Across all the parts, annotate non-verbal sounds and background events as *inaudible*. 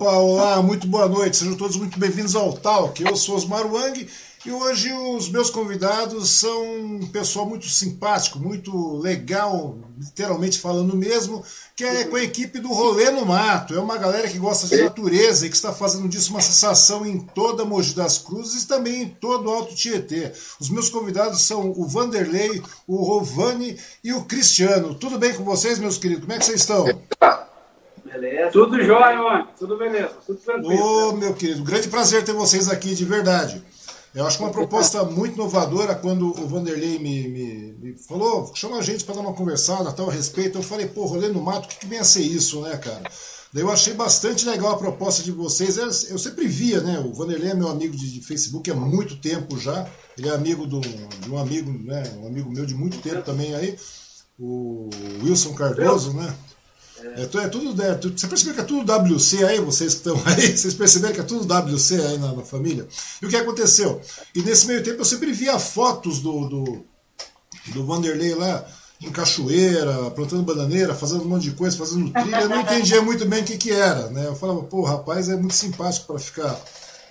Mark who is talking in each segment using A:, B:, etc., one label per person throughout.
A: Olá, muito boa noite, sejam todos muito bem-vindos ao Talk. Eu sou Osmar Wang e hoje os meus convidados são um pessoal muito simpático, muito legal, literalmente falando mesmo, que é com a equipe do Rolê no Mato. É uma galera que gosta de natureza e que está fazendo disso uma sensação em toda Mogi das Cruzes e também em todo o Alto Tietê. Os meus convidados são o Vanderlei, o Rovani e o Cristiano. Tudo bem com vocês, meus queridos? Como é que vocês estão?
B: Beleza. Tudo jóia, mano. Tudo beleza. Tudo tranquilo.
A: Ô, meu querido, grande prazer ter vocês aqui, de verdade. Eu acho uma proposta muito inovadora quando o Vanderlei me, me, me falou, chama a gente para dar uma conversada tal a respeito. Eu falei, pô, rolê no mato, o que, que vem a ser isso, né, cara? Daí eu achei bastante legal a proposta de vocês. Eu sempre via, né? O Vanderlei é meu amigo de, de Facebook há muito tempo já. Ele é amigo do, de um amigo, né? Um amigo meu de muito tempo também aí, o Wilson Cardoso, né? É, é tudo, é, você percebeu que é tudo WC aí, vocês que estão *laughs* aí? Vocês perceberam que é tudo WC aí na, na, família? E o que aconteceu? E nesse meio tempo eu sempre via fotos do, do, do Vanderlei lá em cachoeira, plantando bananeira, fazendo um monte de coisa, fazendo trilha. Eu não entendia muito bem o que, que era, né? Eu falava, pô, rapaz é muito simpático para ficar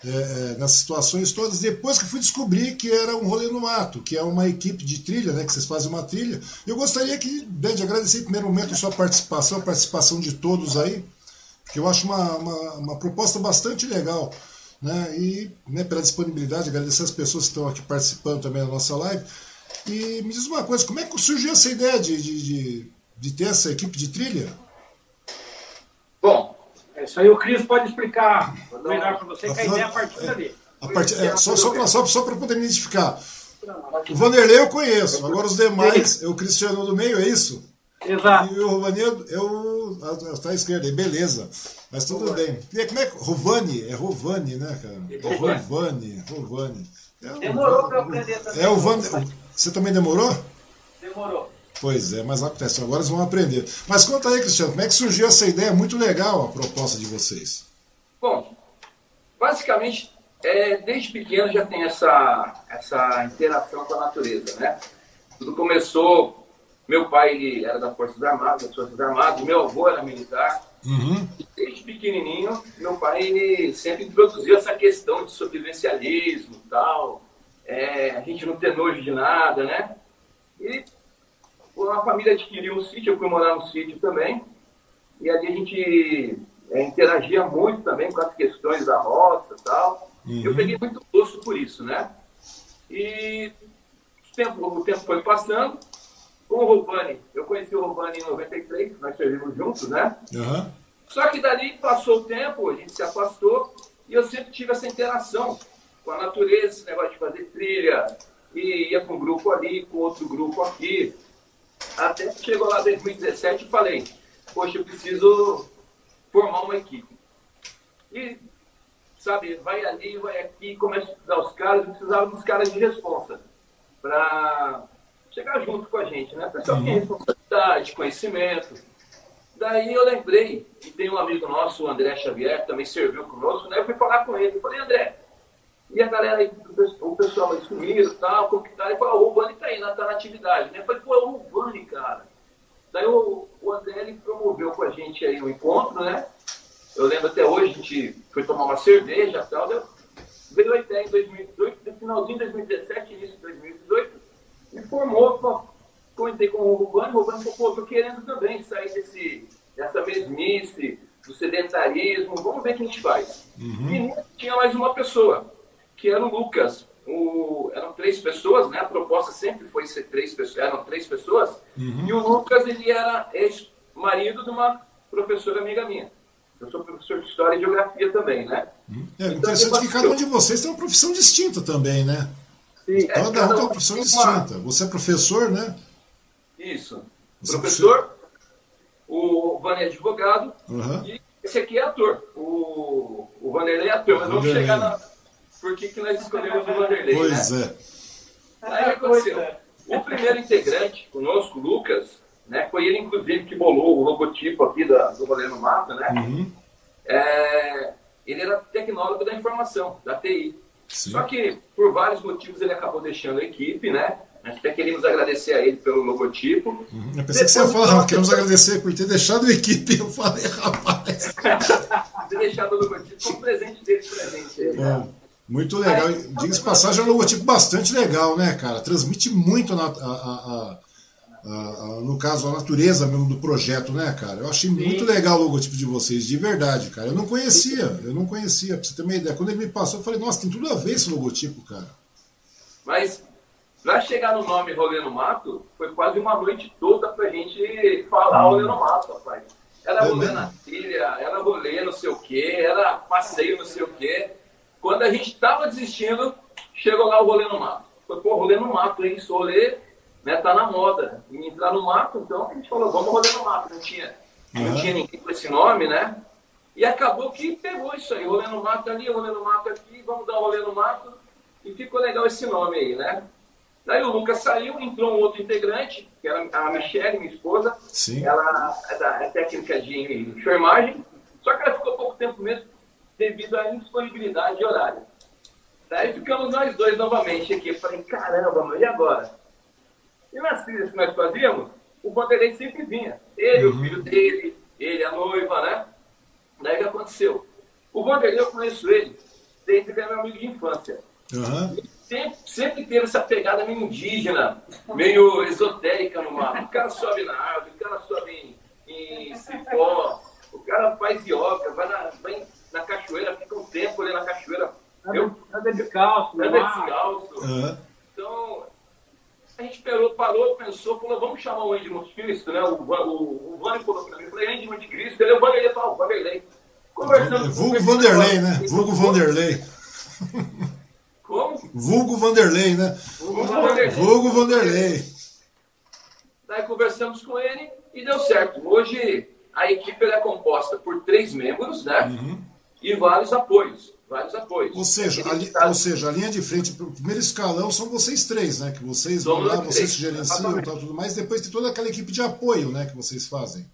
A: é, é, nessas situações todas, depois que fui descobrir que era um rolê no mato, que é uma equipe de trilha, né, que vocês fazem uma trilha. Eu gostaria que, bem, de agradecer em primeiro momento a sua participação, a participação de todos aí, porque eu acho uma, uma, uma proposta bastante legal. Né, e né, pela disponibilidade, agradecer as pessoas que estão aqui participando também da nossa live. E me diz uma coisa, como é que surgiu essa ideia de, de, de, de ter essa equipe de trilha?
B: É, isso aí o Cris pode explicar melhor para você, que a ideia é a partir dali. A part...
A: é, só só para só, só poder me identificar. O Vanderlei eu conheço, agora os demais, é o Cristiano do meio, é isso?
B: Exato.
A: E o Rovanildo, eu. Está à esquerda, aí, beleza. Mas tudo Rovani. bem. E como é que. Rovani? É Rovani, né, cara? É Rovani, Rovani.
B: É demorou para aprender também.
A: É o Van... Você também demorou?
B: Demorou.
A: Pois é, mas acontece, agora eles vão aprender. Mas conta aí, Cristiano, como é que surgiu essa ideia? Muito legal a proposta de vocês.
C: Bom, basicamente, é, desde pequeno já tem essa, essa interação com a natureza, né? Tudo começou, meu pai era da Forças Armadas, das Forças Armadas, meu avô era militar.
A: Uhum.
C: Desde pequenininho, meu pai ele sempre introduziu essa questão de sobrevivencialismo e tal, é, a gente não ter nojo de nada, né? E a família adquiriu um sítio, eu fui morar no sítio também, e ali a gente é, interagia muito também com as questões da roça e tal. Uhum. Eu peguei muito gosto por isso, né? E o tempo, o tempo foi passando. Com o Rovani, eu conheci o Rovani em 93, nós servimos juntos, né?
A: Uhum.
C: Só que dali passou o tempo, a gente se afastou, e eu sempre tive essa interação com a natureza, esse negócio de fazer trilha, e ia com um grupo ali, com outro grupo aqui. Até que chegou lá em 2017 e falei, poxa, eu preciso formar uma equipe. E, sabe, vai ali, vai aqui, começa a estudar os caras, eu precisava dos caras de responsa para chegar junto com a gente, né? Pessoal que tem responsabilidade, conhecimento. Daí eu lembrei que tem um amigo nosso, o André Xavier, que também serviu conosco, né? Eu fui falar com ele, eu falei, André, e a galera aí, o pessoal aí sumiram, tal, tá? Ele falou, o Vani tá aí, tá na atividade, né? Eu falei, pô, é o Vani, cara. Daí o, o André, ele promoveu com a gente aí um encontro, né? Eu lembro até hoje, a gente foi tomar uma cerveja e tal, deu, veio a ideia em 2018, no finalzinho de 2017, início de 2018, e formou, comentei com o Rubano, o Rubano falou, pô, tô querendo também sair desse, dessa mesmice, do sedentarismo, vamos ver o que a gente faz.
A: Uhum.
C: E tinha mais uma pessoa, que era o Lucas. O, eram três pessoas, né? A proposta sempre foi ser três pessoas, eram três pessoas.
A: Uhum.
C: E o Lucas, ele era ex-marido de uma professora amiga minha. Eu sou professor de História e Geografia também, né?
A: É então, interessante que cada um de vocês tem uma profissão distinta também, né?
C: Sim,
A: cada, é, cada um tem uma profissão distinta. Uma... Você é professor, né?
C: Isso. Você é professor, é o Vani é advogado
A: uhum.
C: e esse aqui é ator. O, o Vanderlei é ator, mas vamos chegar na por que, que nós escolhemos o Vanderlei.
A: Pois
C: né? é. Aí aconteceu. O primeiro integrante conosco, Lucas, né, foi ele, inclusive, que bolou o logotipo aqui da, do Rolê no Mato, né?
A: Uhum.
C: É, ele era tecnólogo da informação, da TI.
A: Sim.
C: Só que, por vários motivos, ele acabou deixando a equipe, né? Nós até queríamos agradecer a ele pelo logotipo.
A: Uhum. Eu pensei Depois, que você ia falar, queremos agradecer por ter deixado a equipe. Eu falei, rapaz. *laughs*
C: deixado o logotipo como presente dele pra gente. Né?
A: Muito legal. Diga-se passagem, é um logotipo bastante legal, né, cara? Transmite muito a, a, a, no caso, a natureza mesmo do projeto, né, cara? Eu achei Sim. muito legal o logotipo de vocês, de verdade, cara. Eu não conhecia, eu não conhecia, pra você ter uma ideia. Quando ele me passou, eu falei, nossa, tem tudo a ver esse logotipo, cara.
C: Mas Pra chegar no nome Rolê no Mato, foi quase uma noite toda pra gente falar Rolê no Mato, rapaz. Era rolê na trilha, era rolê não sei o quê, era passeio não sei o quê. Quando a gente tava desistindo, chegou lá o Rolê no Mato. Foi, pô, Rolê no Mato, hein? Isso rolê né, tá na moda. E entrar no mato, então a gente falou, vamos Rolê no Mato. Não tinha, uhum. não tinha ninguém com esse nome, né? E acabou que pegou isso aí, rolê no mato ali, rolê no mato aqui, vamos dar um rolê no mato. E ficou legal esse nome aí, né? Daí o Lucas saiu, entrou um outro integrante, que era a Michelle, minha esposa.
A: Sim.
C: Ela é, da, é técnica de enfermagem, só que ela ficou pouco tempo mesmo devido à indisponibilidade de horário. Daí ficamos nós dois novamente aqui. Eu falei, caramba, mas e agora? E nas trilhas que nós fazíamos, o Vanderlei sempre vinha. Ele, uhum. o filho dele, ele, a noiva, né? Daí o que aconteceu? O Vanderlei, eu conheço ele desde que era meu amigo de infância.
A: Uhum
C: sempre, sempre teve essa pegada meio indígena, meio esotérica no mar. O cara sobe na árvore, o cara sobe em, em cipó, o cara faz yoga, vai na, vai na cachoeira, fica um tempo ali na cachoeira.
B: Eu, anda descalço,
C: anda descalço. Uhum. Então, a gente parou, parou, pensou, falou, vamos chamar o Edmund Cristo, né? O, o, o Vânia falou pra mim, eu falei, Edmund Cristo, ele é o Vanderlei, falou, Vanderlei.
A: Conversando Vulgo Vanderlei, né? Vulgo Vanderlei.
C: Como?
A: Vulgo Vanderlei, né?
C: Vulgo Vanderlei.
A: Vulgo Vanderlei.
C: Daí conversamos com ele e deu certo. Hoje a equipe é composta por três membros, né? Uhum. E vários apoios. Vários apoios.
A: Ou seja, a, ou seja, a linha de frente, o primeiro escalão são vocês três, né? Que vocês vão lá, vocês gerenciam e tal, tudo mais. Depois tem toda aquela equipe de apoio, né? Que vocês fazem.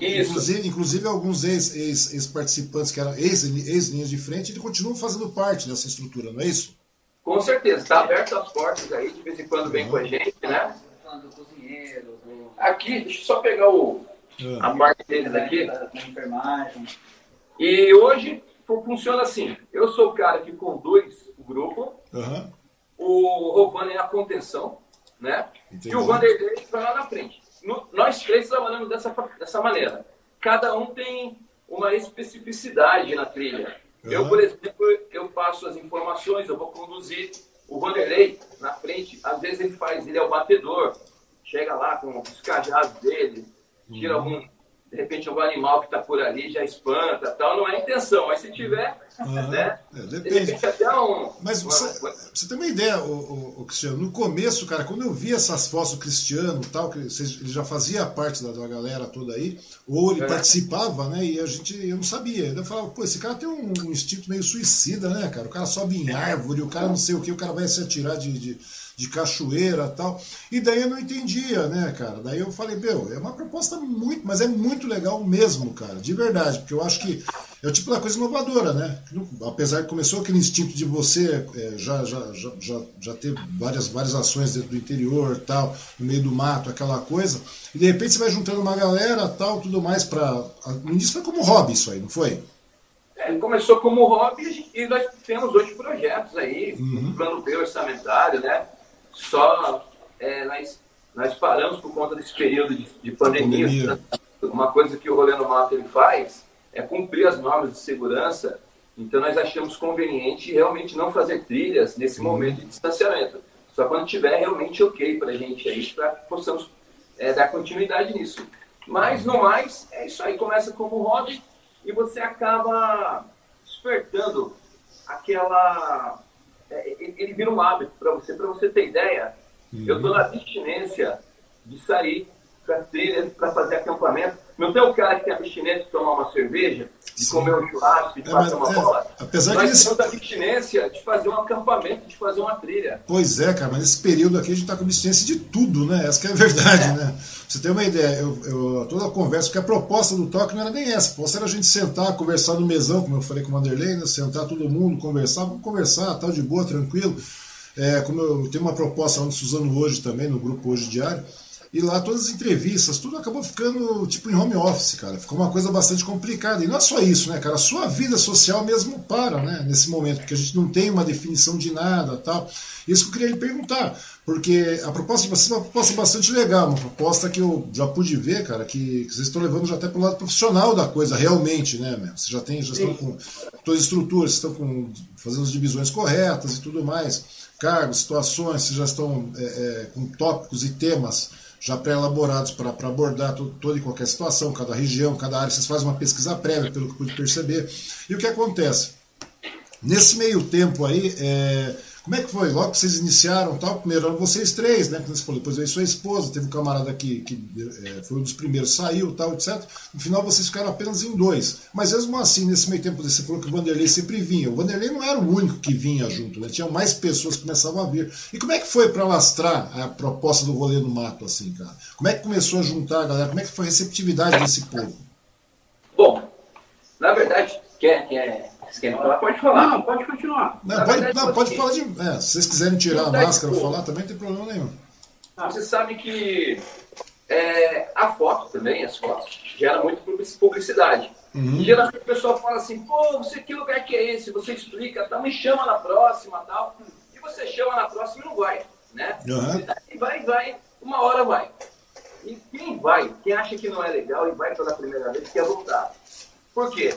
A: Inclusive, inclusive alguns ex-participantes ex, ex que eram ex-linhas ex de frente, eles continuam fazendo parte dessa estrutura, não é isso?
C: Com certeza, está aberto as portas aí, de vez em quando vem uhum. com a gente, né? Aqui, deixa eu só pegar o, uhum. a marca deles aqui. E hoje funciona assim: eu sou o cara que conduz o grupo,
A: uhum.
C: o Rovani é a contenção, né? Entendi. E o Vanderlei vai lá na frente no, nós três trabalhamos dessa, dessa maneira. Cada um tem uma especificidade na trilha. Uhum. Eu, por exemplo, eu passo as informações, eu vou conduzir. O Vanderlei, na frente, às vezes ele faz, ele é o batedor, chega lá com os cajados dele, tira uhum. algum de repente algum animal que está por ali já espanta, tal, não é a intenção, mas se tiver, uhum. né? É, depende. De até um,
A: mas você, uma... você tem uma ideia, o, o, o, Cristiano, no começo, cara, quando eu vi essas fotos do Cristiano tal, que ele já fazia parte da, da galera toda aí, ou ele é. participava, né? E a gente, eu não sabia. Eu falava, pô, esse cara tem um, um instinto meio suicida, né, cara? O cara sobe em árvore, o cara não sei o que, o cara vai se atirar de, de de cachoeira tal. E daí eu não entendia, né, cara? Daí eu falei, meu, é uma proposta muito, mas é muito legal mesmo, cara, de verdade, porque eu acho que é o tipo da coisa inovadora, né? Apesar que começou aquele instinto de você é, já, já, já, já, já ter várias, várias ações dentro do interior, tal, no meio do mato, aquela coisa, e de repente você vai juntando uma galera, tal, tudo mais para. No início foi como hobby isso aí, não foi?
C: É, começou como hobby e nós temos hoje projetos aí, uhum. plano B orçamentário, né? Só é, nós, nós paramos por conta desse período de, de pandemia. pandemia. Uma coisa que o Rolê no Mato ele faz é cumprir as normas de segurança. Então nós achamos conveniente realmente não fazer trilhas nesse uhum. momento de distanciamento. Só quando tiver realmente ok para a gente aí, para que possamos é, dar continuidade nisso. Mas no mais, é isso aí. Começa como hobby e você acaba despertando aquela é, ele vira um hábito para você. Para você ter ideia, uhum. eu estou na abstinência de sair para as trilhas para fazer acampamento. Não tem o cara que tem abstinência de tomar uma cerveja, de Sim. comer um churrasco, de é, fazer uma é, bola?
A: Apesar Nós
C: que temos abstinência de fazer um acampamento, de fazer uma trilha.
A: Pois é, cara, mas nesse período aqui a gente está com abstinência de tudo, né? Essa é a verdade, é. né? Você ter uma ideia, eu, eu, toda a conversa, porque a proposta do toque não era nem essa. A proposta era a gente sentar, conversar no mesão, como eu falei com o Vanderlei, né? sentar todo mundo, conversar, vamos conversar, tal, de boa, tranquilo. É, como eu tenho uma proposta lá no Suzano hoje também, no grupo Hoje Diário, E lá todas as entrevistas, tudo acabou ficando tipo em home office, cara. Ficou uma coisa bastante complicada. E não é só isso, né, cara? A sua vida social mesmo para, né, nesse momento, porque a gente não tem uma definição de nada tal. Isso que eu queria lhe perguntar, porque a proposta de vocês é uma proposta bastante legal, uma proposta que eu já pude ver, cara, que, que vocês estão levando já até para o lado profissional da coisa, realmente, né, meu? Vocês já, tem, já estão com todas as estruturas, estão com, fazendo as divisões corretas e tudo mais, cargos, situações, vocês já estão é, é, com tópicos e temas já pré-elaborados para abordar todo, toda e qualquer situação, cada região, cada área, vocês fazem uma pesquisa prévia, pelo que eu pude perceber. E o que acontece? Nesse meio tempo aí, é, como é que foi? Logo que vocês iniciaram, tal, primeiro eram vocês três, né? Você falou, depois veio sua esposa, teve um camarada que, que é, foi um dos primeiros, saiu, tal, etc. No final vocês ficaram apenas em dois. Mas mesmo assim, nesse meio tempo, você falou que o Vanderlei sempre vinha. O Vanderlei não era o único que vinha junto, né? Tinha mais pessoas que começavam a vir. E como é que foi para lastrar a proposta do rolê no mato, assim, cara? Como é que começou a juntar a galera? Como é que foi a receptividade desse povo?
C: Bom, na verdade, quer, quer você quer falar? Pode falar.
B: Não, pode continuar.
A: Não, pode, verdade, não, pode falar de. É, se vocês quiserem tirar a máscara ou falar, também não tem problema nenhum.
C: Ah, você sabe que é, a foto também, as fotos, gera muito publicidade. Uhum. Geralmente o pessoal fala assim, pô, você que lugar que é esse? Você explica, tá, me chama na próxima tal. E você chama na próxima e não vai, né? Uhum. E vai, vai, uma hora vai. E quem vai, quem acha que não é legal e vai pela primeira vez, quer voltar. Por quê?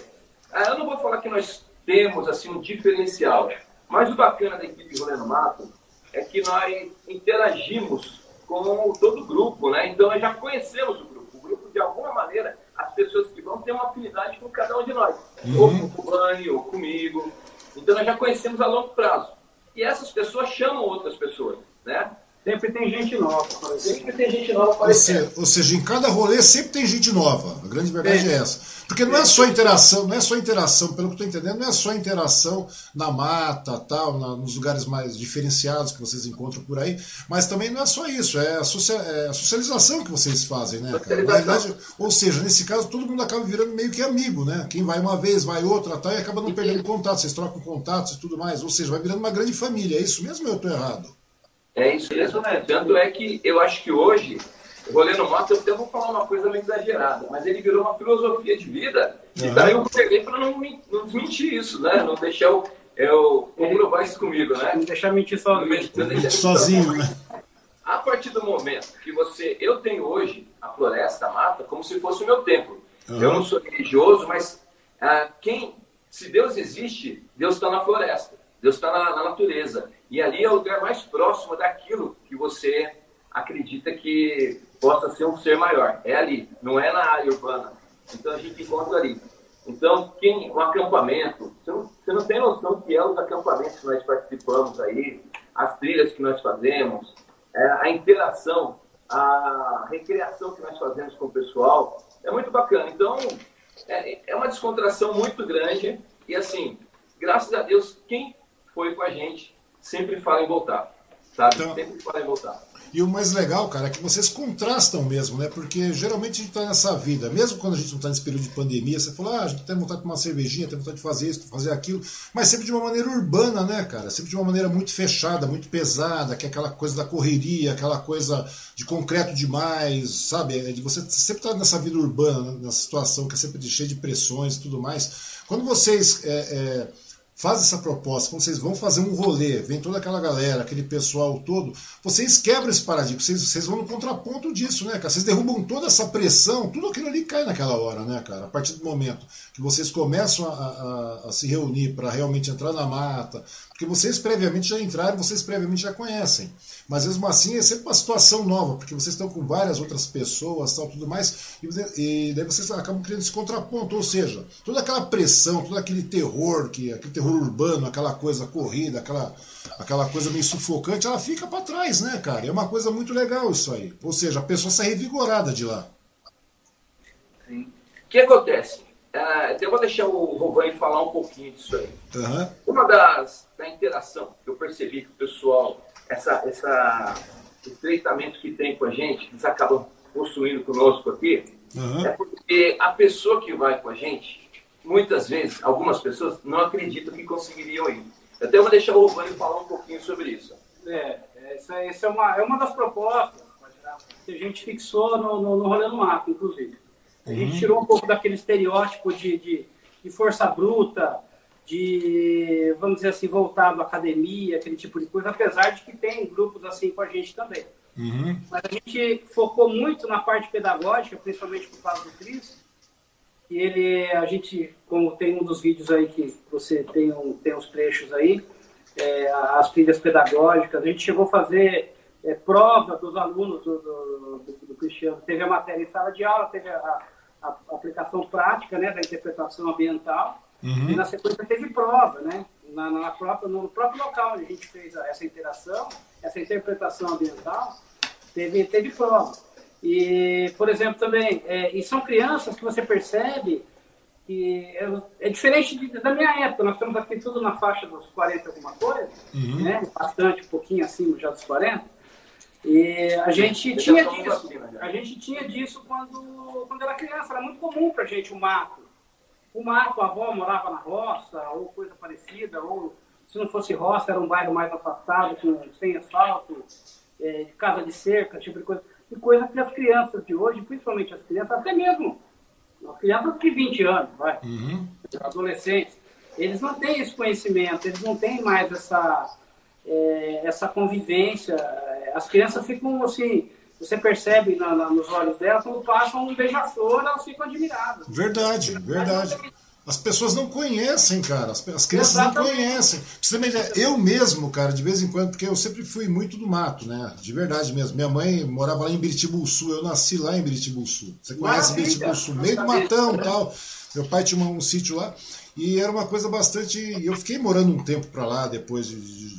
C: Ah, eu não vou falar que nós temos assim um diferencial, mas o bacana da equipe Rolê no Mato é que nós interagimos com todo o grupo, né? Então nós já conhecemos o grupo. O grupo, de alguma maneira, as pessoas que vão ter uma afinidade com cada um de nós. Uhum. Ou com o Bani, ou comigo. Então nós já conhecemos a longo prazo. E essas pessoas chamam outras pessoas, né?
B: Sempre tem gente nova.
C: Sempre tem gente nova aparecendo.
A: Ou seja, ou seja, em cada rolê sempre tem gente nova. A grande verdade é, é essa. Porque não é só interação, não é só interação, pelo que eu estou entendendo, não é só interação na mata, tal, na, nos lugares mais diferenciados que vocês encontram por aí, mas também não é só isso, é a, social, é a socialização que vocês fazem, né, cara? Na verdade, ou seja, nesse caso, todo mundo acaba virando meio que amigo, né? Quem vai uma vez, vai outra, tal, e acaba não perdendo contato, vocês trocam contatos e tudo mais. Ou seja, vai virando uma grande família. É isso mesmo ou eu estou errado?
C: É isso mesmo, né? Tanto é que eu acho que hoje, o rolê no mato, eu até vou falar uma coisa meio exagerada, mas ele virou uma filosofia de vida, uhum. e daí eu peguei para não, não desmentir isso, né? Não deixar eu, eu comprovar isso comigo, né?
B: Não deixar mentir sozinho.
A: Não sozinho, né?
C: A partir do momento que você. Eu tenho hoje a floresta, a mata, como se fosse o meu templo. Uhum. Eu não sou religioso, mas ah, quem. Se Deus existe, Deus está na floresta, Deus está na, na natureza. E ali é o lugar mais próximo daquilo que você acredita que possa ser um ser maior. É ali, não é na área urbana. Então a gente encontra ali. Então, quem, um acampamento, você não, você não tem noção que é os acampamentos que nós participamos aí, as trilhas que nós fazemos, é, a interação, a recreação que nós fazemos com o pessoal, é muito bacana. Então, é, é uma descontração muito grande e assim, graças a Deus, quem foi com a gente sempre fala em voltar. Sabe? Então, sempre fala em voltar.
A: E o mais legal, cara, é que vocês contrastam mesmo, né? Porque geralmente a gente está nessa vida, mesmo quando a gente não está nesse período de pandemia, você fala, ah, a gente tem vontade de tomar uma cervejinha, tem vontade de fazer isso, fazer aquilo, mas sempre de uma maneira urbana, né, cara? Sempre de uma maneira muito fechada, muito pesada, que é aquela coisa da correria, aquela coisa de concreto demais, sabe? É de você sempre tá nessa vida urbana, nessa situação que é sempre cheia de pressões e tudo mais. Quando vocês. É, é, faz essa proposta, quando vocês vão fazer um rolê, vem toda aquela galera, aquele pessoal todo, vocês quebram esse paradigma, vocês, vocês vão no contraponto disso, né, cara? Vocês derrubam toda essa pressão, tudo aquilo ali cai naquela hora, né, cara? A partir do momento que vocês começam a, a, a se reunir para realmente entrar na mata, porque vocês previamente já entraram, vocês previamente já conhecem. Mas mesmo assim é sempre uma situação nova, porque vocês estão com várias outras pessoas, tal, tudo mais, e, daí vocês acabam criando esse contraponto, ou seja, toda aquela pressão, todo aquele terror, que aquele terror urbano, aquela coisa corrida, aquela, aquela coisa meio sufocante, ela fica para trás, né, cara? É uma coisa muito legal isso aí. Ou seja, a pessoa sai revigorada de lá.
C: Sim. O que acontece? Uh, eu vou deixar o Rovani falar um pouquinho disso aí. Uhum. Uma das da interação que eu percebi que o pessoal essa, essa estreitamento que tem com a gente, eles acabam construindo conosco aqui, uhum. é porque a pessoa que vai com a gente, muitas vezes, algumas pessoas não acreditam que conseguiriam ir. Eu até vou deixar o Rubânio falar um pouquinho sobre isso.
B: É, essa, essa é, uma, é uma das propostas a gente fixou no, no, no rolê no mato, inclusive. A gente uhum. tirou um pouco daquele estereótipo de, de, de, força bruta, de, vamos dizer assim, voltado à academia, aquele tipo de coisa, apesar de que tem grupos assim com a gente também. Uhum. Mas a gente focou muito na parte pedagógica, principalmente por causa do Cris. E ele, a gente, como tem um dos vídeos aí que você tem, um, tem uns trechos aí, é, as trilhas pedagógicas, a gente chegou a fazer é, prova dos alunos do, do, do, Cristiano. Teve a matéria em sala de aula, teve a, a, a aplicação prática né, da interpretação ambiental, uhum. e na sequência teve prova, né? Na, na própria, no próprio local onde a gente fez essa interação, essa interpretação ambiental, teve, teve prova. E, por exemplo, também, é, e são crianças que você percebe que é, é diferente de, da minha época. Nós estamos aqui tudo na faixa dos 40 alguma coisa, uhum. né? Bastante, um pouquinho acima já dos 40. E a gente tinha disso. A gente tinha disso quando, quando era criança. Era muito comum para a gente o mato. O mato, a avó morava na roça, ou coisa parecida, ou se não fosse roça, era um bairro mais afastado, com, sem asfalto, é, casa de cerca, tipo de coisa. E coisa que as crianças de hoje, principalmente as crianças, até mesmo as crianças de 20 anos, vai, uhum. adolescentes, eles não têm esse conhecimento, eles não têm mais essa, é, essa convivência. As crianças ficam assim, você percebe na, na, nos olhos delas, quando passam um beija-flor, elas ficam admiradas.
A: Verdade, verdade. As pessoas não conhecem, cara. As, as crianças Exatamente. não conhecem. Eu mesmo, cara, de vez em quando, porque eu sempre fui muito do mato, né? De verdade mesmo. Minha mãe morava lá em Biritibu Sul, eu nasci lá em Biritibu Sul. Você conhece Biritibu Sul? Meio do matão e tal. Meu pai tinha um, um, sítio lá. E era uma coisa bastante. Eu fiquei morando um tempo para lá, depois de, de, de,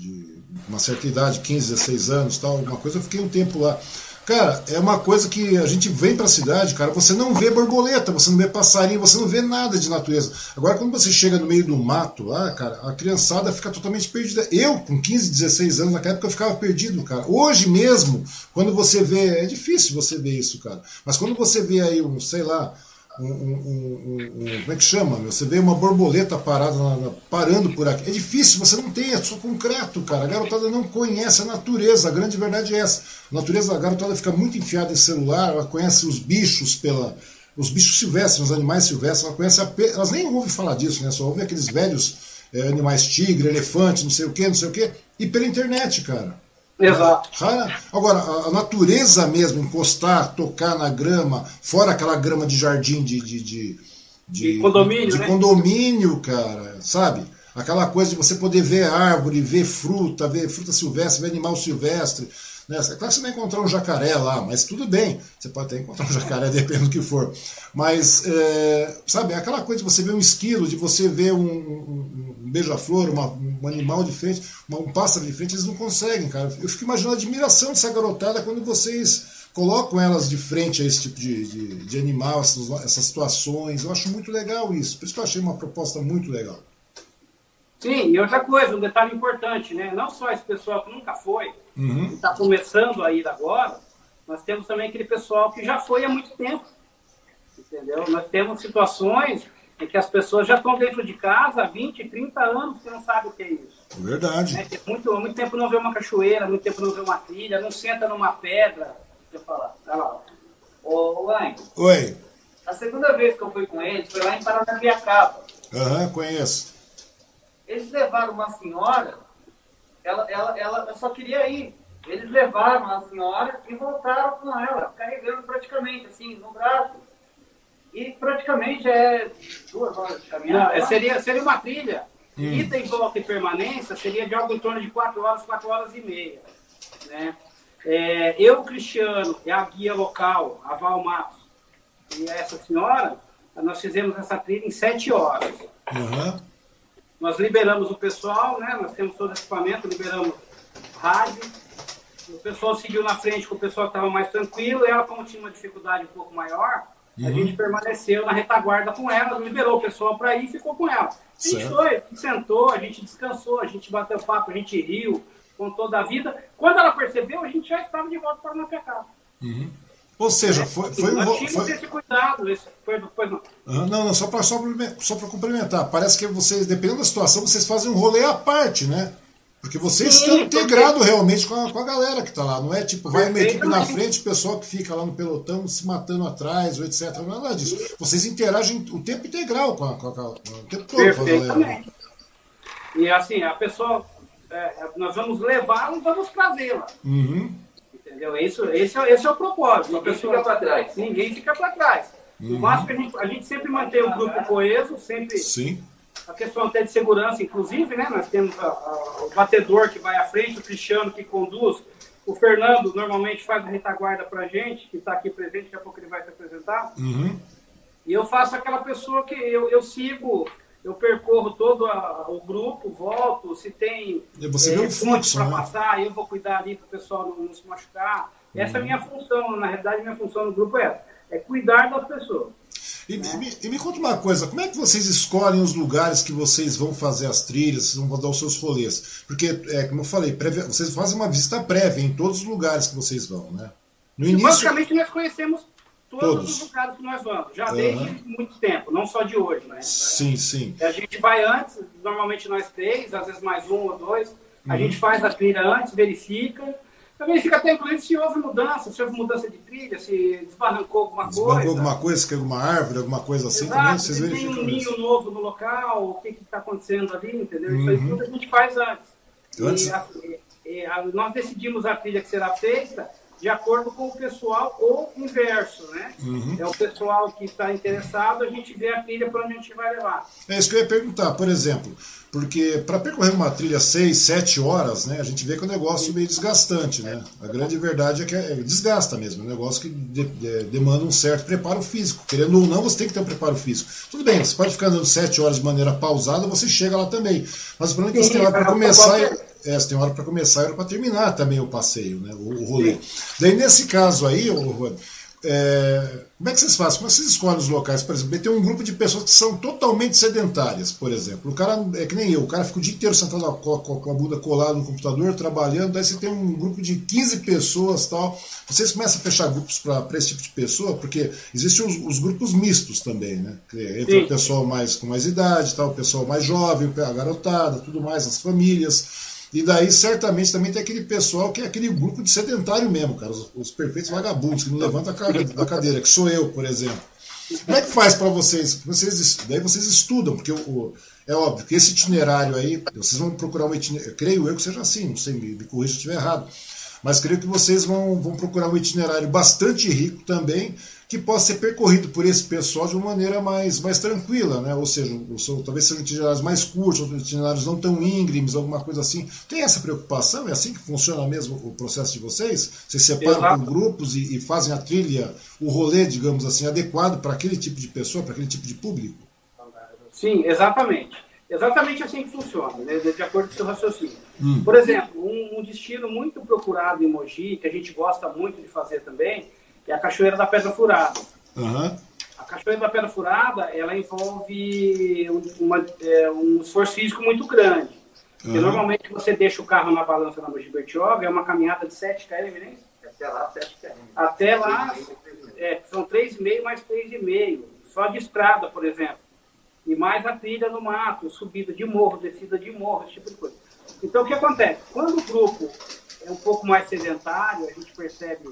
A: uma certa idade, 15, 16 anos tal. Uma coisa, eu fiquei um tempo lá. Cara, é uma coisa que a gente vem para a cidade, cara, você não vê borboleta, você não vê passarinho, você não vê nada de natureza. Agora, quando você chega no meio do mato lá, cara, a criançada fica totalmente perdida. Eu, com 15, 16 anos, naquela época, eu ficava perdido, cara. Hoje mesmo, quando você vê, é difícil você ver isso, cara. Mas quando você vê aí um, sei lá, um, um, um, como é que chama? Você vê uma borboleta parada na, na, parando por aqui. É difícil, você não tem, é só concreto, cara. A garotada não conhece a natureza, a grande verdade é essa. A natureza, a garotada fica muito enfiada em celular, ela conhece os bichos pela. Os bichos silvestres, os animais silvestres, ela conhece elas nem ouvem falar disso, né? Só ouvem aqueles velhos é, animais tigre, elefante, não sei o que, não sei o que, e pela internet, cara.
B: Exato.
A: Agora, a natureza mesmo, encostar, tocar na grama, fora aquela grama de jardim de, de, de,
B: de condomínio,
A: de
B: né?
A: condomínio, cara, sabe? Aquela coisa de você poder ver árvore, ver fruta, ver fruta silvestre, ver animal silvestre. Né? É claro que você vai encontrar um jacaré lá, mas tudo bem. Você pode até encontrar um jacaré, *laughs* dependendo do que for. Mas, é, sabe, é aquela coisa de você ver um esquilo, de você ver um, um, um beija-flor, um animal de frente, uma, um pássaro de frente, eles não conseguem, cara. Eu fico imaginando a admiração dessa garotada quando vocês colocam elas de frente a esse tipo de, de, de animal, essas, essas situações. Eu acho muito legal isso. Por isso que eu achei uma proposta muito legal.
B: Sim, e outra coisa, um detalhe importante, né? Não só esse pessoal que nunca foi, uhum. está começando a ir agora, nós temos também aquele pessoal que já foi há muito tempo. Entendeu? Nós temos situações em que as pessoas já estão dentro de casa há 20, 30 anos que não sabem o que é isso.
A: Verdade.
B: É, muito, muito tempo não vê uma cachoeira, muito tempo não vê uma trilha, não senta numa pedra. Deixa eu falar. Olha lá. Ô, Lain.
A: Oi.
B: A segunda vez que eu fui com eles foi lá em Paranapiacaba.
A: Aham, uhum, conheço.
B: Eles levaram uma senhora, ela, ela, ela só queria ir. Eles levaram a senhora e voltaram com ela, carregando praticamente assim, no braço. E praticamente é duas horas de caminhada. Não, seria, seria uma trilha. Hum. Ida e volta e permanência seria de algo em torno de quatro horas, quatro horas e meia. Né? É, eu, o Cristiano, e a guia local, a Val Matos, e essa senhora, nós fizemos essa trilha em sete horas. Uhum. Nós liberamos o pessoal, né? Nós temos todo o equipamento, liberamos rádio. O pessoal seguiu na frente com o pessoal que estava mais tranquilo. Ela, como tinha uma dificuldade um pouco maior, uhum. a gente permaneceu na retaguarda com ela, liberou o pessoal para ir e ficou com ela. A gente certo. foi, a sentou, a gente descansou, a gente bateu papo, a gente riu, contou da vida. Quando ela percebeu, a gente já estava de volta para o casa.
A: Uhum. Ou seja, foi, foi
B: um. Foi... esse cuidado, esse, foi, foi, não.
A: não, não, só para só só complementar. Parece que vocês, dependendo da situação, vocês fazem um rolê à parte, né? Porque vocês Sim, estão integrados porque... realmente com a, com a galera que está lá. Não é tipo, vai uma equipe na frente, o pessoal que fica lá no pelotão se matando atrás, ou etc. Não é nada disso. Vocês interagem o tempo integral com a, com a, o tempo todo com a.
B: E assim, a pessoa, é, nós vamos levá-la e vamos trazê-la.
A: Uhum.
B: Entendeu? Esse, esse, é, esse é o propósito.
C: Ninguém pessoa, fica para trás.
B: Ninguém fica para trás. Uhum. O máximo que a gente, a gente sempre mantém o grupo coeso, sempre.
A: Sim.
B: A questão até de segurança, inclusive, né? Nós temos a, a, o batedor que vai à frente, o Cristiano que conduz, o Fernando normalmente faz a retaguarda para a gente, que está aqui presente, daqui a pouco ele vai se apresentar.
A: Uhum.
B: E eu faço aquela pessoa que eu, eu sigo eu percorro todo a, o grupo, volto, se tem
A: você é, fluxo
B: para
A: né?
B: passar, eu vou cuidar ali para o pessoal não, não, se machucar. Essa é a minha função, na realidade, minha função no grupo é essa, é cuidar das pessoas.
A: E, né? me, e, me, conta uma coisa, como é que vocês escolhem os lugares que vocês vão fazer as trilhas, vocês vão dar os seus rolês? Porque, é, como eu falei, prévia, vocês fazem uma visita prévia em todos os lugares que vocês vão, né?
B: No início... Basicamente, nós conhecemos todos, todos, os lugares que nós vamos, já desde uhum. muito tempo, não só de hoje, né?
A: Sim, sim.
B: A gente vai antes, normalmente nós três, às vezes mais um ou dois, a uhum. gente faz a trilha antes, verifica, verifica até inclusive se houve mudança, se houve mudança de trilha, se desbarrancou alguma
A: desbarrancou
B: coisa.
A: alguma coisa, se caiu alguma árvore, alguma coisa assim
B: Exato,
A: também,
B: vocês verificam. Se tem um ninho novo no local, o que está acontecendo ali, entendeu? Uhum. Isso aí uhum. tudo a gente faz antes. antes... E, a, e, a, nós decidimos a trilha que será feita de acordo com o pessoal ou inverso, né?
A: Uhum.
B: É o pessoal que está interessado, a gente vê a trilha para onde a gente vai levar.
A: É isso que eu ia perguntar, por exemplo, porque para percorrer uma trilha 6, 7 horas, né, a gente vê que é um negócio meio desgastante, né? A grande verdade é que é, desgasta mesmo, é um negócio que de, de, demanda um certo preparo físico. Querendo ou não, você tem que ter um preparo físico. Tudo bem, você pode ficar andando 7 horas de maneira pausada, você chega lá também. Mas o problema é que você tem hora para começar. É, você tem hora para começar e hora para terminar também o passeio, né, o, o rolê. Sim. Daí, nesse caso aí, o, é, como é que vocês fazem? Como é que vocês escolhem os locais? Por exemplo, tem um grupo de pessoas que são totalmente sedentárias, por exemplo. O cara é que nem eu, o cara fica o dia inteiro sentado com a, com a bunda colada no computador, trabalhando, daí você tem um grupo de 15 pessoas tal. Vocês começam a fechar grupos para esse tipo de pessoa, porque existem os, os grupos mistos também, né? Entre Sim. o pessoal mais com mais idade, tal, o pessoal mais jovem, a garotada, tudo mais, as famílias. E daí, certamente, também tem aquele pessoal que é aquele grupo de sedentário mesmo, cara, os, os perfeitos vagabundos, que não levantam da cadeira, que sou eu, por exemplo. Como é que faz para vocês? vocês? Daí vocês estudam, porque o, o, é óbvio que esse itinerário aí, vocês vão procurar um itinerário, creio eu que seja assim, não sei, me, me corrija se estiver errado, mas creio que vocês vão, vão procurar um itinerário bastante rico também, que possa ser percorrido por esse pessoal de uma maneira mais, mais tranquila, né? ou seja, talvez sejam itinerários mais curtos, itinerários não tão íngremes, alguma coisa assim. Tem essa preocupação? É assim que funciona mesmo o processo de vocês? Vocês separam Exato. por grupos e, e, fazem a trilha, o rolê, digamos assim, adequado para aquele tipo de pessoa, para aquele tipo de público?
B: Sim, exatamente. Exatamente assim que funciona, né? de acordo com o seu raciocínio. Hum. Por exemplo, um, um destino muito procurado em Mogi, que a gente gosta muito de fazer também, é a Cachoeira da Pedra Furada.
A: Uhum.
B: A Cachoeira da Pedra Furada, ela envolve uma, é, um esforço físico muito grande. Uhum. normalmente você deixa o carro na balança na Mogi Bertioga, é uma caminhada de 7 km, né?
C: Até lá, 7 km.
B: Até lá, é, são 3,5 mais 3,5. Só de estrada, por exemplo. E mais a trilha no mato, subida de morro, descida de morro, esse tipo de coisa. Então, o que acontece? Quando o grupo é um pouco mais sedentário, a gente percebe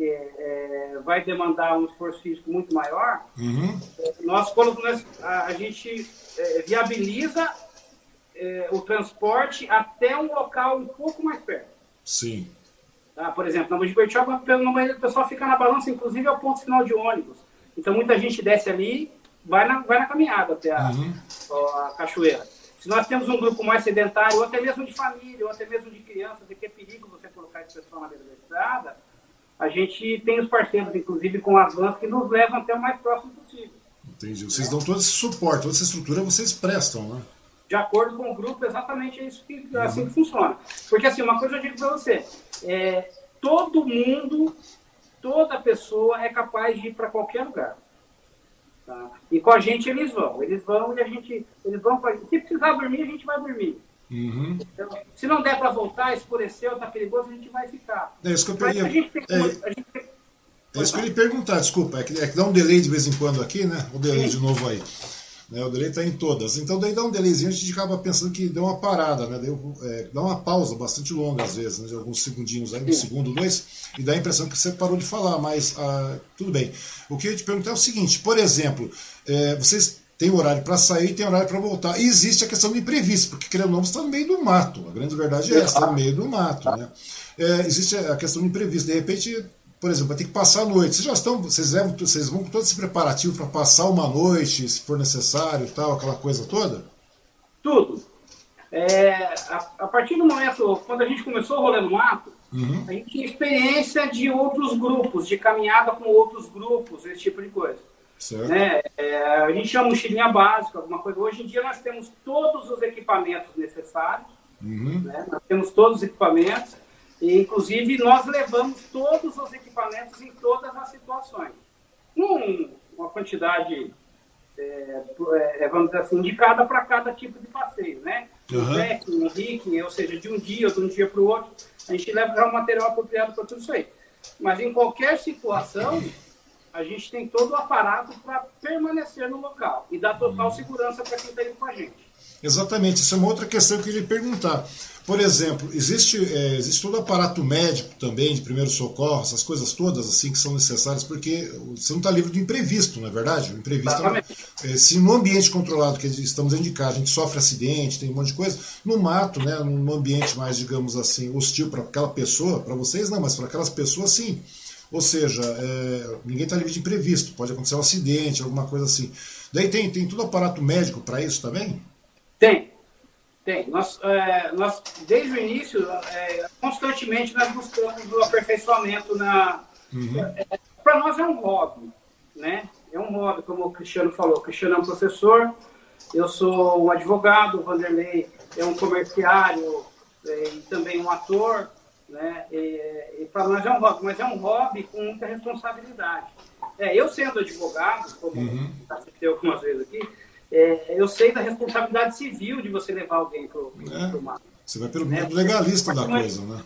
B: que é, vai demandar um esforço físico muito maior,
A: uhum.
B: nós, quando nós, a, a gente é, viabiliza é, o transporte até um local um pouco mais perto.
A: Sim.
B: Tá? Por exemplo, na Mogi Bertioga, o pessoal fica na balança, inclusive ao ponto final de ônibus. Então, muita gente desce ali, vai na, vai na caminhada até a, uhum. a cachoeira. Se nós temos um grupo mais sedentário, ou até mesmo de família, ou até mesmo de crianças, de que é perigo você colocar esse pessoal na beira da estrada, a gente tem os parceiros, inclusive com as vans, que nos levam até o mais próximo possível.
A: Entendi. Vocês é. dão todo esse suporte, toda essa estrutura vocês prestam, né?
B: De acordo com o grupo, exatamente é isso que, uhum. assim que funciona. Porque assim, uma coisa eu digo para você, é, todo mundo, toda pessoa é capaz de ir para qualquer lugar. Tá? E com a gente eles vão. Eles vão e a gente. Eles vão se precisar dormir, a gente vai dormir.
A: Uhum.
B: Então, se não der para voltar, escureceu, está perigoso, a gente vai ficar.
A: É isso que eu peguei. É, é isso que eu ia perguntar, desculpa, é que, é que dá um delay de vez em quando aqui, né? O delay Sim. de novo aí. Né? O delay está em todas. Então daí dá um delayzinho, a gente acaba pensando que deu uma parada, né? Deu, é, dá uma pausa bastante longa às vezes, né? de alguns segundinhos aí, um segundo, dois, e dá a impressão que você parou de falar, mas ah, tudo bem. O que eu ia te perguntar é o seguinte, por exemplo, é, vocês têm horário para sair e tem horário para voltar. E existe a questão do imprevisto, porque querendo ou não, você está no meio do mato. A grande verdade é essa, está no meio do mato. Né? É, existe a questão do imprevisto. De repente, por exemplo, vai ter que passar a noite. Vocês já estão, vocês, levam, vocês vão com todo esse preparativo para passar uma noite, se for necessário, tal, aquela coisa toda?
B: Tudo. É, a, a, partir do momento, quando a gente começou o rolê no mato, uhum. a gente tinha experiência de outros grupos, de caminhada com outros grupos, esse tipo de coisa. Né? É, a gente chama mochilinha básica, alguma coisa. Hoje em dia nós temos todos os equipamentos necessários, uhum. né? nós temos todos os equipamentos. E, inclusive, nós levamos todos os equipamentos em todas as situações. Com uma quantidade, é, é, vamos dizer assim, indicada para cada tipo de passeio, né? Uhum. Trekking, hiking, ou seja, de um dia ou de um dia para o outro, a gente leva o material apropriado para tudo isso aí. Mas em qualquer situação, a gente tem todo o aparato para permanecer no local e dar total uhum. segurança para quem está indo com a gente.
A: Exatamente, isso é uma outra questão que eu queria perguntar. Por exemplo, existe, é, existe todo o aparato médico também, de primeiro socorro, essas coisas todas assim que são necessárias, porque você não está livre do imprevisto, não é verdade? O imprevisto, é, se no ambiente controlado que estamos indicando, a gente sofre acidente, tem um monte de coisa, no mato, né, num ambiente mais, digamos assim, hostil para aquela pessoa, para vocês não, mas para aquelas pessoas sim. Ou seja, é, ninguém está livre de imprevisto, pode acontecer um acidente, alguma coisa assim. Daí tem, tem todo aparato médico para isso também?
B: Tem, tem. Nós, é, nós desde o início, é, constantemente nós buscamos o aperfeiçoamento na. Uhum. É, Para nós é um hobby, né? É um hobby, como o Cristiano falou. O Cristiano é um professor, eu sou um advogado, o Vanderlei é um comerciário é, e também um ator, né? E, e para nós é um hobby, mas é um hobby com muita responsabilidade. É, eu sendo advogado, como uhum. já citei algumas vezes aqui, é, eu sei da responsabilidade civil de você levar alguém para o é, mar.
A: Você vai pelo né? legalista da coisa, né?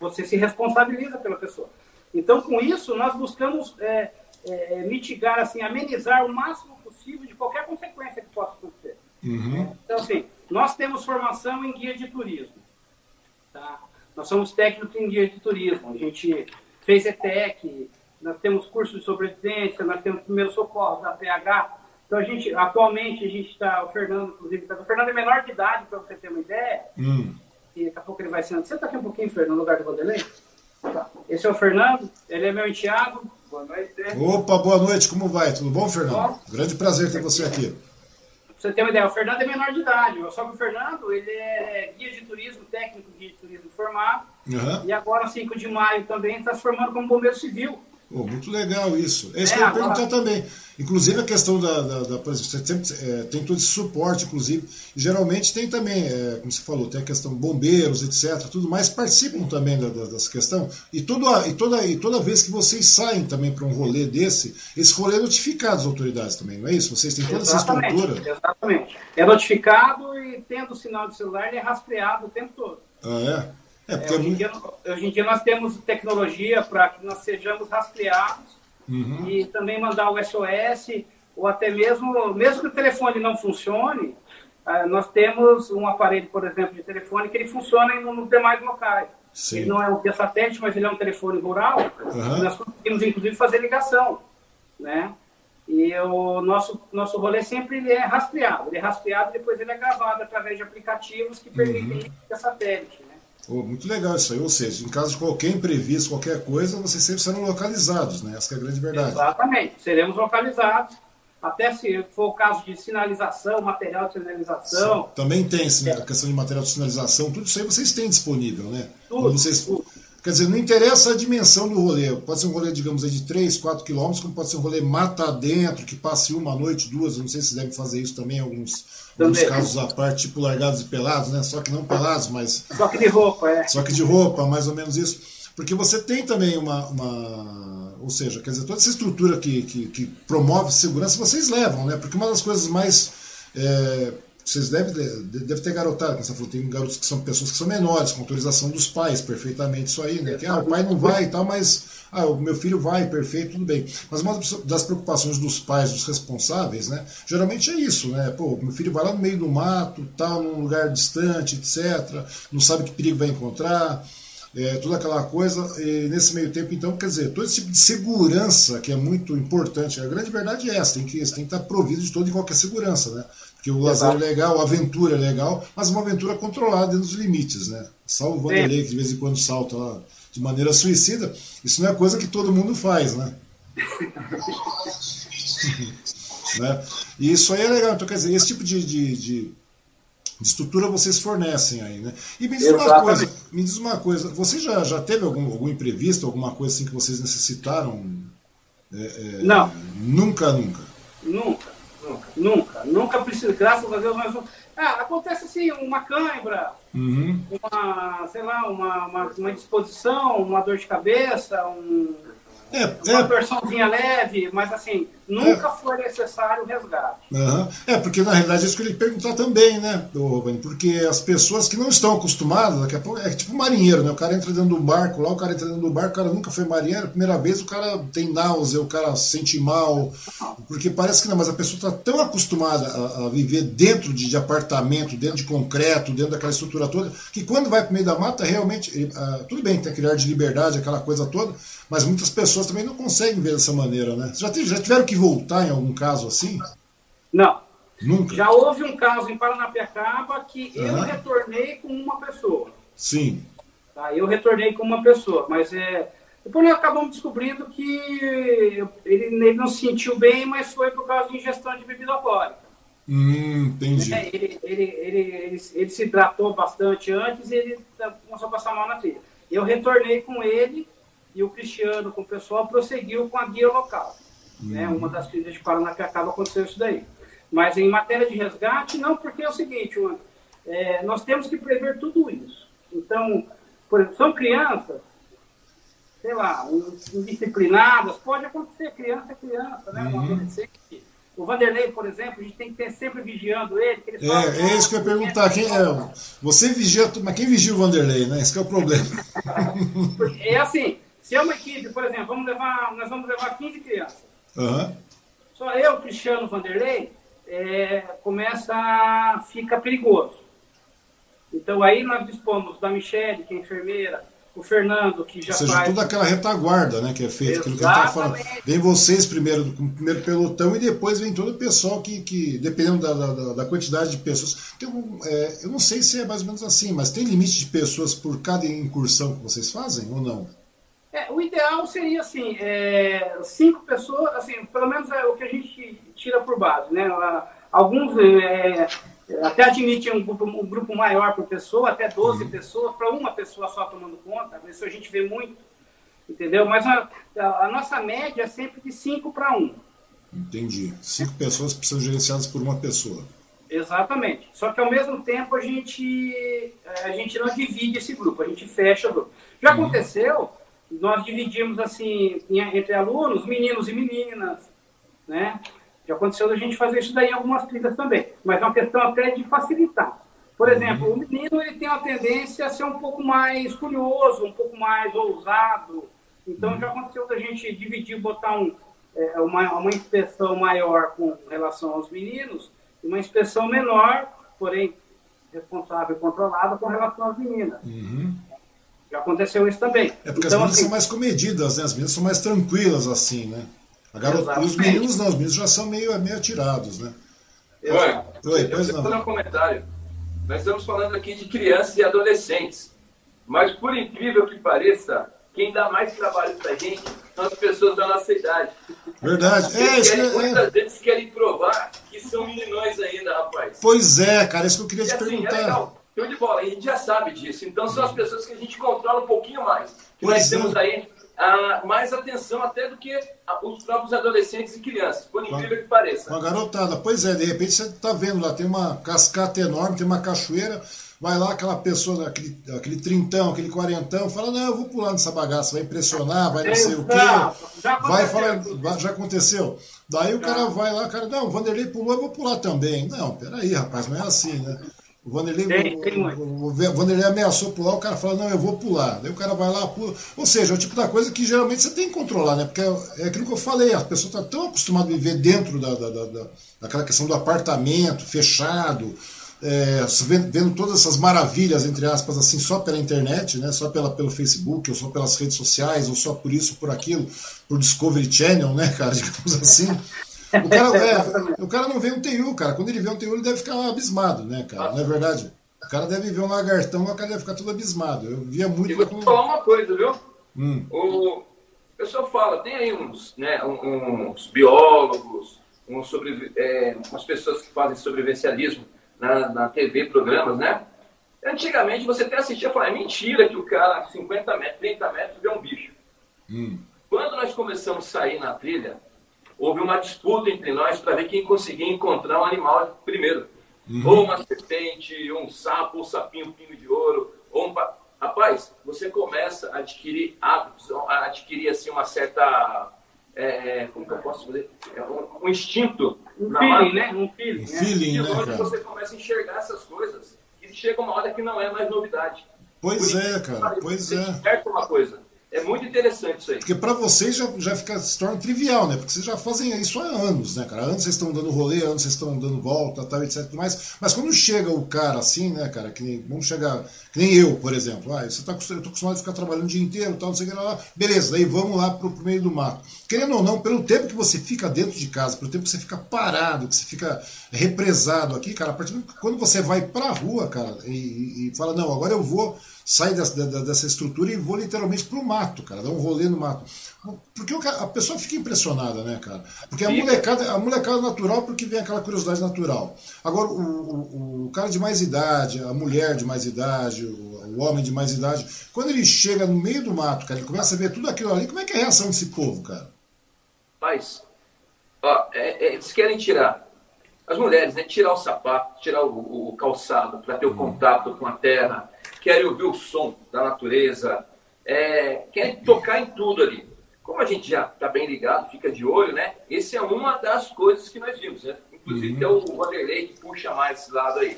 B: Você se responsabiliza pela pessoa. Então, com isso, nós buscamos é, é, mitigar, assim, amenizar o máximo possível de qualquer consequência que possa acontecer. Uhum. Então, assim, nós temos formação em guia de turismo. Tá? Nós somos técnicos em guia de turismo. A gente fez ETEC, nós temos curso de sobrevivência, nós temos primeiros socorros, a PH, então, a gente, atualmente, a gente está, o Fernando, inclusive, tá, o Fernando é menor de idade, para você ter uma ideia, hum. e daqui a pouco ele vai sendo. Senta aqui um pouquinho, Fernando, no lugar do Vanderlei. Tá. Esse é o Fernando, ele é meu enteado. Boa noite.
A: Opa, boa noite, como vai? Tudo bom, Fernando? Bom. Grande prazer ter você aqui.
B: Você ter uma ideia, o Fernando é menor de idade, só que o Fernando, ele é guia de turismo, técnico guia de turismo formado, uhum. e agora, 5 de maio, também está se formando como bombeiro civil.
A: Oh, muito legal isso. É isso é, que eu ia perguntar também. Inclusive a questão da, da, da por exemplo, você sempre, é, tem todo esse suporte, inclusive, e geralmente tem também, é, como você falou, tem a questão bombeiros, etc. Tudo mais participam também da, da, dessa questão. E, tudo, e, toda, e toda vez que vocês saem também para um rolê desse, esse rolê é notificado às autoridades também, não é isso? Vocês têm toda exatamente, essa estrutura.
B: Exatamente. É notificado e tendo o sinal de celular, ele é rastreado o tempo todo.
A: Ah,
B: é? É, porque... é, hoje, em dia, hoje, em dia, nós temos tecnologia para que nós sejamos rastreados uhum. e também mandar o SOS, ou até mesmo, mesmo que o telefone não funcione, ah, nós temos um aparelho, por exemplo, de telefone que ele funciona nos demais locais. Sim. Ele não é um via satélite, mas ele é um telefone rural. Uhum. nós conseguimos, inclusive, fazer ligação. Né? E o nosso, nosso rolê sempre ele é rastreado. Ele é rastreado e depois ele é gravado através de aplicativos que permitem uhum. via satélite.
A: Oh, muito legal isso aí, ou seja, em caso de qualquer imprevisto, qualquer coisa, vocês sempre serão localizados, né? Essa é a grande verdade.
B: Exatamente, seremos localizados, até se for o caso de sinalização, material de sinalização. Sim.
A: Também tem a questão de material de sinalização, tudo isso aí vocês têm disponível, né? Tudo, vocês... tudo. Quer dizer, não interessa a dimensão do rolê. Pode ser um rolê, digamos, de 3, 4 quilômetros, como pode ser um rolê mata dentro, que passe uma noite, duas. Não sei se devem fazer isso também alguns, alguns casos à parte, tipo largados e pelados, né? Só que não pelados, mas.
B: Só que de roupa, é.
A: Só que de roupa, mais ou menos isso. Porque você tem também uma. uma ou seja, quer dizer, toda essa estrutura que, que, que promove segurança vocês levam, né? Porque uma das coisas mais. É, vocês devem, devem ter garotado, como você falou, tem garotos que são pessoas que são menores, com autorização dos pais, perfeitamente isso aí, né? Que ah, o pai não vai e tal, mas ah, o meu filho vai, perfeito, tudo bem. Mas uma das preocupações dos pais, dos responsáveis, né? Geralmente é isso, né? Pô, meu filho vai lá no meio do mato, tal, num lugar distante, etc. Não sabe que perigo vai encontrar. É, toda aquela coisa, e nesse meio tempo, então, quer dizer, todo esse tipo de segurança que é muito importante, a grande verdade é essa, tem que, tem que estar provido de toda e qualquer segurança, né? Porque o lazer é legal, a aventura é legal, mas uma aventura controlada dentro dos limites, né? Salvo o Vanderlei, que de vez em quando salta lá de maneira suicida, isso não é coisa que todo mundo faz, né? *laughs* né? E isso aí é legal. Então, quer dizer, esse tipo de, de, de, de estrutura vocês fornecem aí, né? E me diz Exatamente. uma coisa, me diz uma coisa, você já, já teve algum, algum imprevisto, alguma coisa assim que vocês necessitaram?
B: É, é, não.
A: Nunca, nunca.
B: Nunca, nunca, nunca. Nunca precisa, graças a Deus, mas ah, acontece assim, uma cãibra, uhum. uma, sei lá, uma, uma, uma, disposição, uma dor de cabeça, um, é, uma é... torçãozinha leve, mas assim, Nunca é. foi necessário resgate.
A: Uhum. É, porque na realidade é isso que eu perguntar também, né, Rubens? Porque as pessoas que não estão acostumadas, daqui a pouco, é tipo marinheiro, né? O cara entra dentro do barco lá, o cara entra dentro do barco, o cara nunca foi marinheiro, a primeira vez o cara tem náusea, o cara se sente mal, porque parece que não, mas a pessoa está tão acostumada a, a, viver dentro de, de, apartamento, dentro de concreto, dentro daquela estrutura toda, que quando vai para o meio da mata, realmente, uh, tudo bem, tem aquele ar de liberdade, aquela coisa toda, mas muitas pessoas também não conseguem ver dessa maneira, né? Já, já tiveram que voltar em algum caso assim?
B: Não. Nunca? Já houve um caso em Paranapiacaba que uhum. eu retornei com uma pessoa.
A: Sim.
B: Tá, eu retornei com uma pessoa, mas é... Depois nós acabamos descobrindo que ele, ele não se sentiu bem, mas foi por causa de ingestão de bebida alcoólica.
A: Hum, entendi.
B: É, ele, ele, ele, ele, ele se hidratou bastante antes e ele começou a passar mal na trilha. Eu retornei com ele e o Cristiano, com o pessoal, prosseguiu com a guia local. Né? Uhum. Uma das trilhas de Paranapiacaba aconteceu isso daí. Mas em matéria de resgate, não, porque é o seguinte, é, nós temos que prever tudo isso. Então, por exemplo, são crianças, sei lá, indisciplinadas, pode acontecer, criança é criança, né? Um uhum. adolescente. O Vanderlei, por exemplo, a gente tem que ter sempre vigiando ele. ele
A: é, é isso que eu ia perguntar. Quem é, você vigia, mas quem vigia o Vanderlei, né? Esse é o problema. *laughs*
B: é assim, se é uma equipe, por exemplo, vamos levar, nós vamos levar 15 crianças. Uhum. Só eu, Cristiano Vanderlei, é, começa a fica perigoso. Então aí nós dispomos da Michelle, que é enfermeira, o Fernando, que já Ou
A: seja,
B: faz...
A: toda aquela retaguarda né, que é feita, aquilo que a gente falando. Vem vocês primeiro, com o primeiro pelotão, e depois vem todo o pessoal que, que dependendo da, da, da quantidade de pessoas. Tem um, é, eu não sei se é mais ou menos assim, mas tem limite de pessoas por cada incursão que vocês fazem ou não?
B: É, o ideal seria assim, é, cinco pessoas, assim, pelo menos é o que a gente tira por base, né? Alguns é, até admitem um grupo, um grupo maior por pessoa, até 12 uhum. pessoas, para uma pessoa só tomando conta, isso a gente vê muito, entendeu? Mas a, a nossa média é sempre de 5 para 1.
A: Entendi. Cinco pessoas precisam gerenciadas por uma pessoa.
B: Exatamente. Só que ao mesmo tempo a gente, a gente não divide esse grupo, a gente fecha o grupo. Já uhum. aconteceu nós dividimos assim entre alunos, meninos e meninas, né? Já aconteceu a gente fazer isso daí em algumas trilhas também, mas é uma questão até de facilitar. Por exemplo, uhum. o menino ele tem uma tendência a ser um pouco mais curioso, um pouco mais ousado. Então uhum. já aconteceu da gente dividir, botar um, é, uma, uma inspeção maior com relação aos meninos e uma inspeção menor, porém responsável e controlada com relação às meninas. Uhum. Já aconteceu isso também.
A: É porque então, as meninas assim, são mais comedidas, né? As meninas são mais tranquilas, assim, né? A garota, os meninos não, os meninos já são meio, meio atirados, né?
C: Oi, Oi pois eu não. um comentário. Nós estamos falando aqui de crianças e adolescentes. Mas, por incrível que pareça, quem dá mais trabalho pra gente são as pessoas da nossa idade.
A: Verdade. É,
C: isso querem, é... Muitas vezes querem provar que são meninões ainda, rapaz.
A: Pois é, cara, isso que eu queria e te assim, é perguntar. É legal.
C: Show de bola, a gente já sabe disso. Então são as pessoas que a gente controla um pouquinho mais. Que nós temos aí ah, mais atenção até do que os próprios adolescentes e crianças, por incrível que pareça.
A: Uma garotada, pois é, de repente você está vendo lá, tem uma cascata enorme, tem uma cachoeira, vai lá aquela pessoa, aquele, aquele trintão, aquele quarentão, fala, não, eu vou pular nessa bagaça, vai impressionar, vai não sei o quê. vai falar, já aconteceu. Daí o cara vai lá, o cara, não, o Vanderlei pulou, eu vou pular também. Não, peraí, rapaz, não é assim, né? O Vanderlei, tem, tem o, o, Vanderlei ameaçou pular, o cara fala, não, eu vou pular. Daí o cara vai lá, pula. Ou seja, é o tipo da coisa que geralmente você tem que controlar, né? Porque é, é aquilo que eu falei, a pessoa está tão acostumada a viver dentro da, da, da, daquela questão do apartamento, fechado, é, vendo, vendo, todas essas maravilhas, entre aspas, assim, só pela internet, né? Só pela, pelo Facebook, ou só pelas redes sociais, ou só por isso, por aquilo, por Discovery Channel, né, cara, *laughs* digamos assim. O cara, é, o cara não vê um TU, cara. Quando ele vê um TU, ele deve ficar abismado, né, cara? Não é verdade? O cara deve ver um lagartão, o cara deve ficar todo abismado. Eu via muito.
C: E vou te falar uma coisa, viu? Hum. O pessoal fala, tem aí uns, né, uns biólogos, uns sobre, é, umas pessoas que fazem sobrevivencialismo na, na TV, programas, né? Antigamente você até assistia e falava, é mentira que o cara, 50 metros, 30 metros, vê um bicho. Hum. Quando nós começamos a sair na trilha, houve uma disputa entre nós para ver quem conseguia encontrar um animal primeiro. Uhum. Ou uma serpente, ou um sapo, ou um sapinho pinho de ouro, ou um... Rapaz, você começa a adquirir hábitos, a adquirir assim uma certa... É, como que eu posso dizer? É um, um instinto.
B: Um feeling, né? Um feeling. Um
A: feeling, né,
C: onde você começa a enxergar essas coisas e chega uma hora que não é mais novidade.
A: Pois Por é, cara, pois é.
C: uma coisa. É muito interessante isso aí.
A: Porque para vocês já, já fica, se torna trivial, né? Porque vocês já fazem isso há anos, né, cara? Anos vocês estão dando rolê, anos vocês estão dando volta, tal, etc. Mais. Mas quando chega o cara assim, né, cara, que nem, vamos chegar, que nem eu, por exemplo. Ah, você tá, eu tô acostumado a ficar trabalhando o dia inteiro, tal, não sei o que lá. Beleza, daí vamos lá pro, pro meio do mato. Querendo ou não, pelo tempo que você fica dentro de casa, pelo tempo que você fica parado, que você fica represado aqui, cara, a partir do, quando você vai pra rua, cara, e, e fala, não, agora eu vou sai dessa, dessa estrutura e vou literalmente pro mato, cara, dar um rolê no mato. Porque a pessoa fica impressionada, né, cara? Porque a molecada, a molecada natural porque vem aquela curiosidade natural. Agora, o, o, o cara de mais idade, a mulher de mais idade, o, o, homem de mais idade, quando ele chega no meio do mato, cara, ele começa a ver tudo aquilo ali, como é que é a reação desse povo, cara?
C: Paz, ó, é, é, eles querem tirar as mulheres, né? Tirar o sapato, tirar o, o calçado para ter o hum. contato com a terra, querem ouvir o som da natureza, é, querem tocar em tudo ali. Como a gente já está bem ligado, fica de olho, né? Esse é uma das coisas que nós vimos, né? Inclusive uhum. tem o Vanderlei que puxa mais esse lado aí.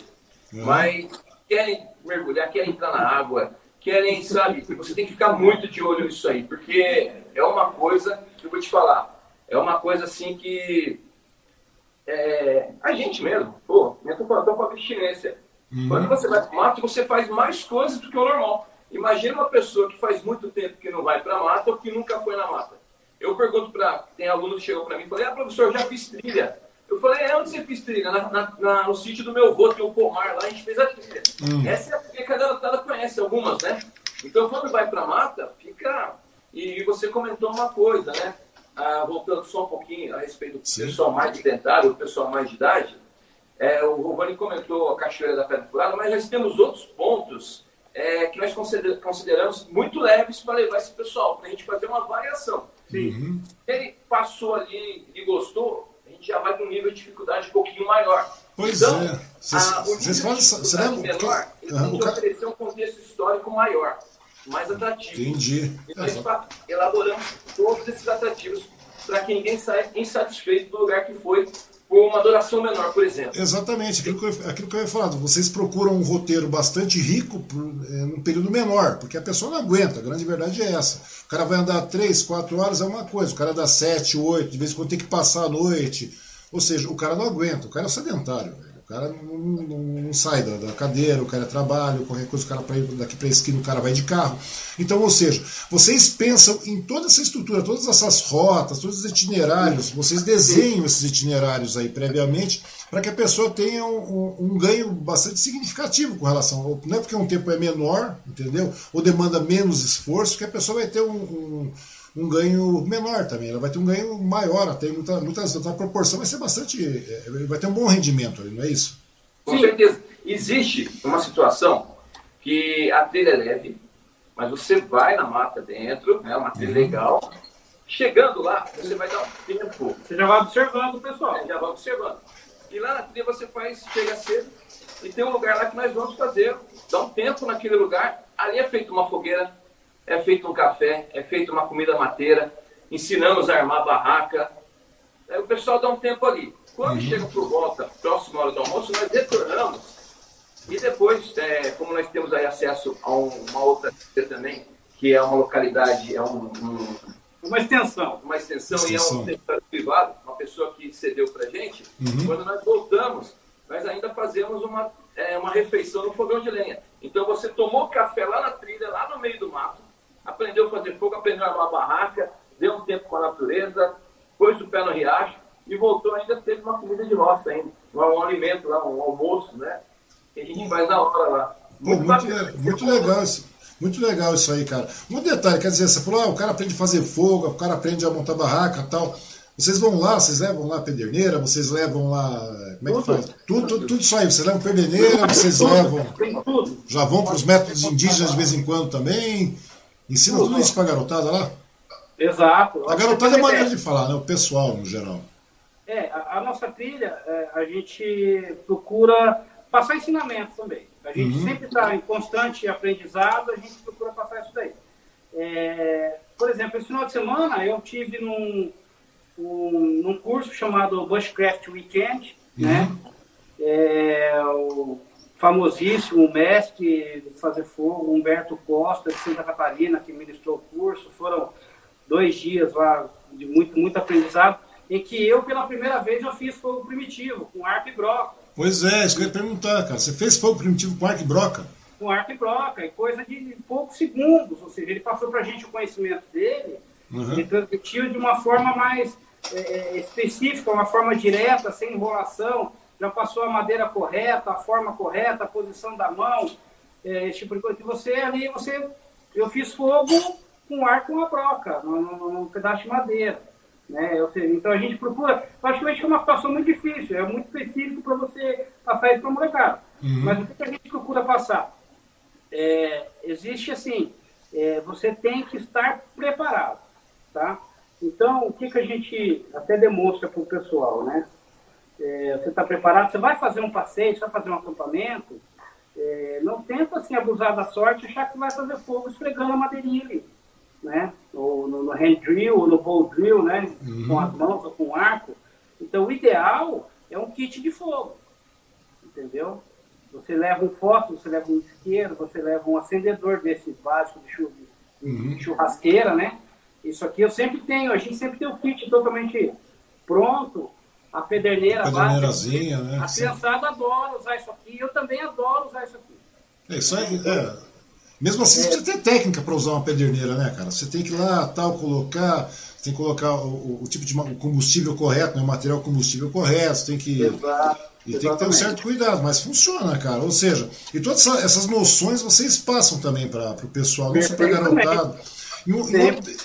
C: Uhum. Mas querem mergulhar, querem entrar na água, querem, sabe? Você tem que ficar muito de olho nisso aí, porque é uma coisa que eu vou te falar. É uma coisa assim que é, a gente mesmo, pô, eu tô falando com a abstinência. Quando você vai para o mato, você faz mais coisas do que o normal. Imagina uma pessoa que faz muito tempo que não vai para a mata ou que nunca foi na mata. Eu pergunto para. Tem aluno que chegou para mim e falou: Ah, professor, já fiz trilha. Eu falei: É, onde você fez trilha? Na, na, na, no sítio do meu avô, tem o pomar lá, a gente fez a trilha. Uhum. Essa é a trilha que a garotada conhece, algumas, né? Então, quando vai para a mata, fica. E você comentou uma coisa, né? Ah, voltando só um pouquinho a respeito do Sim. pessoal mais de dentário, o pessoal mais de idade. É, o Rubani comentou a Cachoeira da Pedra Furada, mas nós temos outros pontos é, que nós consideramos muito leves para levar esse pessoal, para a gente fazer uma variação. Uhum. Se ele passou ali e gostou, a gente já vai com um nível de dificuldade um pouquinho maior.
A: Pois então, é. Vocês você lembra?
C: Menor, ele tem que oferecer um contexto histórico maior, mais atrativo.
A: Entendi.
C: Então, elaboramos todos esses atrativos para que ninguém saia insatisfeito do lugar que foi com uma duração menor, por exemplo.
A: Exatamente, aquilo que, eu, aquilo que eu. Vocês procuram um roteiro bastante rico é, num período menor, porque a pessoa não aguenta, a grande verdade é essa. O cara vai andar 3, 4 horas é uma coisa, o cara dá 7, 8, de vez em quando tem que passar a noite. Ou seja, o cara não aguenta, o cara é sedentário. Véio cara não, não, não sai da, da, cadeira, o cara é trabalho, qualquer coisa, o cara para ir daqui para a esquina, o cara vai de carro. Então, ou seja, vocês pensam em toda essa estrutura, todas essas rotas, todos os itinerários, vocês desenham esses itinerários aí previamente para que a pessoa tenha um, um, um, ganho bastante significativo com relação ao. Não é porque um tempo é menor, entendeu? Ou demanda menos esforço, que a pessoa vai ter um, um ganho menor também. Ela vai ter um ganho maior, até muita, muitas a proporção vai ser bastante. É, vai ter um bom rendimento ali, não é isso?
C: Com certeza. Existe uma situação que a trilha é leve, Mas você vai na mata dentro, é uma trilha legal. Chegando lá, você vai dar um tempo.
B: Você já vai observando o pessoal.
C: É, já vai observando. E lá na trilha você faz, chega cedo, e tem um lugar lá que nós vamos fazer. Dá um tempo naquele lugar. Ali é feita uma fogueira, é feito um café, é feita uma comida mateira. Ensinamos a armar barraca. Aí o pessoal dá um tempo ali. Quando uhum. chega por volta, próxima hora do almoço, nós retornamos. E depois, é, como nós temos aí acesso a um, uma outra também, que é uma localidade, é um, um
B: uma extensão.
C: Uma extensão, extensão. e é um território privado, uma pessoa que cedeu para gente. Uhum. Quando nós voltamos, nós ainda fazemos uma, é, uma refeição no fogão de lenha. Então você tomou café lá na trilha, lá no meio do mato, aprendeu a fazer fogo, aprendeu a armar barraca, deu um tempo com a natureza, pôs o pé no riacho e voltou ainda teve uma comida de roça ainda, um, um alimento lá, um almoço, né? Que a gente faz na hora lá.
A: Muito, Pô, muito, muito legal isso. Muito legal isso aí, cara. Um detalhe, quer dizer, você falou, ah, o cara aprende a fazer fogo, o cara aprende a montar barraca tal. Vocês vão lá, vocês levam lá a pederneira, vocês levam lá. Como é que faz? Tudo, tudo, tudo isso aí. Vocês levam pederneira, vocês levam. Já vão para os métodos indígenas de vez em quando também. Ensina tudo isso para a garotada lá?
B: Exato.
A: A garotada é maneira de falar, né? O pessoal no geral.
B: É, a, a nossa trilha, é, a gente procura passar ensinamento também. A gente uhum. sempre está em constante aprendizado, a gente procura passar isso daí. É, por exemplo, esse final de semana eu tive num, um, num curso chamado Bushcraft Weekend, uhum. né? É, o famosíssimo mestre de fazer fogo, Humberto Costa, de Santa Catarina, que ministrou o curso. Foram dois dias lá de muito, muito aprendizado, em que eu, pela primeira vez, eu fiz fogo primitivo, com arco e broca.
A: Pois é, isso que eu ia perguntar, cara. Você fez fogo primitivo com arco e broca?
B: Com arco e broca, e coisa de poucos segundos. Ou seja, ele passou para a gente o conhecimento dele, uhum. ele transmitiu de uma forma mais é, é, específica, uma forma direta, sem enrolação. Já passou a madeira correta, a forma correta, a posição da mão, é, esse tipo de coisa. Você ali, você, eu fiz fogo com arco e uma broca, num, num pedaço de madeira. Né? Seja, então a gente procura, praticamente é uma situação muito difícil, é muito específico para você passar isso para a molecada. Uhum. Mas o que a gente procura passar? É, existe assim, é, você tem que estar preparado, tá? Então, o que, que a gente até demonstra para o pessoal, né? É, você está preparado, você vai fazer um passeio, você vai fazer um acampamento, é, não tenta assim abusar da sorte achar que você vai fazer fogo esfregando a madeirinha ali né? Ou no, no hand drill, ou no bow drill, né? Uhum. Com as mãos ou com arco. Então, o ideal é um kit de fogo, entendeu? Você leva um fósforo, você leva um isqueiro, você leva um acendedor desse básico de, churras, uhum. de churrasqueira, né? Isso aqui eu sempre tenho, a gente sempre tem o kit totalmente pronto, a pederneira, a
A: pederneirazinha, né?
B: A criançada adora usar isso aqui, eu também adoro usar isso aqui.
A: É, isso aí, é, mesmo assim, você precisa ter técnica para usar uma pederneira, né, cara? Você tem que ir lá, tal, colocar, tem que colocar o, o tipo de combustível correto, né, o material combustível correto, você tem que. Exato. E tem que ter um certo cuidado, mas funciona, cara. Ou seja, e todas essas noções vocês passam também para o pessoal, não só para garantado. E um,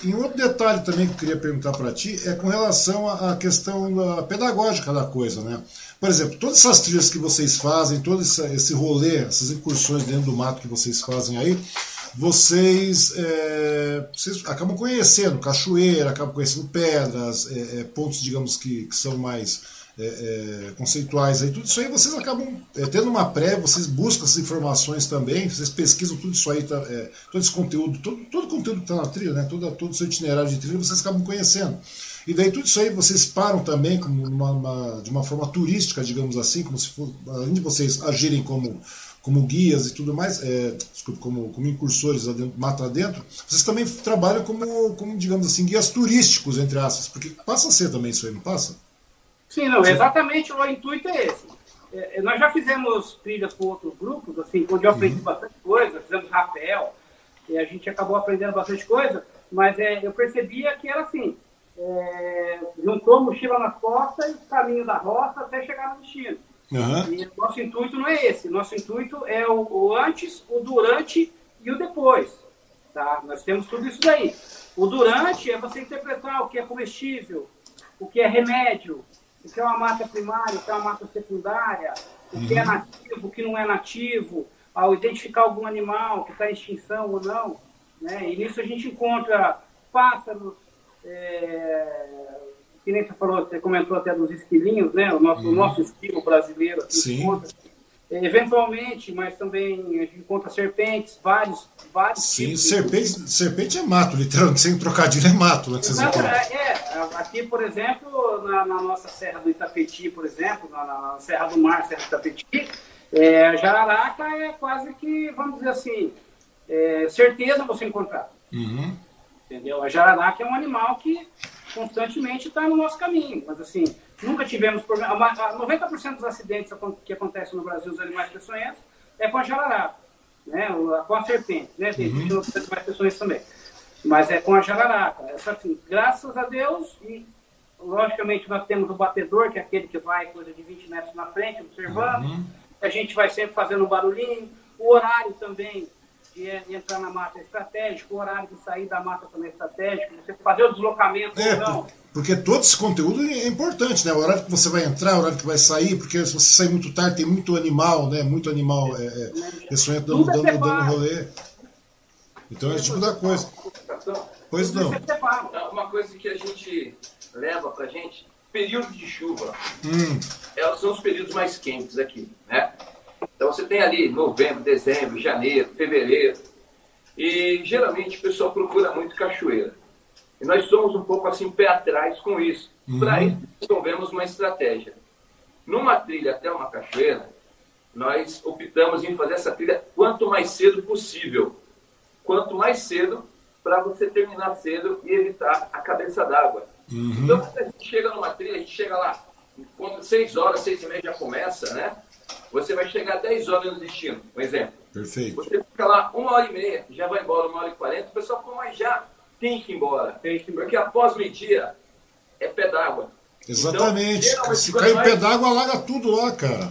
A: e um, outro detalhe também que eu queria perguntar para ti é com relação à questão da pedagógica da coisa, né? Por exemplo, todas essas trilhas que vocês fazem, todo esse, esse rolê, essas incursões dentro do mato que vocês fazem aí, vocês, é, vocês acabam conhecendo cachoeira, acabam conhecendo pedras, é, é, pontos, digamos, que, que são mais é, é, conceituais aí, tudo isso aí vocês acabam é, tendo uma pré, vocês buscam essas informações também, vocês pesquisam tudo isso aí, tá, é, todo esse conteúdo, todo, todo o conteúdo que está na trilha, né, todo, todo o seu itinerário de trilha, vocês acabam conhecendo. E daí tudo isso aí vocês param também uma, uma, de uma forma turística, digamos assim, como se for, além de vocês agirem como, como guias e tudo mais, é, desculpe, como, como incursores lá dentro, mata dentro, vocês também trabalham como, como, digamos assim, guias turísticos, entre aspas, porque passa a ser também isso aí, não passa?
B: Sim, não, exatamente o intuito é esse. É, nós já fizemos trilhas com outros grupos, assim, onde eu aprendi uhum. bastante coisa, fizemos rapel, e a gente acabou aprendendo bastante coisa, mas é, eu percebia que era assim, é, juntou mochila nas costas, caminho da roça até chegar no destino. Uhum. E o nosso intuito não é esse. Nosso intuito é o, o, antes, o durante e o depois. Tá? Nós temos tudo isso daí. O durante é você interpretar o que é comestível, o que é remédio, o que é uma mata primária, o que é uma mata secundária, o uhum. que é uhum. nativo, o que não é nativo, ao identificar algum animal que está em extinção ou não. né? E nisso a gente encontra pássaros, é, que nem você falou, você comentou até dos esquilinhos, né? O nosso, uhum. nosso esquilo brasileiro aqui
A: Sim.
B: encontra. Eventualmente, mas também a gente encontra serpentes, vários, vários
A: Sim, tipos. serpente, serpente é mato, literalmente, sem trocadilho é mato. Né, que vocês
B: Exato, é, é, aqui, por exemplo, na, na, nossa Serra do Itapeti, por exemplo, na, na Serra do Mar, Serra do Itapeti, é, a jararaca é quase que, vamos dizer assim, é, certeza você encontrar.
A: Uhum.
B: Entendeu? A jararaca é um animal que constantemente está no nosso caminho, mas assim, nunca tivemos problema. 90% dos acidentes que acontecem no Brasil, os animais peçonhentos, é com a jararaca, né? com a serpente, né? Tem uhum. outros animais peçonhentos também. Mas é com a jararaca. Essa, assim, graças a Deus, e logicamente nós temos o batedor, que é aquele que vai coisa de 20 metros na frente, observando. Uhum. A gente vai sempre fazendo um barulhinho. O horário também de entrar na mata é estratégico, o horário de sair da mata também é estratégico, você fazer o deslocamento
A: é, não. Porque todo esse conteúdo é importante, né? O horário que você vai entrar, o horário que vai sair, porque se você sair muito tarde, tem muito animal, né? Muito animal é, é, pessoa dando, dando, dando rolê. Então é tipo da coisa. Pois não.
C: Uma coisa que a gente leva pra gente, período de chuva.
A: Hum.
C: É, são os períodos mais quentes aqui, né? Então você tem ali novembro, dezembro, janeiro, fevereiro. E geralmente o pessoal procura muito cachoeira. E nós somos um pouco assim pé atrás com isso. Uhum. Para isso, desenvolvemos uma estratégia. Numa trilha até uma cachoeira, nós optamos em fazer essa trilha quanto mais cedo possível. Quanto mais cedo, para você terminar cedo e evitar a cabeça d'água.
A: Uhum.
C: Então, quando a gente chega numa trilha, a gente chega lá, quando seis horas, seis e meia já começa, né? Você vai chegar 10 horas no destino, um exemplo.
A: Perfeito.
C: Você fica lá uma hora e meia, já vai embora uma hora e quarenta, o pessoal fala, mas já tem que ir embora. Tem que ir embora. Porque após meio-dia é pé d'água.
A: Exatamente. Então, Se cair mais... pé d'água, alaga tudo lá, cara.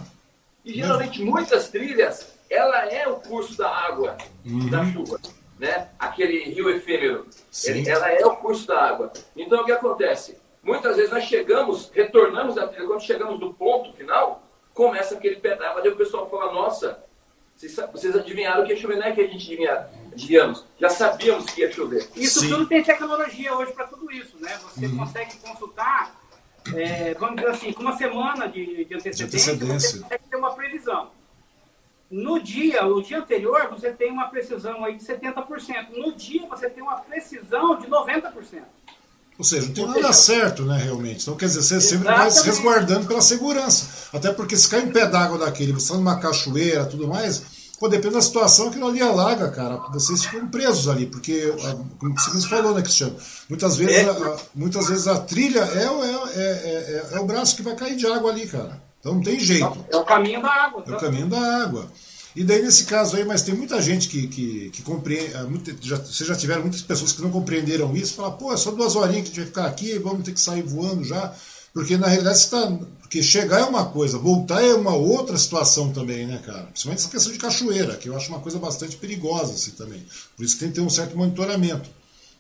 C: E geralmente muitas trilhas, ela é o curso da água,
A: uhum.
C: da chuva. Né? Aquele rio efêmero. Ele, ela é o curso da água. Então o que acontece? Muitas vezes nós chegamos, retornamos da trilha, quando chegamos do ponto final, começa aquele pé d'água, daí o pessoal fala, nossa, vocês, vocês adivinharam que ia chover, não é que a gente adivinha, adivinhamos, já sabíamos que ia chover.
B: Isso Sim. tudo tem tecnologia hoje para tudo isso, né? Você uhum. consegue consultar, é, vamos dizer assim, com uma semana de, de, antecedência, de antecedência, você consegue ter uma previsão. No dia, o dia anterior, você tem uma precisão aí de 70%. No dia, você tem uma precisão de 90%.
A: Ou seja, não tem nada certo, né, realmente. Então, quer dizer, você sempre vai se resguardando pela segurança. Até porque se cai um pé d'água daquele, você está numa cachoeira tudo mais, pô, depende da situação que não ali alaga, cara. Vocês ficam presos ali, porque, ah, como você falou, né, Cristiano? Muitas vezes, é. a, muitas vezes a trilha é, é, é, é, o braço que vai cair de água ali, cara. Então não tem jeito.
B: É o caminho da água.
A: É o caminho da água. E daí, nesse caso aí, mas tem muita gente que, que, que compreende. Ah, já, vocês já tiveram muitas pessoas que não compreenderam isso, falam, pô, é só duas horinhas que a gente vai ficar aqui, vamos ter que sair voando já. Porque na realidade está. Porque chegar é uma coisa, voltar é uma outra situação também, né, cara? Principalmente essa questão de cachoeira, que eu acho uma coisa bastante perigosa assim também. Por isso que tem que ter um certo monitoramento.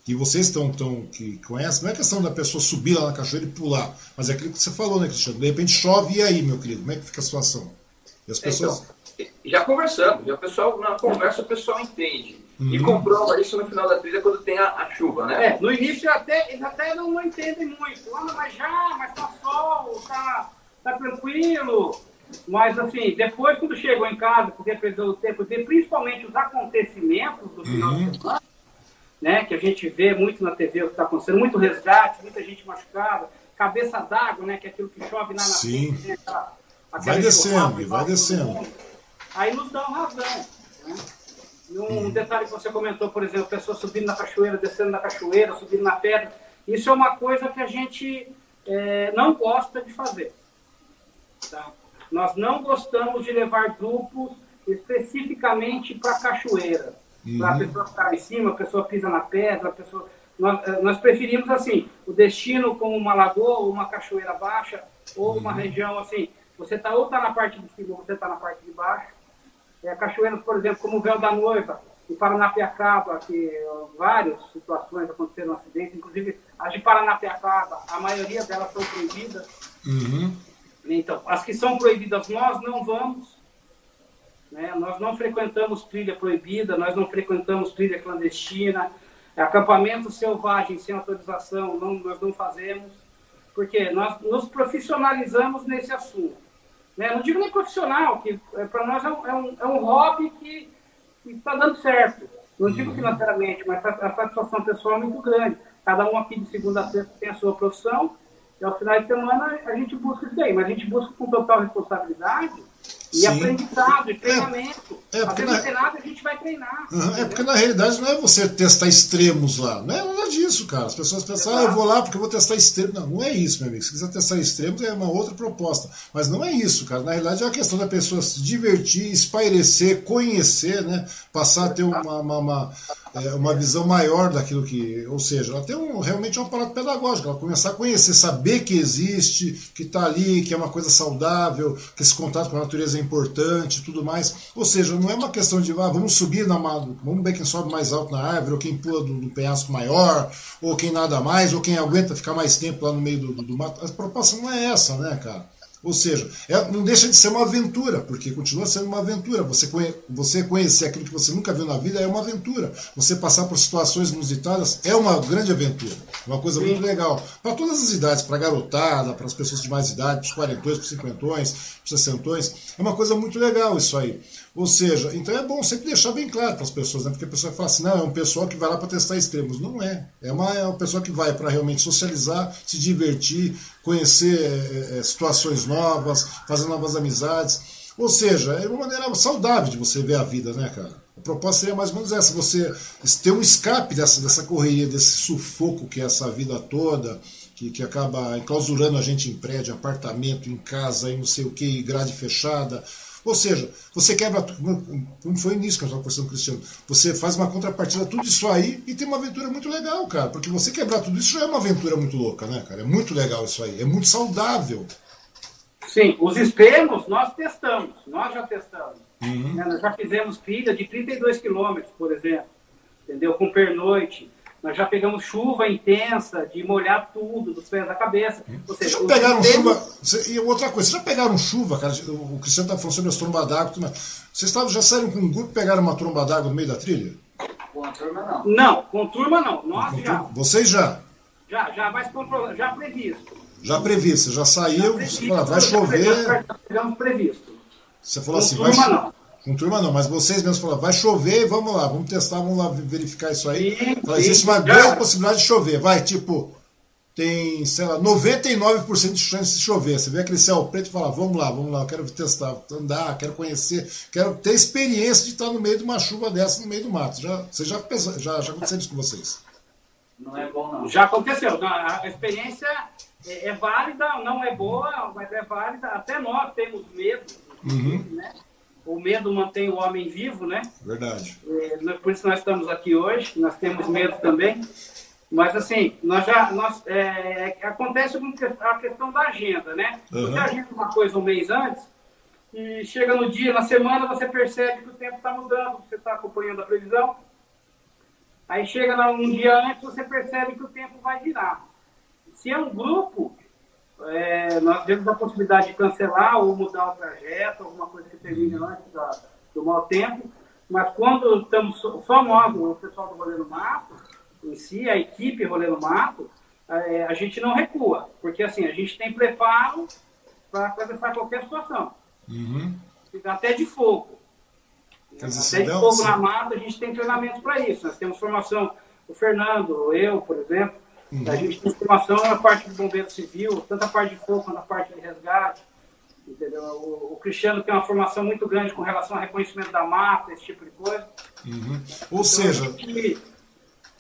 A: E vocês estão tão, que conhecem, não é questão da pessoa subir lá na cachoeira e pular, mas é aquilo que você falou, né, Cristiano? De repente chove e aí, meu querido, como é que fica a situação? E as pessoas.
C: Então, já conversamos, já o pessoal, na conversa o pessoal entende. Uhum. E comprova isso no final da trilha quando tem a, a chuva, né?
B: É, no início até, eles até não, não entendem muito. Ah, mas já, mas tá sol, tá, tá tranquilo. Mas assim, depois quando chegou em casa, porque precisou do tempo, principalmente os acontecimentos do final uhum. de semana, né? Que a gente vê muito na TV o que está acontecendo, muito resgate, muita gente machucada, cabeça d'água, né? Que é aquilo que chove lá na
A: Sim. frente, né, aquela, vai descendo, vai descendo
B: aí nos dá uma razão. Né? E um detalhe que você comentou, por exemplo, pessoas subindo na cachoeira, descendo na cachoeira, subindo na pedra, isso é uma coisa que a gente é, não gosta de fazer. Tá? Nós não gostamos de levar grupos especificamente para cachoeira. Uhum. Para a pessoa ficar em cima, a pessoa pisa na pedra, a pessoa... Nós, é, nós preferimos assim, o destino como uma lagoa, ou uma cachoeira baixa, ou uma uhum. região assim. Você está ou está na parte de cima ou você está na parte de baixo é, cachoeiras, por exemplo, como o Véu da Noiva, em Paranapiacaba, que várias situações aconteceram no acidente, inclusive as de Paranapiacaba, a maioria delas são proibidas.
A: Uhum.
B: Então, as que são proibidas nós não vamos, Né? Nós não frequentamos trilha proibida, nós não frequentamos trilha clandestina, acampamento selvagem sem autorização, não, nós não fazemos, porque nós nos profissionalizamos nesse assunto. Né? Não digo nem profissional, que é, para nós é um, é, um, é um hobby que está dando certo. Não digo uhum. financeiramente, mas a satisfação pessoal é muito grande. Cada um aqui de segunda a sexta tem a sua profissão, e ao final de semana a gente busca isso aí, mas a gente busca com total responsabilidade e Sim. aprendizado, e é. treinamento. É, é porque na... nada, a gente vai treinar.
A: Uhum, é porque na realidade não é você testar extremos lá. Não é nada disso, cara. As pessoas pensam, ah, eu vou lá porque eu vou testar extremos. Não, não é isso, meu amigo. Se quiser testar extremos, é uma outra proposta. Mas não é isso, cara. Na realidade é uma questão da pessoa se divertir, espairecer, conhecer, né? Passar a ter uma, uma, uma é, uma visão maior daquilo que. Ou seja, ela tem um, realmente um aparato pedagógico, ela começar a conhecer, saber que existe, que está ali, que é uma coisa saudável, que esse contato com a natureza é importante tudo mais. Ou seja, não é uma questão de ah, vamos subir na vamos ver quem sobe mais alto na árvore, ou quem pula do, do penhasco maior, ou quem nada mais, ou quem aguenta ficar mais tempo lá no meio do, do, do mato. A proposta não é essa, né, cara? Ou seja, é, não deixa de ser uma aventura, porque continua sendo uma aventura. Você, conhe, você conhecer aquilo que você nunca viu na vida é uma aventura. Você passar por situações inusitadas é uma grande aventura. Uma coisa Sim. muito legal. Para todas as idades, para a garotada, para as pessoas de mais idade, para os quarentões, para os cinquentões, para os sessentões. É uma coisa muito legal isso aí. Ou seja, então é bom sempre deixar bem claro para as pessoas, né? porque a pessoa fala assim, não, é um pessoal que vai lá para testar extremos. Não é. É uma, é uma pessoa que vai para realmente socializar, se divertir, conhecer é, situações novas, fazer novas amizades. Ou seja, é uma maneira saudável de você ver a vida, né, cara? A proposta seria mais ou menos essa, você ter um escape dessa, dessa correria, desse sufoco que é essa vida toda, que, que acaba enclausurando a gente em prédio, apartamento, em casa, e não sei o que, grade fechada, ou seja, você quebra, como foi nisso que eu estava conversando com o Cristiano, você faz uma contrapartida, tudo isso aí, e tem uma aventura muito legal, cara. Porque você quebrar tudo isso já é uma aventura muito louca, né, cara? É muito legal isso aí, é muito saudável.
B: Sim, os extremos nós testamos, nós já testamos. Uhum. Né, nós já fizemos trilha de 32 quilômetros, por exemplo, entendeu? Com pernoite. Nós já pegamos chuva intensa, de molhar tudo, dos pés à cabeça. Ou
A: seja, vocês já pegaram chuva. E outra coisa, vocês já pegaram chuva, cara? O Cristiano está falando sobre as trombas d'água. Vocês tavam, já saíram com um grupo e pegaram uma tromba d'água no meio da trilha?
B: Com a turma não. Não, com turma não. Nós com já.
A: Vocês já?
B: Já, já, mas já previsto.
A: Já previsto, já saiu, já previsto, vai chover. Já
B: pegamos previsto.
A: Você falou com assim, turma, vai. Não. Com turma não, mas vocês mesmos falaram, vai chover, vamos lá, vamos testar, vamos lá verificar isso aí. Sim, sim, existe uma grande possibilidade de chover. Vai, tipo, tem, sei lá, 99% de chance de chover. Você vê aquele céu preto e fala, vamos lá, vamos lá, eu quero testar, andar, quero conhecer, quero ter experiência de estar no meio de uma chuva dessa, no meio do mato. Já, você já, já, já aconteceu isso com vocês?
B: Não é bom, não. Já aconteceu. A experiência é, é válida, não é boa, mas é válida. Até nós temos medo, uhum. né? O medo mantém o homem vivo, né?
A: Verdade.
B: É, por isso nós estamos aqui hoje, nós temos medo também. Mas assim, nós já, nós, é, acontece a questão da agenda, né? Uhum. Você agenda uma coisa um mês antes e chega no dia, na semana, você percebe que o tempo está mudando, você está acompanhando a previsão. Aí chega um dia antes, você percebe que o tempo vai virar. Se é um grupo, é, nós temos a possibilidade de cancelar ou mudar o trajeto, alguma coisa que termine antes da, do mau tempo, mas quando estamos só nós, o pessoal do Rolê no Mato, em si, a equipe Rolê no Mato, é, a gente não recua, porque assim, a gente tem preparo para atravessar qualquer situação. Uhum. Até de fogo. Até de fogo na mata, a gente tem treinamento para isso. Nós temos formação, o Fernando, eu, por exemplo, Uhum. A gente tem formação na parte de bombeiro civil, tanto a parte de fogo quanto a parte de resgate. Entendeu? O, o, Cristiano tem uma formação muito grande com relação ao reconhecimento da mata, esse tipo de coisa.
A: Uhum. Ou então, seja.
B: A gente,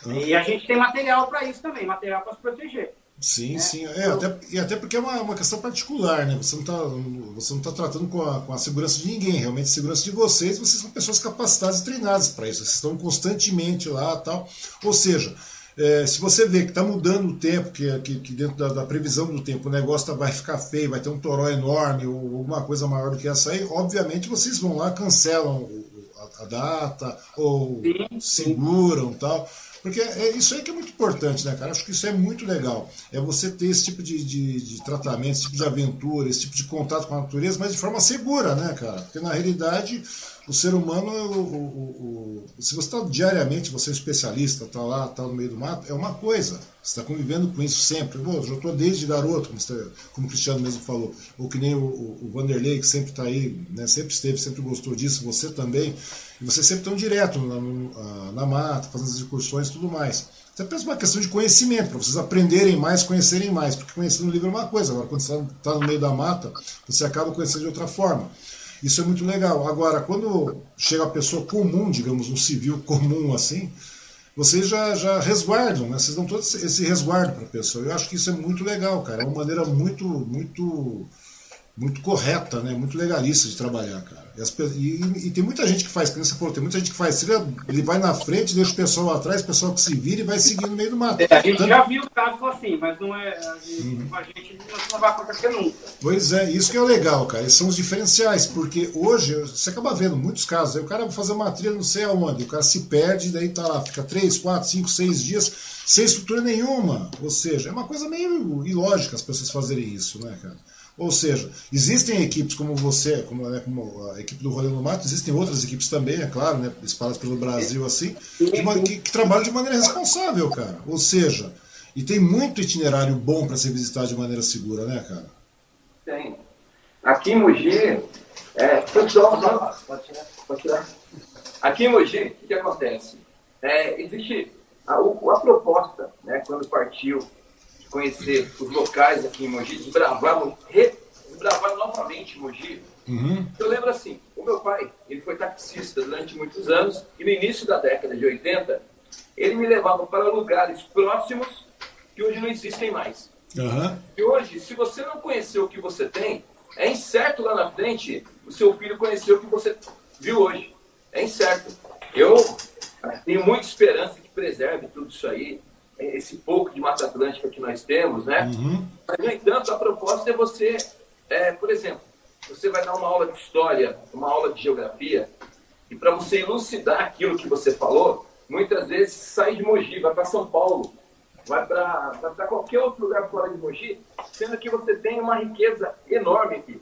B: uhum. E a gente tem material para isso também, material para se proteger.
A: Sim, né? sim. É, até, e até porque é uma, uma questão particular, né? Você não está tá tratando com a, com a segurança de ninguém, realmente a segurança de vocês, vocês são pessoas capacitadas e treinadas para isso, vocês estão constantemente lá tal. Ou seja, é, se você vê que está mudando o tempo, que, que, que dentro da, da, previsão do tempo o negócio tá, vai ficar feio, vai ter um toró enorme ou alguma coisa maior do que essa aí, obviamente vocês vão lá, cancelam a, a data ou sim, seguram sim. tal. Porque é isso aí que é muito importante, né, cara? Acho que isso é muito legal. É você ter esse tipo de, de, de, tratamento, esse tipo de aventura, esse tipo de contato com a natureza, mas de forma segura, né, cara? Porque na realidade o ser humano, o, o, o, se você está diariamente, você é especialista, está lá, está no meio do mato, é uma coisa. Você está convivendo com isso sempre. Eu estou desde garoto, como, como, o Cristiano mesmo falou. Ou que nem o, o Vanderlei, que sempre está aí, né, sempre esteve, sempre gostou disso, você também. E você sempre tão direto na, na mata, fazendo as excursões e tudo mais. Isso é uma questão de conhecimento, para vocês aprenderem mais, conhecerem mais. Porque conhecer no livro é uma coisa, agora quando você está no meio da mata, você acaba conhecendo de outra forma. Isso é muito legal. Agora, quando chega a pessoa comum, digamos, um civil comum assim, vocês já, já resguardam, né? Vocês dão todo esse resguardo para a pessoa. Eu acho que isso é muito legal, cara. É uma maneira muito, muito muito correta, né? muito legalista de trabalhar, cara. E, as, e, e, tem muita gente que faz, como você falou, tem muita gente que faz trilha, ele vai na frente, deixa o pessoal atrás, o pessoal que se vira e vai seguindo no meio do mato.
B: É, a gente Tanto... já viu casos assim, mas não é, a gente, uhum. a gente não vai acontecer nunca.
A: Pois é, isso que é legal, cara. Esses são os diferenciais, porque hoje você acaba vendo muitos casos, aí o cara vai fazer uma trilha não sei aonde, o cara se perde, daí tá lá, fica 3, 4, 5, 6 dias sem estrutura nenhuma. Ou seja, é uma coisa meio ilógica as pessoas fazerem isso, né, cara? Ou seja, existem equipes como você, como, né, como a equipe do Rolê no Mato, existem outras equipes também, é claro, né, espalhadas pelo Brasil assim, que, que, que, trabalham de maneira responsável, cara. Ou seja, e tem muito itinerário bom para ser visitado de maneira segura, né, cara?
C: Tem. Aqui em Mogi, é, pode tirar. Aqui em Mogi, o que acontece? É, existe a, a proposta, né, quando partiu conhecer os locais aqui em Mogi, desbravar, re, desbravar novamente Mogi. Uhum. Eu lembro assim, o meu pai, ele foi taxista durante muitos anos e no início da década de 80, ele me levava para lugares próximos que hoje não existem mais. Uhum. E hoje, se você não conhecer o que você tem, é incerto lá na frente o seu filho conhecer o que você viu hoje. É incerto. Eu tenho muita esperança que preserve tudo isso aí, esse pouco de Mata Atlântica que nós temos, né? Uhum. Mas, no entanto, a proposta é você, é, por exemplo, você vai dar uma aula de história, uma aula de geografia, e para você elucidar aquilo que você falou, muitas vezes sai de Mogi, vai para São Paulo, vai para qualquer outro lugar fora de Mogi, sendo que você tem uma riqueza enorme aqui.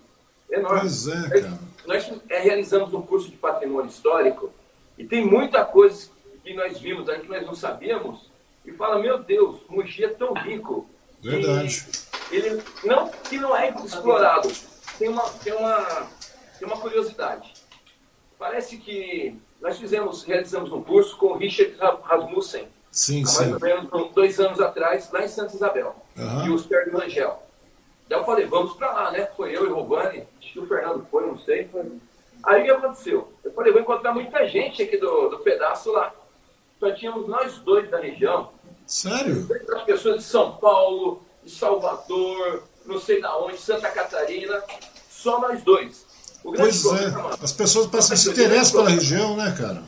C: Enorme.
A: Pois é, cara.
C: Nós, nós é, realizamos um curso de patrimônio histórico e tem muita coisa que nós vimos aí que nós não sabíamos e fala, meu Deus, Mogi é tão rico.
A: Verdade.
C: Ele não que não é explorado. Tem uma, tem uma, tem uma curiosidade. Parece que nós fizemos, realizamos um curso com o Richard Rasmussen.
A: Sim,
C: há
A: sim.
C: mais ou menos dois anos atrás, lá em Santa Isabel. Uhum. E o Sérgio Rangel. Daí eu falei, vamos para lá, né? Foi eu e o Robani, acho que o Fernando foi, não sei. Aí o que aconteceu? Eu falei, vou encontrar muita gente aqui do, do pedaço lá só tínhamos nós dois da região.
A: Sério?
C: As pessoas de São Paulo, de Salvador, não sei da onde, Santa Catarina, só nós dois.
A: pois é, as pessoas passam esse interesse pela região, né, cara?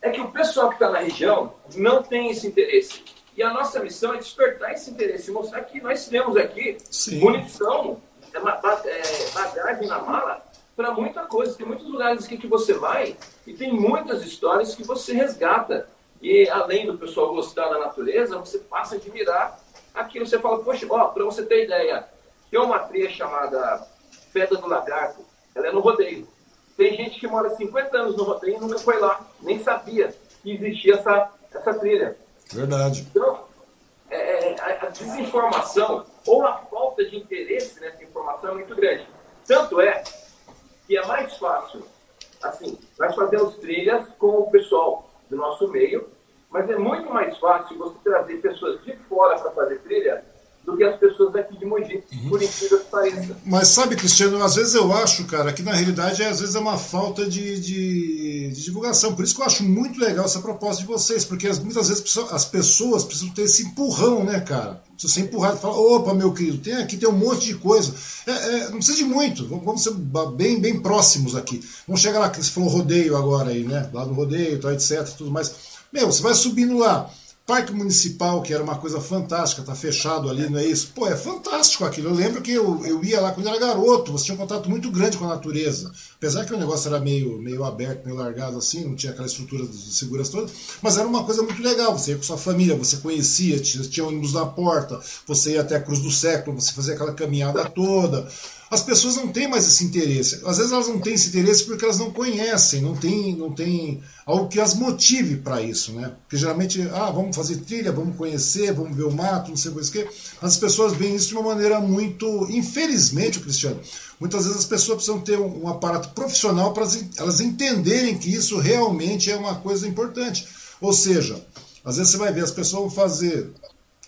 C: É que o pessoal que está na região não tem esse interesse. E a nossa missão é despertar esse interesse, mostrar que nós temos aqui Sim. munição, é, é, bagagem na mala para muita coisa. Tem muitos lugares aqui que você vai e tem muitas histórias que você resgata. E além do pessoal gostar da natureza, você passa a admirar aquilo. Você fala, poxa, ó, para você ter ideia, tem uma trilha chamada Pedra do Lagarto, ela é no rodeio. Tem gente que mora 50 anos no rodeio e nunca foi lá, nem sabia que existia essa, essa trilha.
A: Verdade.
C: Então, é, é a desinformação ou a falta de interesse nessa informação é muito grande. Tanto é que é mais fácil, assim, nós fazemos trilhas com o pessoal do nosso meio, mas é muito mais fácil você trazer pessoas de fora para fazer trilha do que as pessoas daqui de Mogi, uhum. por incrível que pareça.
A: Mas sabe, Cristiano, às vezes eu acho, cara, que na realidade às vezes é uma falta de, de, de, divulgação. Por isso que eu acho muito legal essa proposta de vocês, porque muitas vezes as pessoas precisam ter esse empurrão, né, cara? Precisa ser empurrado e falar, opa, meu querido, tem aqui tem um monte de coisa. É, é, não precisa de muito, vamos ser bem, bem próximos aqui. Vamos chegar lá, que você falou rodeio agora aí, né? Lá no rodeio, tal, etc, tudo mais. Meu, você vai subindo lá. Parque Municipal, que era uma coisa fantástica, tá fechado ali, não é isso? Pô, é fantástico aquilo. Eu lembro que eu, eu ia lá quando era garoto, você tinha um contato muito grande com a natureza. Apesar que o negócio era meio, meio aberto, meio largado assim, não tinha aquela estrutura de segurança toda, mas era uma coisa muito legal. Você ia com sua família, você conhecia, tinha, tinha ônibus na porta, você ia até a Cruz do Século, você fazia aquela caminhada toda. As pessoas não têm mais esse interesse. Às vezes elas não têm esse interesse porque elas não conhecem, não tem, não tem algo que as motive para isso, né? Porque geralmente, ah, vamos fazer trilha, vamos conhecer, vamos ver o mato, não sei o que. As pessoas veem isso de uma maneira muito, infelizmente, Cristiano, muitas vezes as pessoas precisam ter um, aparato profissional para elas entenderem que isso realmente é uma coisa importante. Ou seja, às vezes você vai ver as pessoas vão fazer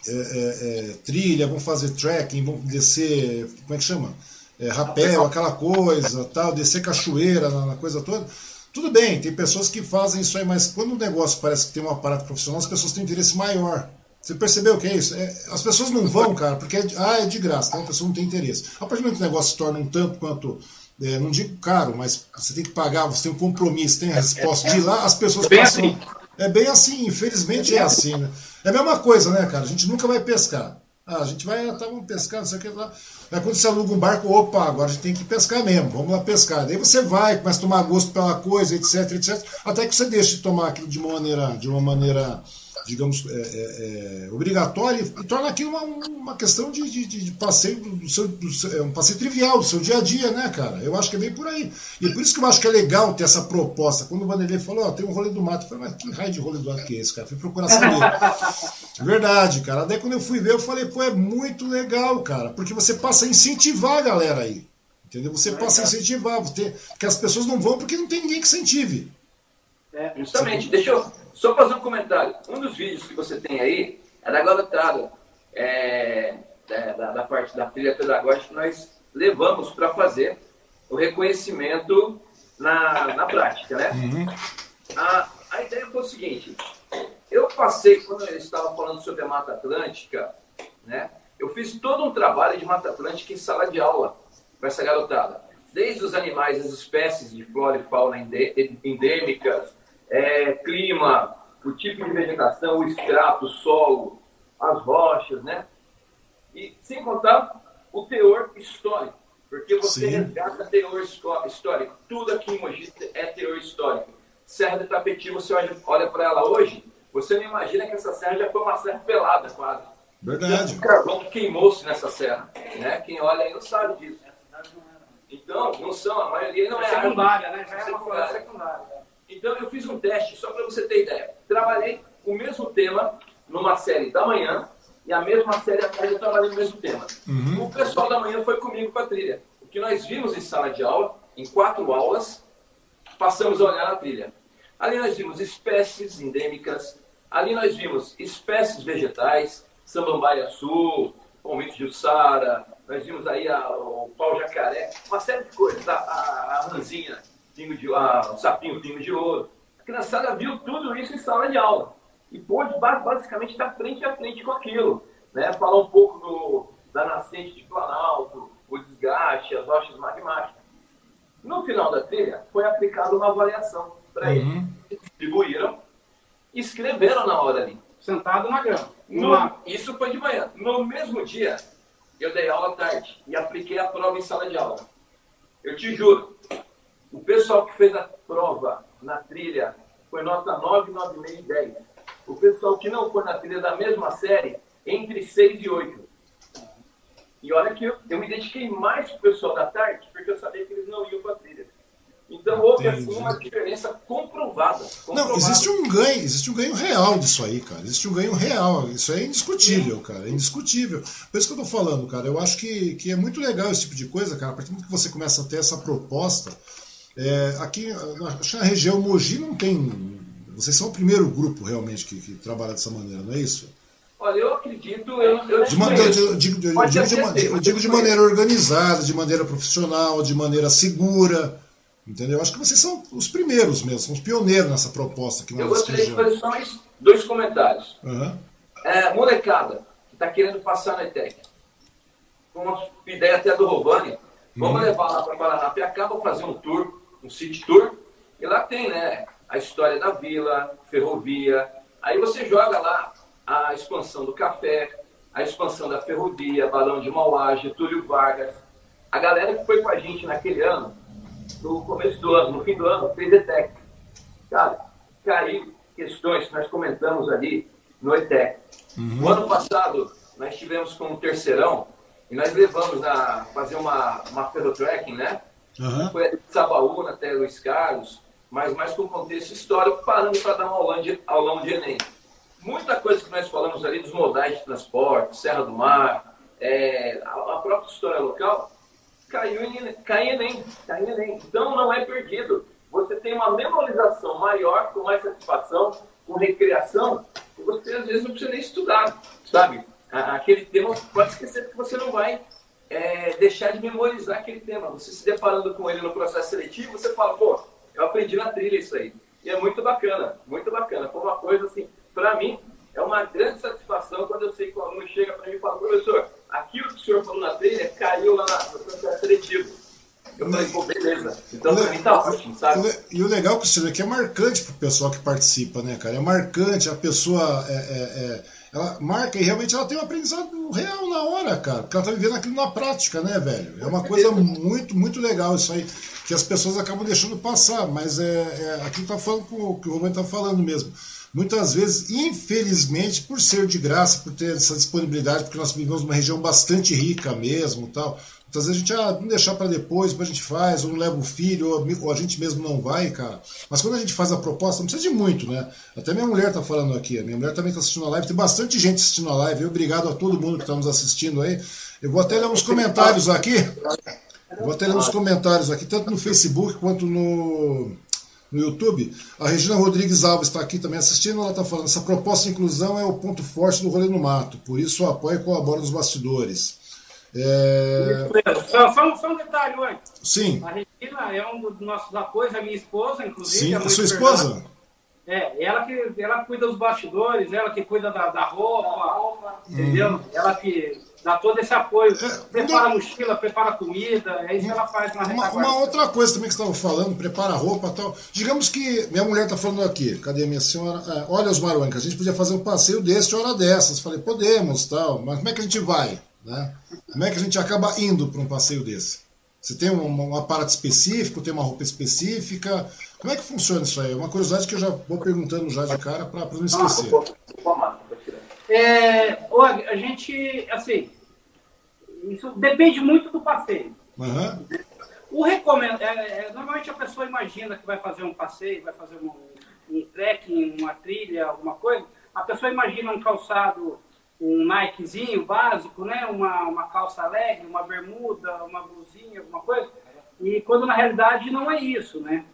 A: é, é, é, trilha, vão fazer trekking, vão descer, como é que chama? É, rapel, aquela coisa, tal, descer cachoeira, na, coisa toda. Tudo bem, tem pessoas que fazem isso aí, mas quando o negócio parece que tem um aparato profissional, as pessoas têm interesse maior. Você percebeu o que é isso? É, as pessoas não vão, cara, porque é de, ah, é de graça, então a pessoa não tem interesse. A partir do momento que o negócio se torna um tanto quanto, é, não digo caro, mas você tem que pagar, você tem um compromisso, tem a resposta de ir lá, as pessoas
B: é passam. Assim.
A: É bem assim, infelizmente é assim, né? É a mesma coisa, né, cara? A gente nunca vai pescar. Ah, a gente vai, tá, vamos pescar, não sei o que lá. Aí quando você aluga um barco, opa, agora a gente tem que pescar mesmo, vamos lá pescar. Daí você vai, começa a tomar gosto pela coisa, etc, etc, até que você deixa de tomar aquilo de uma maneira, de uma maneira digamos, é, é, é, obrigatória e torna aquilo uma, uma questão de, de, de passeio do seu, do seu, é um passeio trivial do seu dia a dia, né, cara? Eu acho que é bem por aí. E por isso que eu acho que é legal ter essa proposta. Quando o Vanderlei falou, ó, oh, tem um rolê do mato, eu falei, mas que raio de rolê do mato que é esse, cara? Fui procurar saber. *laughs* é verdade, cara. Daí quando eu fui ver, eu falei, pô, é muito legal, cara, porque você passa a incentivar a galera aí. Entendeu? Você passa a incentivar, porque as pessoas não vão porque não tem ninguém que incentive.
C: É, justamente, deixa eu só fazer um comentário. Um dos vídeos que você tem aí é da garotada é, é, da, da, parte da trilha pedagógica que nós levamos para fazer o reconhecimento na, na prática, né? Uhum. A, a ideia foi o seguinte. Eu passei, quando eu estava falando sobre a Mata Atlântica, né? Eu fiz todo um trabalho de Mata Atlântica em sala de aula para essa garotada. Desde os animais, as espécies de flora e fauna endêmicas, é, clima, o tipo de vegetação, o extrato, o solo, as rochas, né? E sem contar o teor histórico, porque você Sim. resgata teor histórico. Tudo aqui em Mogi é teor histórico. Serra do Tapeti, você olha, olha para ela hoje, você não imagina que essa serra já foi uma serra pelada quase.
A: Verdade.
C: O carvão queimou-se nessa serra. Né? Quem olha aí não sabe disso. Então, não são, a maioria não é.
B: Secundária, né? Já é uma coisa secundária.
C: Então eu fiz um teste, só para você ter ideia. Trabalhei o mesmo tema numa série da manhã e a mesma série à tarde eu trabalhei no mesmo tema. Uhum. O pessoal da manhã foi comigo para a trilha. O que nós vimos em sala de aula, em quatro aulas, passamos a olhar na trilha. Ali nós vimos espécies endêmicas, ali nós vimos espécies vegetais, samambaia sul, palmito de Ussara, nós vimos aí a, o pau-jacaré, uma série de coisas, a, a, a ranzinha pingo de, ah, o sapinho pingo de ouro. A criançada viu tudo isso em sala de aula e pôde basicamente estar frente a frente com aquilo. Né? Falar um pouco do, da nascente de Planalto, o desgaste, as rochas magmáticas. No final da trilha, foi aplicada uma avaliação para uhum. eles. Distribuíram e escreveram na hora ali.
B: Sentado na grama.
C: No, isso foi de manhã. No mesmo dia, eu dei aula à tarde e apliquei a prova em sala de aula. Eu te juro, o pessoal que fez a prova na trilha foi nota 9, 9,5 e 10. O pessoal que não foi na trilha da mesma série, entre 6 e 8. E olha que eu, eu me dediquei mais para o pessoal da tarde, porque eu sabia que eles não iam para a trilha. Então houve assim, uma diferença comprovada, comprovada,
A: Não, existe um ganho, existe um ganho real disso aí, cara. Existe um ganho real. Isso é indiscutível, cara. É indiscutível. Por isso que eu tô falando, cara. Eu acho que, que é muito legal esse tipo de coisa, cara. A partir do momento que você começa a ter essa proposta, é, aqui na, na região Mogi não tem. Vocês são o primeiro grupo realmente que, que trabalha dessa maneira, não é isso?
C: Olha, eu acredito. Eu, eu
A: de uma, eu, digo, de, eu digo, de, maneira organizada, de maneira profissional, de maneira segura. Entendeu? Acho que vocês são os primeiros mesmo, são os pioneiros nessa proposta que
C: nós Eu gostaria de fazer só mais dois comentários. Uhum. É, molecada, que está querendo passar na ETEC, com uma ideia até do Rovani, vamos uhum. levar lá para Paranapiacaba, fazer um tour um city tour, e lá tem, né, a história da vila, ferrovia. Aí você joga lá a expansão do café, a expansão da ferrovia, Balão de Mauá, Getúlio Vargas. A galera que foi com a gente naquele ano, no começo do ano, no fim do ano, fez ETEC. Cara, caiu questões que nós comentamos ali no ETEC. Uhum. O ano passado, nós tivemos como terceirão E nós levamos na fazer uma, uma ferrotrekking, né?
A: Uhum.
C: Foi de Sabaúna até Luiz Carlos, mas mais com contexto histórico, parando para dar um aulão de, aulão de Enem. Muita coisa que nós falamos ali dos modais de transporte, Serra do Mar, é, a, a, própria história local, caiu em, cai em Enem, cai em Enem. Então não é perdido. Você tem uma memorização maior, com mais satisfação, com recreação, e você às vezes não precisa nem estudar, sabe? Aquele tema, pode esquecer que você não vai é, deixar de memorizar aquele tema. Você se deparando com ele no processo seletivo, você fala, pô, eu aprendi na trilha isso aí. E é muito bacana, muito bacana. Foi uma coisa assim, para mim, é uma grande satisfação quando eu sei que o aluno chega para mim e fala, professor, aquilo que o senhor falou na trilha caiu lá no processo seletivo. Eu falei, pô, beleza. Então, pra mim tá ótimo, sabe?
A: E o legal, Cristiano, é que é marcante pro pessoal que participa, né, cara? É marcante, a pessoa é, é, é, ela marca e realmente ela tem um aprendizado real na hora, cara. Porque ela tá vivendo aquilo na prática, né, velho? É uma coisa muito, muito legal isso aí, que as pessoas acabam deixando passar, mas é, é aquilo que tá falando com, que o Romano tá falando mesmo. Muitas vezes, infelizmente, por ser de graça, por ter essa disponibilidade, porque nós vivemos numa região bastante rica mesmo tal, Muitas vezes a gente, ah, não deixar para depois, depois a gente faz, ou não leva o filho, ou, a gente mesmo não vai, cara. Mas quando a gente faz a proposta, não precisa de muito, né? Até minha mulher tá falando aqui, a minha mulher também está assistindo a live, tem bastante gente assistindo a live, obrigado a todo mundo que está nos assistindo aí. Eu vou até ler uns comentários aqui. Eu vou até ler uns comentários aqui, tanto no Facebook quanto no, no YouTube. A Regina Rodrigues Alves está aqui também assistindo, ela está falando, essa proposta de inclusão é o ponto forte do rolê no mato, por isso apoia e colabora nos bastidores.
B: É... Só, só, só, um detalhe, ué.
A: Sim.
B: A Regina é um dos nossos apoios, a minha esposa, inclusive.
A: Sim,
B: a,
A: a sua esposa?
B: É, ela que ela cuida dos bastidores, ela que cuida da, da roupa, entendeu? Hum. Ela que dá todo esse apoio. É, prepara a mochila, prepara a comida, é isso que ela faz na
A: uma, uma outra coisa também que você estava falando, prepara a roupa e tal. Digamos que minha mulher está falando aqui, cadê a minha senhora? É, olha os Marônicas, a gente podia fazer um passeio desse hora dessas. Falei, podemos, tal, mas como é que a gente vai? Né? Como é que a gente acaba indo para um passeio desse? Você tem um, um, aparato específico, tem uma roupa específica? Como é que funciona isso aí? É uma curiosidade que eu já vou perguntando já de cara para não esquecer.
B: É, olha, a gente, assim, isso depende muito do passeio.
A: Uhum.
B: O recomendo, é, é, normalmente a pessoa imagina que vai fazer um passeio, vai fazer um, um trekking, uma trilha, alguma coisa. A pessoa imagina um calçado um Nikezinho básico, né? Uma, uma calça leg, uma bermuda, uma blusinha, alguma coisa. E quando na realidade não é isso, né?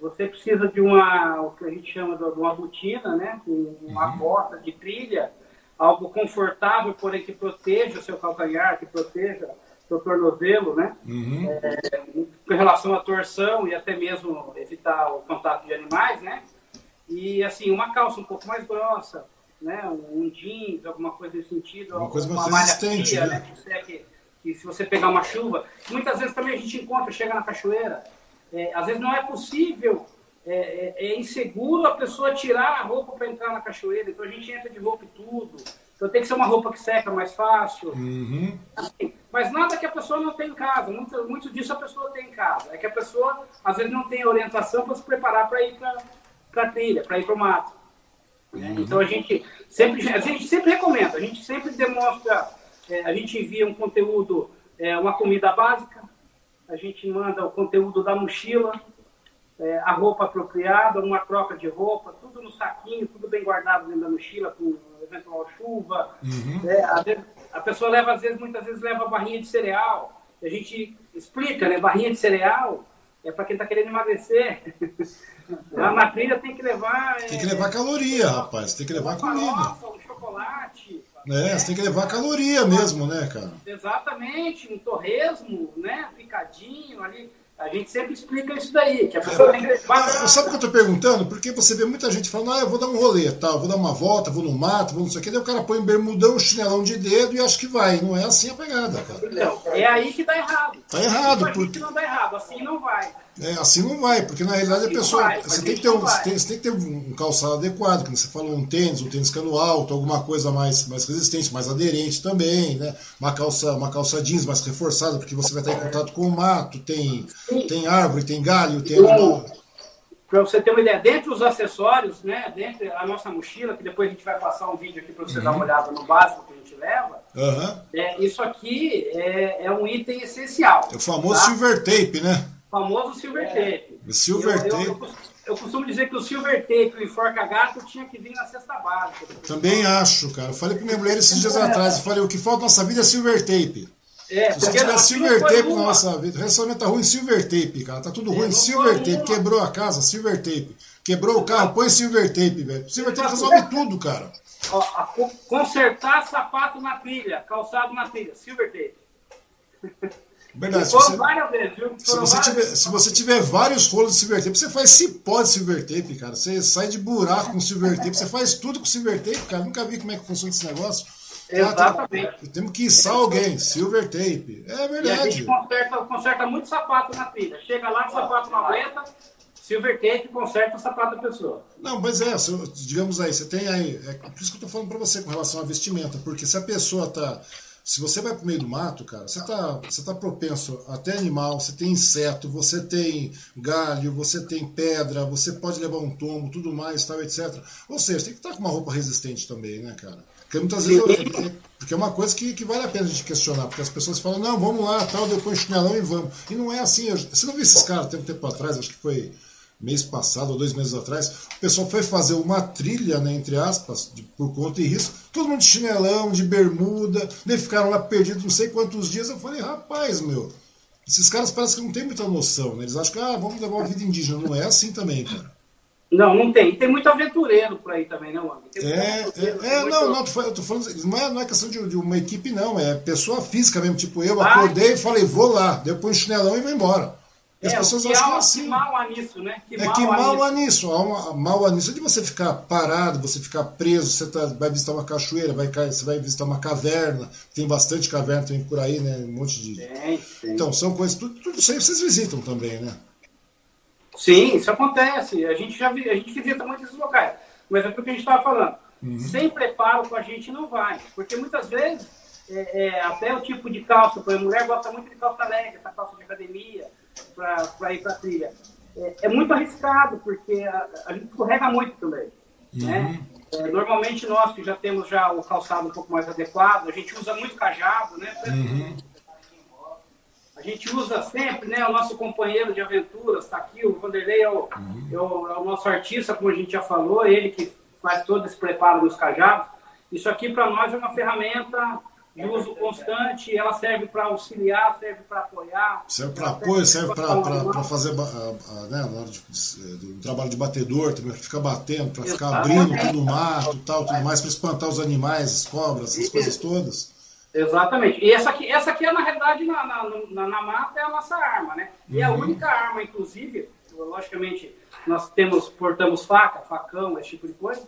B: Você precisa de uma, o que a gente chama de uma botina, né? Uma uhum. bota de trilha, algo confortável, porém que proteja o seu calcanhar, que proteja o seu tornozelo, né?
A: Uhum.
B: É, com relação à torção e até mesmo evitar o contato de animais, né? E assim, uma calça um pouco mais grossa, né, um jeans, alguma coisa nesse sentido.
A: Uma coisa mais resistente,
B: fria,
A: né?
B: né? Que, que, se você pegar uma chuva, muitas vezes também a gente encontra, chega na cachoeira, é, às vezes não é possível, é, é, é inseguro a pessoa tirar a roupa para entrar na cachoeira, então a gente entra de roupa e tudo. Então tem que ser uma roupa que seca mais fácil.
A: Uhum.
B: Assim, mas nada que a pessoa não tem em casa. Muito, muito disso a pessoa tem em casa. É que a pessoa, às vezes, não tem orientação para se preparar para ir para a trilha, para ir para o mato. Né? Uhum. Então a gente sempre, a gente sempre recomenda, a gente sempre demonstra, é, a gente envia um conteúdo, é, uma comida básica, a gente manda o conteúdo da mochila, é, a roupa apropriada, uma troca de roupa, tudo no saquinho, tudo bem guardado dentro da mochila, com eventual chuva.
A: Uhum.
B: É, vezes, a pessoa leva, às vezes, muitas vezes leva barrinha de cereal. A gente explica, né? Barrinha de cereal é para quem está querendo emagrecer. *laughs* Na trilha tem que levar.
A: Tem que levar caloria, rapaz. Tem que levar comida.
B: Farofa, chocolate.
A: É, né? você tem que levar caloria mesmo, né, cara?
B: Exatamente, um torresmo, né? Picadinho ali. A gente sempre explica isso daí, que a pessoa tem que levar.
A: Sabe o que eu estou perguntando? Porque você vê muita gente falando, ah, eu vou dar um rolê, tal, vou dar uma volta, vou no mato, vou não sei o que, daí o cara põe um bermudão, um chinelão de dedo e acha que vai. Não é assim a pegada, cara.
B: Então, é aí que dá errado.
A: Tá errado, porque.
B: não dá errado, assim não vai.
A: É, assim não vai, porque na realidade assim a pessoa. Vai, você, tem que ter um, você, tem, você tem que ter um calçado adequado, como você falou, um tênis, um tênis cano alto, alguma coisa mais, mais resistente, mais aderente também, né? Uma calça, uma calça jeans mais reforçada, porque você vai estar em contato com o mato, tem, tem árvore, tem galho, tem
B: para você ter uma ideia, dentro dos acessórios, né, dentro a nossa mochila, que depois a gente vai passar um vídeo aqui para você uhum. dar uma olhada no básico que a gente leva, uhum. é, isso aqui é, é, um item essencial.
A: É o famoso tá? silver tape, né?
B: O famoso silver tape.
A: O silver
B: eu,
A: tape.
B: Eu, eu, eu, costumo dizer que o silver tape e o enforca gato tinha que vir na cesta básica.
A: Também acho, cara. Eu falei para minha mulher esses dias atrás, eu falei, o que falta na nossa vida é silver tape. É, Se você tiver silver tape na nossa vida, o relacionamento tá ruim, silver tape, cara. Tá tudo é, ruim, silver tape. Uma. Quebrou a casa, silver tape. Quebrou o carro, põe silver tape, velho. Silver tape resolve tudo, cara.
B: Ó, consertar sapato na trilha, calçado na trilha, silver tape. *laughs*
A: Verdade. Se você, vezes, se, você tiver, se você tiver vários rolos de silver tape, você faz cipó de silver tape, cara. Você sai de buraco com silver tape, você faz tudo com silver tape, cara. Nunca vi como é que funciona esse negócio.
B: Exatamente.
A: temos que içar alguém, silver tape. É verdade. E a
B: gente conserta, conserta muito sapato na trilha. Chega lá, o sapato não aguenta, silver tape conserta o sapato da pessoa.
A: Não, mas é, digamos aí, você tem aí. É por isso que eu tô falando para você com relação à vestimenta, porque se a pessoa tá. Se você vai pro meio do mato, cara, você tá, você tá propenso até animal, você tem inseto, você tem galho, você tem pedra, você pode levar um tombo, tudo mais, tal, etc. Ou seja, tem que estar com uma roupa resistente também, né, cara? Porque muitas vezes é, porque é uma coisa que, que vale a pena a gente questionar, porque as pessoas falam, não, vamos lá, tal, depois chinelão e vamos. E não é assim. Eu, você não viu esses caras tem um tempo atrás, acho que foi mês passado ou dois meses atrás, o pessoal foi fazer uma trilha, né, entre aspas, de, por conta e risco, todo mundo de chinelão, de bermuda, daí ficaram lá perdidos não sei quantos dias. Eu falei, rapaz, meu, esses caras parecem que não têm muita noção, né? Eles acham que, ah, vamos levar uma vida indígena. Não é assim também, cara.
B: Não, não tem. E tem muito aventureiro por aí também, não, mano?
A: É, é, é muito... não, não, eu tô falando, não é, não é questão de, de, uma equipe, não, é pessoa física mesmo, tipo eu, ah, acordei e falei, vou lá, depois um chinelão e vou embora.
B: As é, pessoas acham que é assim. Que mal há nisso, né?
A: Que é mal que mal há nisso. Há uma, mal há nisso de você ficar parado, você ficar preso, você tá, vai visitar uma cachoeira, vai, você vai visitar uma caverna, tem bastante caverna também por aí, né? Um monte de. Tem, tem. Então, são coisas, tudo, tudo isso aí vocês visitam também, né?
B: Sim, isso acontece. A gente já a gente visita muitos esses locais. Mas é o que a gente estava falando. Uhum. Sem preparo com a gente não vai. Porque muitas vezes, é, é, até o tipo de calça, por exemplo, a mulher gosta muito de calça leg, essa calça de academia, para ir para a trilha. É, é, muito arriscado, porque a, a, gente escorrega muito também. Uhum. Né? É, normalmente nós que já temos já o calçado um pouco mais adequado, a gente usa muito cajado, né? Uhum. A gente usa sempre, né? O nosso companheiro de aventuras está aqui, o Vanderlei é o, uhum. é, o, é o, nosso artista, como a gente já falou, ele que faz todo esse preparo dos cajados. Isso aqui para nós é uma ferramenta de uso constante, ela serve para auxiliar, serve para apoiar.
A: Serve para apoio, serve para fazer né, na hora de, de, trabalho de batedor, também fica batendo, para ficar abrindo tudo o mato, tal, tudo mais, para espantar os animais, as cobras, essas coisas todas.
B: Exatamente. E essa aqui, essa aqui é, na realidade, na, na, na, na mata, é a nossa arma, né? E uhum. a única arma, inclusive, logicamente, nós temos, portamos faca, facão, esse tipo de coisa,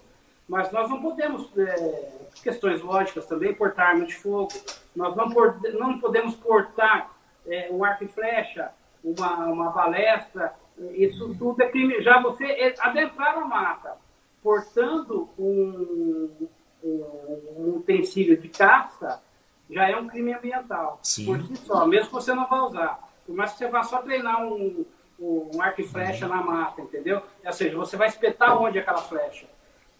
B: mas nós não podemos, é, questões lógicas também, portar arma de fogo, nós não, por, não podemos portar é, um arco e flecha, uma, uma balestra, isso tudo é crime. Já você é, adentrar a mata portando um, um, um utensílio de caça, já é um crime ambiental. Sim. Por si só, mesmo que você não vá usar. Por mais que você vá só treinar um, um arco e flecha uhum. na mata, entendeu? Ou seja, você vai espetar onde é aquela flecha.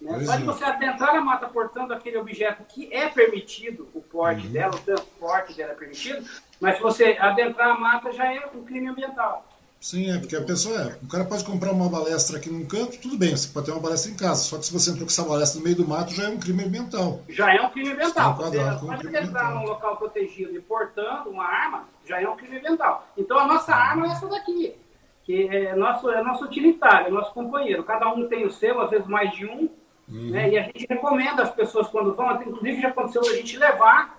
B: Né? Só de você adentrar na mata portando aquele objeto que é permitido, o porte uhum. dela, o transporte dela é permitido, mas se você adentrar a mata já é um crime ambiental.
A: Sim, é, porque a pessoa é. O cara pode comprar uma balestra aqui num canto, tudo bem, você pode ter uma balestra em casa. Só que se você entrou com essa balestra no meio do mato, já é um crime ambiental.
B: Já é um crime ambiental. Você pode um entrar num local protegido e portando uma arma, já é um crime ambiental. Então a nossa arma é essa daqui, que é nosso, é nosso utilitário, é nosso companheiro. Cada um tem o seu, às vezes mais de um. Uhum. Né? E a gente recomenda as pessoas quando vão, inclusive já aconteceu a gente levar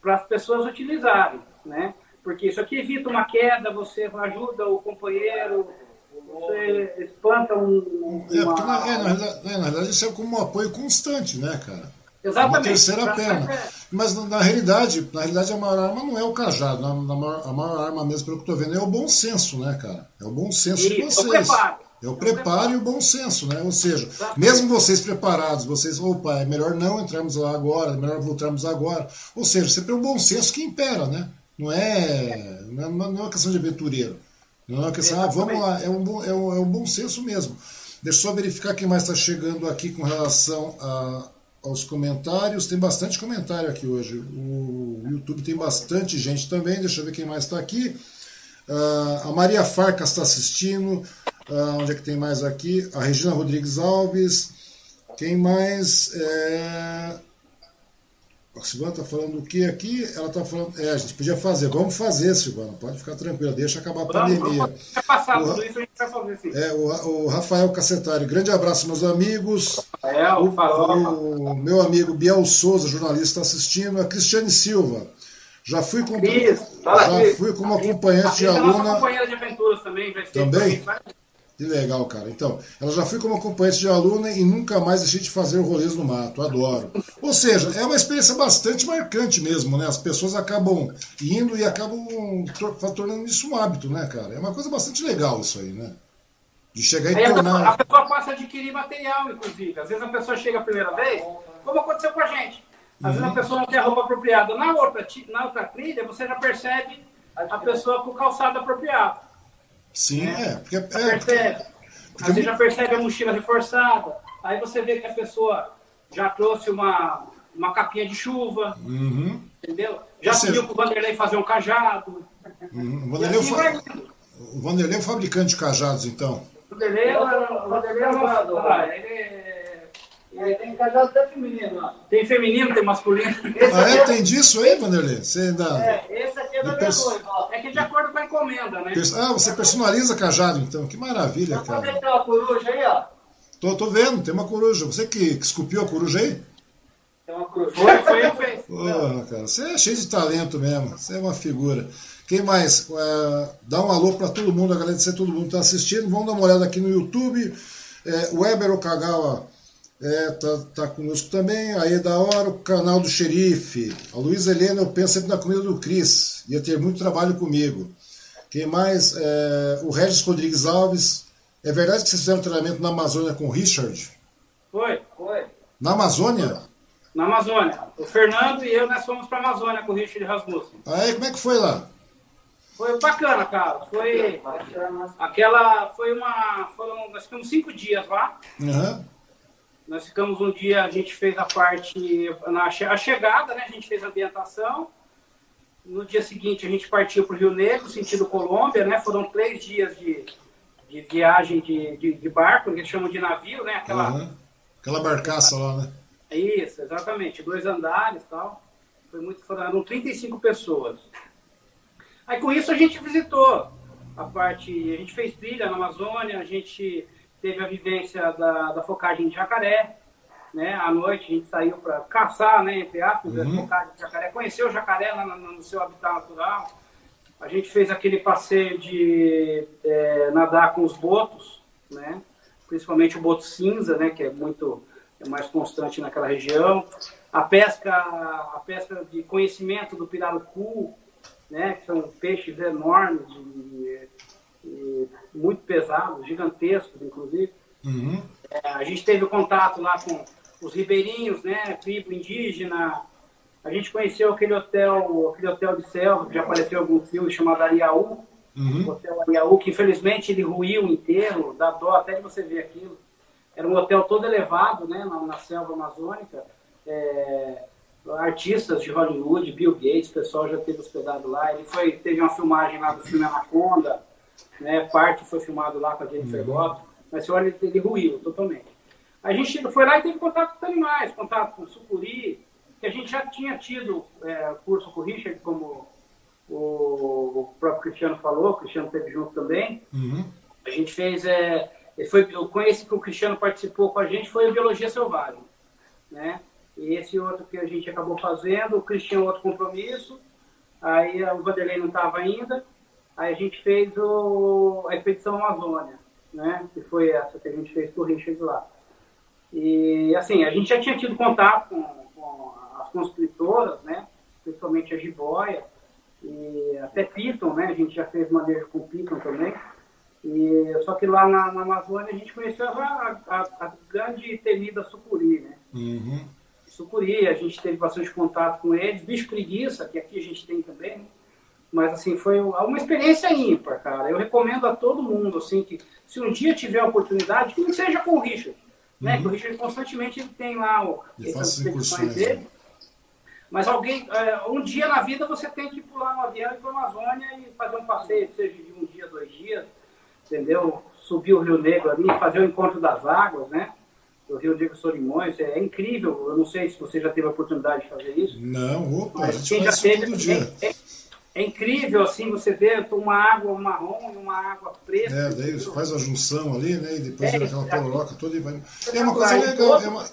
B: para as pessoas utilizarem. Né? Porque isso aqui evita uma queda, você ajuda o companheiro, você espanta um.
A: É, porque na, é, na, é, na verdade isso é como um apoio constante, né, cara?
B: Exatamente.
A: Uma terceira perna. Mas na, realidade, na realidade a maior arma não é o cajado. Na maior, a maior arma mesmo, pelo que eu estou vendo, é o bom senso, né, cara? É o bom senso de vocês. É o preparo. É o preparo e o bom senso, né? Ou seja, mesmo vocês preparados, vocês, opa, é melhor não entrarmos lá agora, é melhor voltarmos agora. Ou seja, sempre é o bom senso que impera, né? Não é, não é, não é uma questão de aventureiro. Não, que assim, ah, vamos lá, é um, bom, é, um, é um bom senso mesmo. Deixa eu só verificar quem mais está chegando aqui com relação a, aos comentários. Tem bastante comentário aqui hoje. O YouTube tem bastante gente também. Deixa eu ver quem mais está aqui. Uh, a Maria Farcas está assistindo. Uh, onde é que tem mais aqui? A Regina Rodrigues Alves. Quem mais? É... A Silvana está falando o que aqui? Ela está falando. É, a gente podia fazer. Vamos fazer, Silvana. Pode ficar tranquila, deixa acabar a pandemia. Vamos,
B: passar, o, tudo isso a gente vai fazer sim.
A: É, o, o Rafael Cacetari, grande abraço, meus amigos.
B: Rafael,
A: o, o meu amigo Biel Souza, jornalista, está assistindo. A Cristiane Silva. Já fui com, já fui como acompanhante de aluna.
B: companheira de aventuras também, vai
A: ser também. Que legal, cara. Então, ela já foi como acompanhante de aluna e nunca mais deixei de fazer rolês no mato. Adoro. Ou seja, é uma experiência bastante marcante mesmo, né? As pessoas acabam indo e acabam tornando isso um hábito, né, cara? É uma coisa bastante legal isso aí, né? De chegar e
B: aí
A: tornar.
B: A pessoa, passa a adquirir material, inclusive. Às vezes a pessoa chega a primeira vez, como aconteceu com a gente. Às uhum. vezes a uhum. pessoa não tem a roupa apropriada. Na outra, na outra trilha, você já percebe a pessoa com o calçado apropriado.
A: Sim, né? é. Porque, é,
B: percebe. Porque... Aí você já percebe a mochila reforçada. Aí você vê que a pessoa já trouxe uma, uma capinha de chuva.
A: Uhum.
B: Entendeu? Já você... pediu pro Vanderlei fazer um cajado.
A: Uhum. O, Vanderlei assim fa... o Vanderlei é o fabricante de cajados, então.
B: O Vanderlei é o Vanderlei é o ah, ele é, tem cajado até feminino lá. Tem feminino, tem masculino.
A: ah, é? Tem disso aí, Vanderlei? Você
B: ainda... É, esse aqui é da minha pers... É que de acordo com a encomenda, né?
A: Ah, você personaliza cajado, então. Que maravilha,
B: cara. Você tem uma coruja aí, ó.
A: Tô, tô vendo, tem uma coruja. Você que, que esculpiu a coruja aí?
B: Tem uma coruja. Foi, foi eu fez.
A: Porra, cara, você é cheio de talento mesmo. Você é uma figura. Quem mais? É, dá um alô para todo mundo, agradecer a todo mundo que está assistindo. Vamos dar uma olhada aqui no YouTube. É, Weber Okagawa é, tá, tá conosco também. Aí da hora o canal do xerife. A Luísa Helena, eu penso sempre na comida do Cris. Ia ter muito trabalho comigo. Quem mais? É, o Regis Rodrigues Alves. É verdade que vocês fizeram treinamento na Amazônia com o Richard?
B: Foi, foi.
A: Na Amazônia?
B: Na Amazônia. O Fernando e eu, nós fomos para a Amazônia com o Richard Rasmussen.
A: Aí, como é que foi lá?
B: Foi bacana, cara. Foi aquela. Foi uma. Foram, nós ficamos cinco dias lá.
A: Uhum.
B: Nós ficamos um dia, a gente fez a parte, na a chegada, né? A gente fez a ambientação. No dia seguinte, a gente partiu para o Rio Negro, sentido Colômbia, né? Foram três dias de, de viagem de, de, de barco, que eles chamam de navio, né?
A: Aquela, uhum. Aquela barcaça lá, né?
B: Isso, exatamente. Dois andares e tal. Foi muito, foram 35 pessoas. Aí com isso a gente visitou a parte, a gente fez trilha na Amazônia, a gente teve a vivência da, da focagem de jacaré, né? À noite a gente saiu para caçar, né? Entre aspas, uhum. a focagem de jacaré, conhecer o jacaré lá no, no, seu habitat natural. A gente fez aquele passeio de é, nadar com os botos, né? Principalmente o boto cinza, né? Que é muito é mais constante naquela região. A pesca, a pesca de conhecimento do pirarucu, né? Que são peixes enormes de, de, muito pesados, gigantescos, inclusive.
A: Uhum.
B: É, a gente teve contato lá com os ribeirinhos, né, tribo indígena. A gente conheceu aquele hotel, aquele hotel de selva, que já apareceu em algum filme, chamado Ariaú. Uhum. Hotel Ariaú, que infelizmente ele ruiu inteiro, dá dó até de você ver aquilo. Era um hotel todo elevado, né, na, na selva amazônica. É, artistas de Hollywood, Bill Gates, o pessoal já teve hospedado lá. Ele foi, teve uma filmagem lá do filme Anaconda né? Parte foi filmado lá com a Jennifer uhum. Lopez, mas você olha, ele, ele ruiu totalmente. A gente foi lá e teve contato com os animais, contato com o sucuri, que a gente já tinha tido é, curso com o Richard, como o, o, próprio Cristiano falou, o Cristiano esteve junto também.
A: Uhum.
B: A gente fez, é, foi, eu conheci que o Cristiano participou com a gente, foi a Biologia Selvagem, né? E esse outro que a gente acabou fazendo, o Cristiano outro compromisso, aí o Vanderlei não estava ainda, Aí a gente fez o, a Expedição Amazônia, né? Que foi essa que a gente fez com o Richard lá. E, assim, a gente já tinha tido contato com, com as conscritoras, né? Principalmente a jiboia, e até Piton, né? A gente já fez manejo com Piton também. E, só que lá na, na Amazônia a gente conheceu a, a, a grande temida sucuri, né?
A: Uhum.
B: Sucuri, a gente teve bastante contato com eles. Bicho preguiça, que aqui a gente tem também, né? Mas, assim, foi uma experiência ímpar, cara. Eu recomendo a todo mundo, assim, que se um dia tiver a oportunidade, que não seja com o Richard. Né? Uhum. Que o Richard constantemente tem lá o, essas dele. Né? Mas alguém, é, um dia na vida você tem que pular no avião e ir para a Amazônia e fazer um passeio, seja de um dia, dois dias, entendeu? Subir o Rio Negro ali, fazer o encontro das águas, né? O Rio Negro Solimões, é incrível. Eu não sei se você já teve a oportunidade de fazer isso.
A: Não, opa, mas a gente faz já teve, todo dia.
B: É, é, é, incrível, assim, você vê uma água marrom e uma água preta.
A: É, daí você faz a junção ali, né? E depois é, vira aquela pororoca toda e vai. É uma coisa legal. É uma...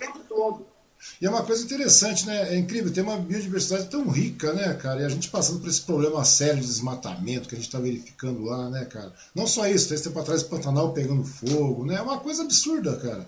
A: E é uma coisa interessante, né? É incrível, tem uma biodiversidade tão rica, né, cara? E a gente passando por esse problema sério de desmatamento que a gente está verificando lá, né, cara? Não só isso, tem esse tempo atrás o Pantanal pegando fogo, né? É uma coisa absurda, cara.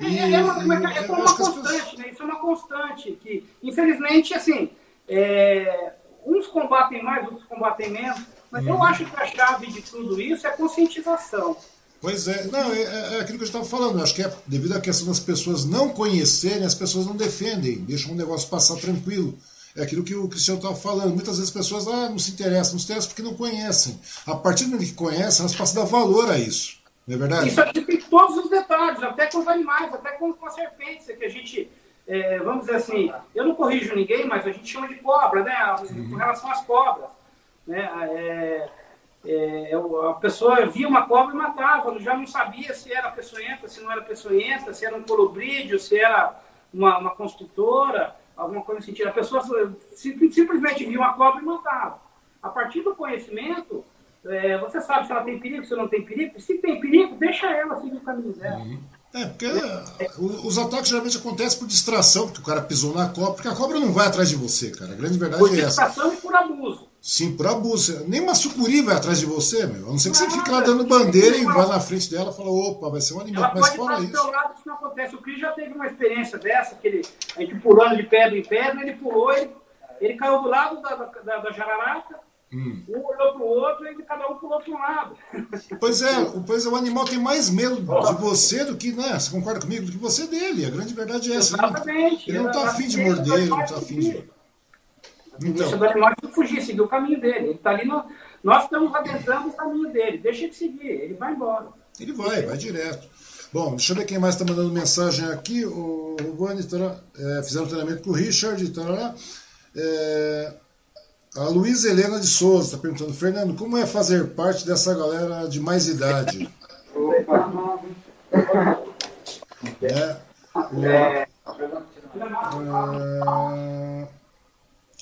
B: E, é, é, uma, é, é uma constante, pessoas... né? Isso é uma constante que, infelizmente, assim, é, uns combatem mais, outros combatem menos, mas eu uhum. acho que a chave de tudo isso é a conscientização.
A: Pois é, não, é, é, é aquilo que eu estava falando. Acho que é devido à questão das pessoas não conhecerem, as pessoas não defendem, deixam o negócio passar tranquilo. É aquilo que o Cristiano estava falando. Muitas vezes as pessoas ah, não se interessam, não se interessam porque não conhecem. A partir do momento que conhecem, elas passam a dar valor a isso. Não é verdade?
B: Isso aqui tem todos os detalhes, até com os animais, até com, com a serpente, que a gente, é, vamos dizer assim, eu não corrijo ninguém, mas a gente chama de cobra, né? Com relação às cobras. Né? É, é, a pessoa via uma cobra e matava, já não sabia se era peçonhenta, se não era peçonhenta, se era um colobrídeo, se era uma, uma construtora, alguma coisa nesse sentido. A pessoa simplesmente via uma cobra e matava. A partir do conhecimento, é, você sabe se ela tem perigo, se não tem perigo. Se tem perigo, deixa ela seguir o caminho dela. Uhum.
A: É, porque os ataques geralmente acontecem por distração, porque o cara pisou na cobra, porque a cobra não vai atrás de você, cara. A grande verdade
B: por
A: é
B: essa. Por distração e por abuso.
A: Sim, por abuso. Nem uma sucuri vai atrás de você, meu. A não ser que você fique lá dando bandeira e vá na frente dela e fala, opa, vai ser um animal.
B: Ela Mas fora isso. Do lado, isso não acontece. O Cris já teve uma experiência dessa, que ele, a gente pulando de pedra em pedra, ele pulou, ele, ele caiu do lado da, da, da jararaca, hum. um olhou para o outro e cada um pulou para um lado.
A: Pois é, pois é, o animal tem mais medo de você do que, né? Você concorda comigo? Do que você dele. A grande verdade é essa.
B: Exatamente.
A: Ele não está afim de morder, ele não está afim de.
B: Então. Deixa o animal fugir, seguir o caminho dele. Ele está ali no... Nós estamos adentrando o caminho dele. Deixa ele seguir, ele vai embora.
A: Ele vai, vai direto. Bom, deixa eu ver quem mais está mandando mensagem aqui. O Rubani, é, fizeram treinamento com o Richard. Tarará. É, a Luísa Helena de Souza está perguntando, Fernando, como é fazer parte dessa galera de mais idade? *laughs* é, o, é,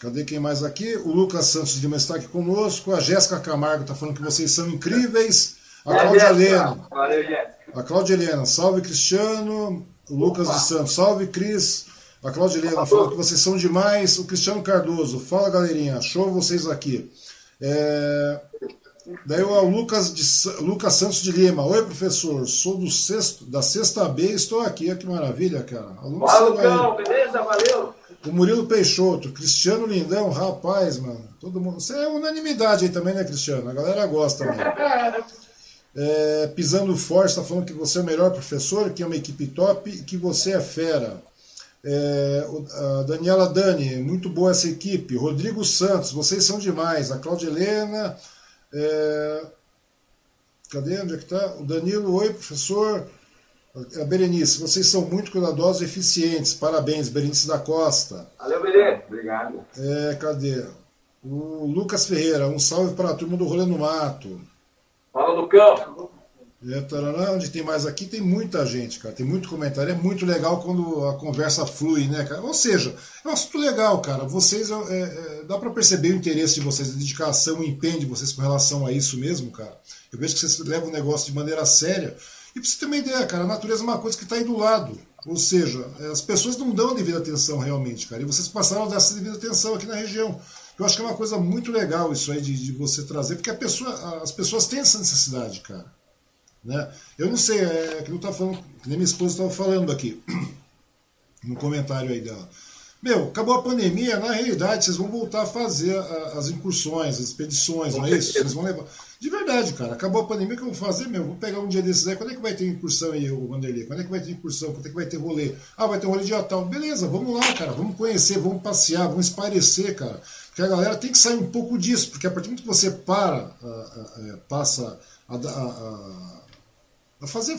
A: Cadê quem mais aqui? O Lucas Santos de está aqui conosco. A Jéssica Camargo está falando que vocês são incríveis. A Cláudia Helena. Valeu, Jéssica. A Cláudia Helena. Salve, Cristiano. O Lucas Opa. de Santos. Salve, Cris. A Helena fala que vocês são demais. O Cristiano Cardoso. Fala, galerinha. Show vocês aqui. É... Daí o Lucas, de, Lucas Santos de Lima. Oi, professor. Sou do sexto, da sexta B estou aqui. Que maravilha, cara.
B: Aluno Fala, Lucão. Beleza? Valeu.
A: O Murilo Peixoto, Cristiano Lindão, rapaz, mano. Todo mundo. Você é unanimidade aí também, né, Cristiano? A galera gosta também. *laughs* É, Pisando Forte está falando que você é o melhor professor, que é uma equipe top e que você é fera. É, a Daniela Dani, muito boa essa equipe. Rodrigo Santos, vocês são demais. A Cláudia Helena. É, cadê? Onde é que tá? O Danilo, oi, professor. A Berenice, vocês são muito cuidadosos e eficientes. Parabéns, Berenice da Costa.
C: Valeu, Berenice. Obrigado.
A: É, cadê? O Lucas Ferreira, um salve para a turma do Rolê no Mato.
C: Fala, Lucão.
A: É, onde tem mais aqui, tem muita gente, cara. Tem muito comentário. É muito legal quando a conversa flui, né, cara? Ou seja, é um assunto legal, cara. Vocês, é, é, dá para perceber o interesse de vocês, a dedicação, o empenho de vocês com relação a isso mesmo, cara. Eu vejo que vocês levam o negócio de maneira séria. E para você ter uma ideia, cara, a natureza é uma coisa que está aí do lado. Ou seja, as pessoas não dão a devida atenção realmente, cara. E vocês passaram a dar essa devida atenção aqui na região. Eu acho que é uma coisa muito legal isso aí de, de você trazer, porque pessoa, as pessoas têm essa necessidade, cara. Né? Eu não sei, é que não tá falando, que nem minha esposa estava falando aqui, *clears throat* no comentário aí dela. Meu, acabou a pandemia, na realidade, vocês vão voltar a fazer as incursões, as expedições, não é isso? Vocês vão levar. De verdade, cara, acabou a pandemia, o que eu vou fazer, meu? Vou pegar um dia desses aí, quando é que vai ter incursão aí, o Vanderlei? Quando é que vai ter incursão? Quando é que vai ter rolê? Ah, vai ter rolê de tal. Beleza, vamos lá, cara, vamos conhecer, vamos passear, vamos esparecer, cara. Porque a galera tem que sair um pouco disso, porque a partir do momento que você para, é, passa a, a a fazer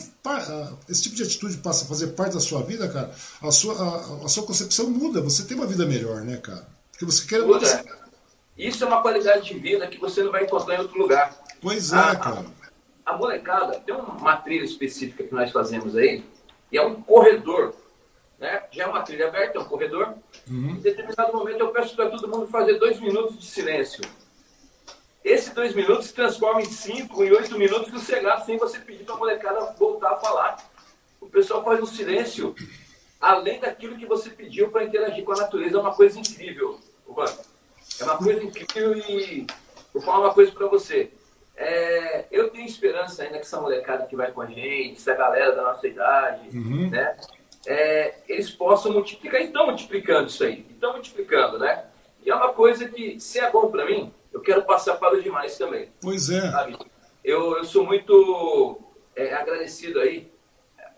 A: esse tipo de atitude passa a fazer parte da sua vida, cara, a sua, a, a sua concepção muda, você tem uma vida melhor, né, cara? Porque você quer.
C: Muda. Isso é uma qualidade de vida que você não vai encontrar em outro lugar.
A: Pois é, a, cara.
C: A, a molecada tem uma trilha específica que nós fazemos aí, e é um corredor. Né? Já é uma trilha aberta, é um corredor. Uhum. Em determinado momento eu peço para todo mundo fazer dois minutos de silêncio. Esses dois minutos se transformam em cinco, em oito minutos sossegado, sem você pedir para a molecada voltar a falar. O pessoal faz um silêncio além daquilo que você pediu para interagir com a natureza. É uma coisa incrível, Mano. É uma coisa incrível e vou falar uma coisa para você. É, eu tenho esperança ainda que essa molecada que vai com a gente, essa galera da nossa idade, uhum. né? É, eles possam multiplicar. E estão multiplicando isso aí. Estão multiplicando, né? E é uma coisa que, se é bom para mim, eu quero passar para os demais também.
A: Pois é. Sabe?
C: Eu, eu sou muito é, agradecido aí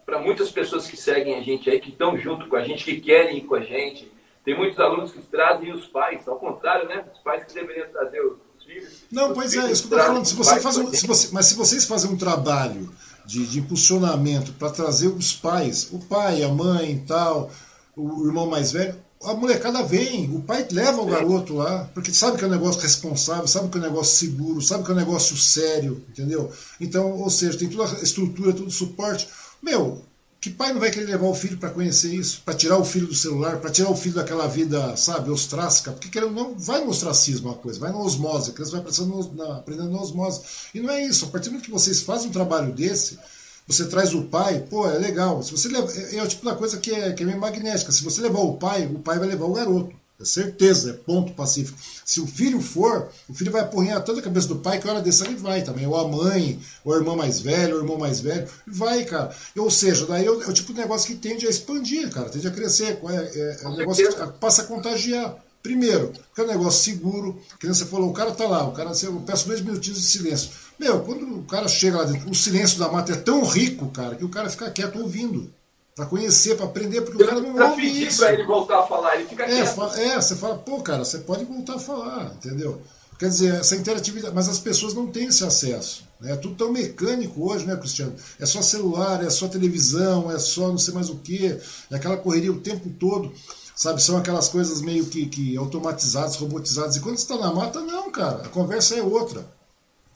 C: para muitas pessoas que seguem a gente aí, que estão junto com a gente, que querem ir com a gente. Tem muitos alunos que trazem os pais, ao contrário, né? Os pais que deveriam trazer os filhos.
A: Não,
C: os
A: pois é, isso que eu estou falando. Se você faz um, se você, mas se vocês fazem um trabalho de, de impulsionamento para trazer os pais, o pai, a mãe e tal, o irmão mais velho, a molecada vem, o pai leva o garoto lá, porque sabe que é um negócio responsável, sabe que é um negócio seguro, sabe que é um negócio sério, entendeu? Então, ou seja, tem toda a estrutura, todo o suporte. Meu, que pai não vai querer levar o filho para conhecer isso? Para tirar o filho do celular, para tirar o filho daquela vida, sabe, ostrácica? Porque querendo não, vai no ostracismo uma coisa, vai na osmose, a criança vai aprendendo na, aprendendo na osmose. E não é isso, a partir do momento que vocês fazem um trabalho desse, você traz o pai, pô, é legal. Se você leva, é, é o tipo da coisa que é, que é meio magnética. Se você levar o pai, o pai vai levar o garoto. É certeza, é ponto pacífico. Se o filho for, o filho vai apurrinhar toda a cabeça do pai, que hora desse ele vai também. Ou a mãe, ou a irmã mais velha, ou o irmão mais velho. Vai, cara. Ou seja, daí é o, é o tipo de negócio que tende a expandir, cara, tende a crescer. É, é, é um negócio que passa a contagiar. Primeiro, que é um negócio seguro. Que você falou, o cara tá lá, o cara, eu peço dois minutinhos de silêncio. Meu, quando o cara chega lá dentro, o silêncio da mata é tão rico, cara, que o cara fica quieto ouvindo. Pra conhecer, pra aprender, porque o cara não ouve isso.
C: Pra ele voltar a falar, ele fica
A: é, quieto. É, você fala, pô, cara, você pode voltar a falar, entendeu? Quer dizer, essa interatividade, mas as pessoas não têm esse acesso. Né? É tudo tão mecânico hoje, né, Cristiano? É só celular, é só televisão, é só não sei mais o que, é aquela correria o tempo todo. Sabe, são aquelas coisas meio que, que automatizadas, robotizadas. E quando você está na mata, não, cara, a conversa é outra.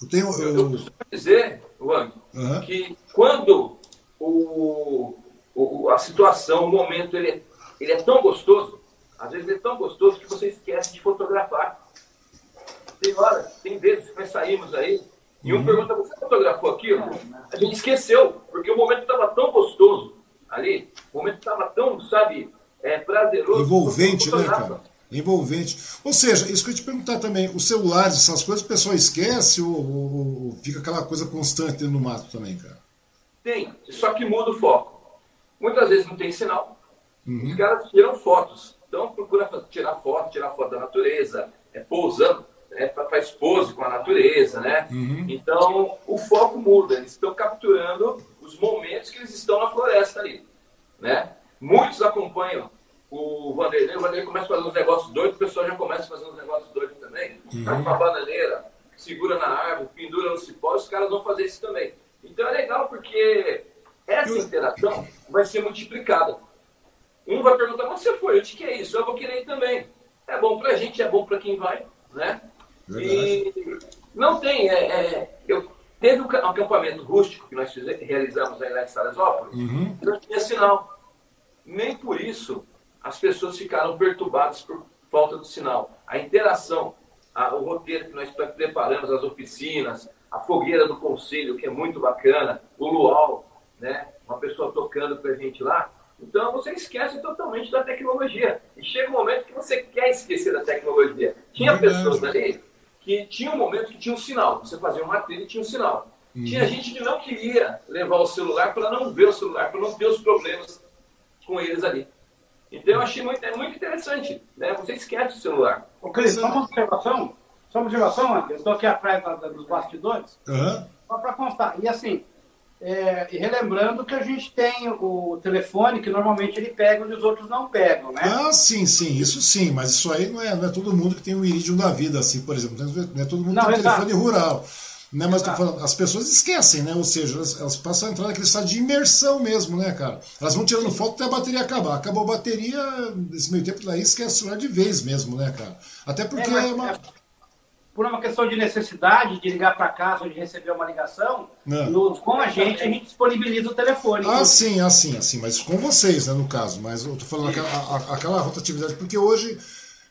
C: Eu, tenho, eu... eu costumo dizer, Wang, uhum. que quando o, o, a situação, o momento, ele é, ele é tão gostoso, às vezes ele é tão gostoso que você esquece de fotografar. Tem horas, tem vezes que nós saímos aí, e um uhum. pergunta, você fotografou aquilo? A gente esqueceu, porque o momento estava tão gostoso ali, o momento estava tão, sabe, é, prazeroso.
A: Envolvente, né, cara? Envolvente. Ou seja, isso que eu ia te perguntar também, os celulares, essas coisas, o pessoal esquece ou, ou, ou fica aquela coisa constante no mato também, cara?
C: Tem, só que muda o foco. Muitas vezes não tem sinal. Uhum. Os caras tiram fotos. Então procura tirar foto, tirar foto da natureza, é, pousando, né, faz pose com a natureza, né? Uhum. Então o foco muda, eles estão capturando os momentos que eles estão na floresta ali, né? Muitos acompanham o Vanderlei, o Vanderlei começa a fazer uns negócios doidos, o pessoal já começa a fazer uns negócios doidos também. Uhum. Tá uma bananeira, segura na árvore, pendura no cipó, os caras vão fazer isso também. Então é legal porque essa interação vai ser multiplicada. Um vai perguntar, mas você foi, onde que é isso? Eu vou querer ir também. É bom pra gente, é bom pra quem vai, né? Verdade. E não tem, é, é, eu, teve um acampamento rústico que nós fizemos, realizamos aí lá em Salesópolis, uhum. não tinha sinal. Nem por isso as pessoas ficaram perturbadas por falta de sinal. A interação, a, o roteiro que nós preparamos, as oficinas, a fogueira do conselho, que é muito bacana, o luau, né? uma pessoa tocando para a gente lá. Então você esquece totalmente da tecnologia. E chega um momento que você quer esquecer da tecnologia. Tinha pessoas ali que tinha um momento que tinha um sinal. Você fazia uma trilha e tinha um sinal. Uhum. Tinha gente que não queria levar o celular para não ver o celular, para não ter os problemas com eles ali. Então eu achei muito, é muito interessante, né? Você esquece o celular.
B: Ô, Cris, só uma observação, só uma observação, André. eu estou aqui atrás da- da- dos bastidores,
A: Aham.
B: só para constar. E assim, é, e relembrando que a gente tem o telefone que normalmente ele pega onde os outros não pegam, né?
A: Ah, sim, sim, isso sim, mas isso aí não é, não é todo mundo que tem o iridium da vida, assim, por exemplo, não é todo mundo que tem um telefone rural. Né, mas
B: Exato.
A: falando, as pessoas esquecem, né? Ou seja, elas, elas passam a entrar naquele estado de imersão mesmo, né, cara? Elas vão tirando foto até a bateria acabar. Acabou a bateria, nesse meio tempo daí esquece o celular de vez mesmo, né, cara? Até porque
B: É,
A: é uma.
B: é por uma questão de necessidade de ligar para casa ou de receber uma ligação,
A: Não.
B: no- com a gente a gente disponibiliza o telefone.
A: Ah, sim, assim, assim, mas com vocês, né, no caso. Mas eu tô falando aquela, a- aquela rotatividade, porque hoje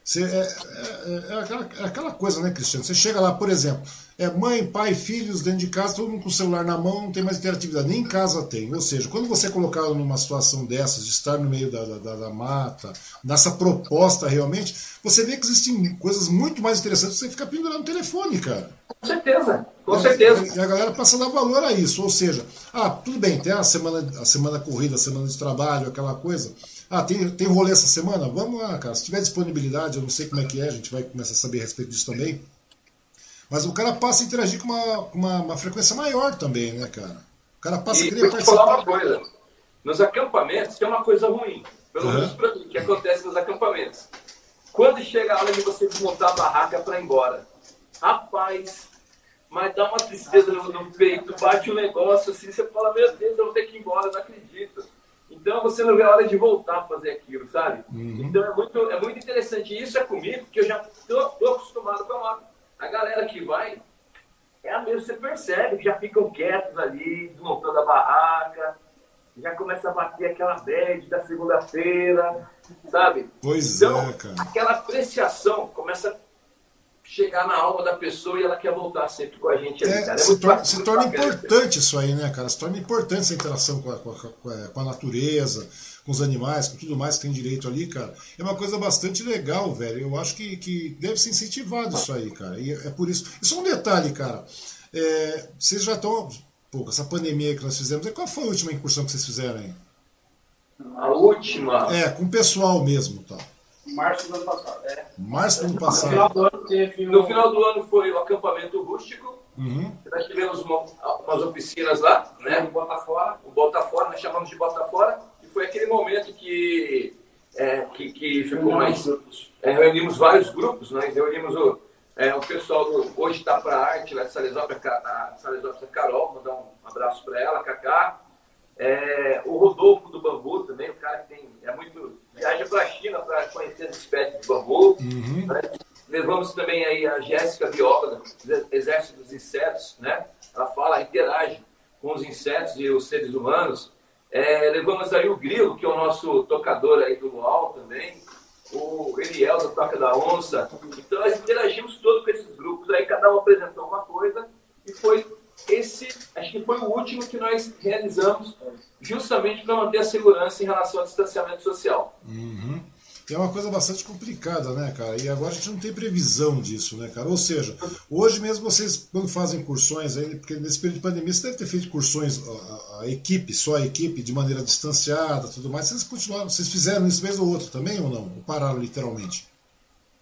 A: você, é, é- é aquela, é aquela coisa, né, Cristiano? Você chega lá, por exemplo, é mãe, pai, filhos dentro de casa, todo mundo com o celular na mão, não tem mais interatividade, nem em casa tem. Ou seja, quando você é colocado numa situação dessas, de estar no meio da, da, da- mata, nessa proposta realmente, você vê que existem coisas muito mais interessantes que você ficar pendurando no telefone, cara.
C: Com certeza, com certeza.
A: E a galera passa a dar valor a isso. Ou seja, ah, tudo bem, tem a semana, a semana corrida, a semana de trabalho, aquela coisa. Ah, tem, tem rolê essa semana? Vamos lá, cara. Se tiver disponibilidade, eu não sei como é que é, a gente vai começar a saber a respeito disso também. Mas o cara passa a interagir com uma, uma, uma frequência maior também, né, cara? O cara passa a
C: E
A: querer
C: vou te falar
A: participar.
C: uma coisa. Nos acampamentos tem uma coisa ruim, pelo
A: Uhum.
C: menos para mim, que acontece nos acampamentos. Quando chega a hora de você desmontar a barraca para ir embora, rapaz, mas dá uma tristeza no, no peito, bate um negócio assim, você fala, meu Deus, eu vou ter que ir embora, não acredito. Então você não vê a hora de voltar a fazer aquilo, sabe? Então é muito, é muito interessante. E isso é comigo, porque eu já tô, tô acostumado com a moto. A galera que vai, é a mesma, você percebe que já ficam quietos ali, desmontando a barraca, já começa a bater aquela bad da segunda-feira, sabe?
A: Pois
C: Então,
A: é, cara.
C: aquela apreciação começa a chegar na alma da pessoa e ela quer voltar sempre com a gente ali,
A: É,
C: cara. É
A: se, torna,
C: bacana,
A: se torna
C: bacana.
A: importante isso aí, né, cara? Se torna importante essa interação com a, com a- com a- natureza, com os animais, com tudo mais que tem direito ali, cara. É uma coisa bastante legal, velho. Eu acho que, que deve ser incentivado isso aí, cara. E é por isso. E só um detalhe, cara. É, vocês já estão. Pô, essa pandemia que nós fizemos, qual foi a última incursão que vocês fizeram aí?
C: A última,
A: É, com o pessoal mesmo, tá?
B: Março do ano passado. É.
A: Março do ano
B: No
A: passado.
B: final do ano teve um...
C: no final do ano foi o acampamento rústico,
A: Uhum.
C: nós tivemos uma- umas oficinas lá, né?
B: né, bota fora.
C: o bota fora, nós chamamos de bota fora, e foi aquele momento que, é, que, que ficou mais. é, reunimos vários grupos, nós reunimos o, é, o pessoal do Hoje Está Pra Arte, lá de Salesópolis, a a Salesópolis, a Carol, mandar um abraço para ela, Cacá. É, o Rodolfo do Bambu também, o cara que tem, é muito. Viaja para a China para conhecer as espécies de bambu.
A: Uhum.
C: Né? Levamos também aí a Jéssica, bióloga Exército dos Insetos, né? Ela fala, interage com os insetos e os seres humanos. É, levamos aí o Grilo, que é o nosso tocador aí do Luau também, o Eliel da Toca da Onça. Então nós interagimos todos com esses grupos aí, cada um apresentou uma coisa e foi esse, acho que foi o último que nós realizamos justamente para manter a segurança em relação ao distanciamento social.
A: Uhum. É uma coisa bastante complicada, né, cara? E agora a gente não tem previsão disso, né, cara? Ou seja, hoje mesmo vocês, quando fazem cursões, aí, porque nesse período de pandemia você deve ter feito cursões, a, a- equipe, só a equipe, de maneira distanciada tudo mais. Vocês continuaram, vocês fizeram isso vez ou outro também ou não? Ou pararam literalmente?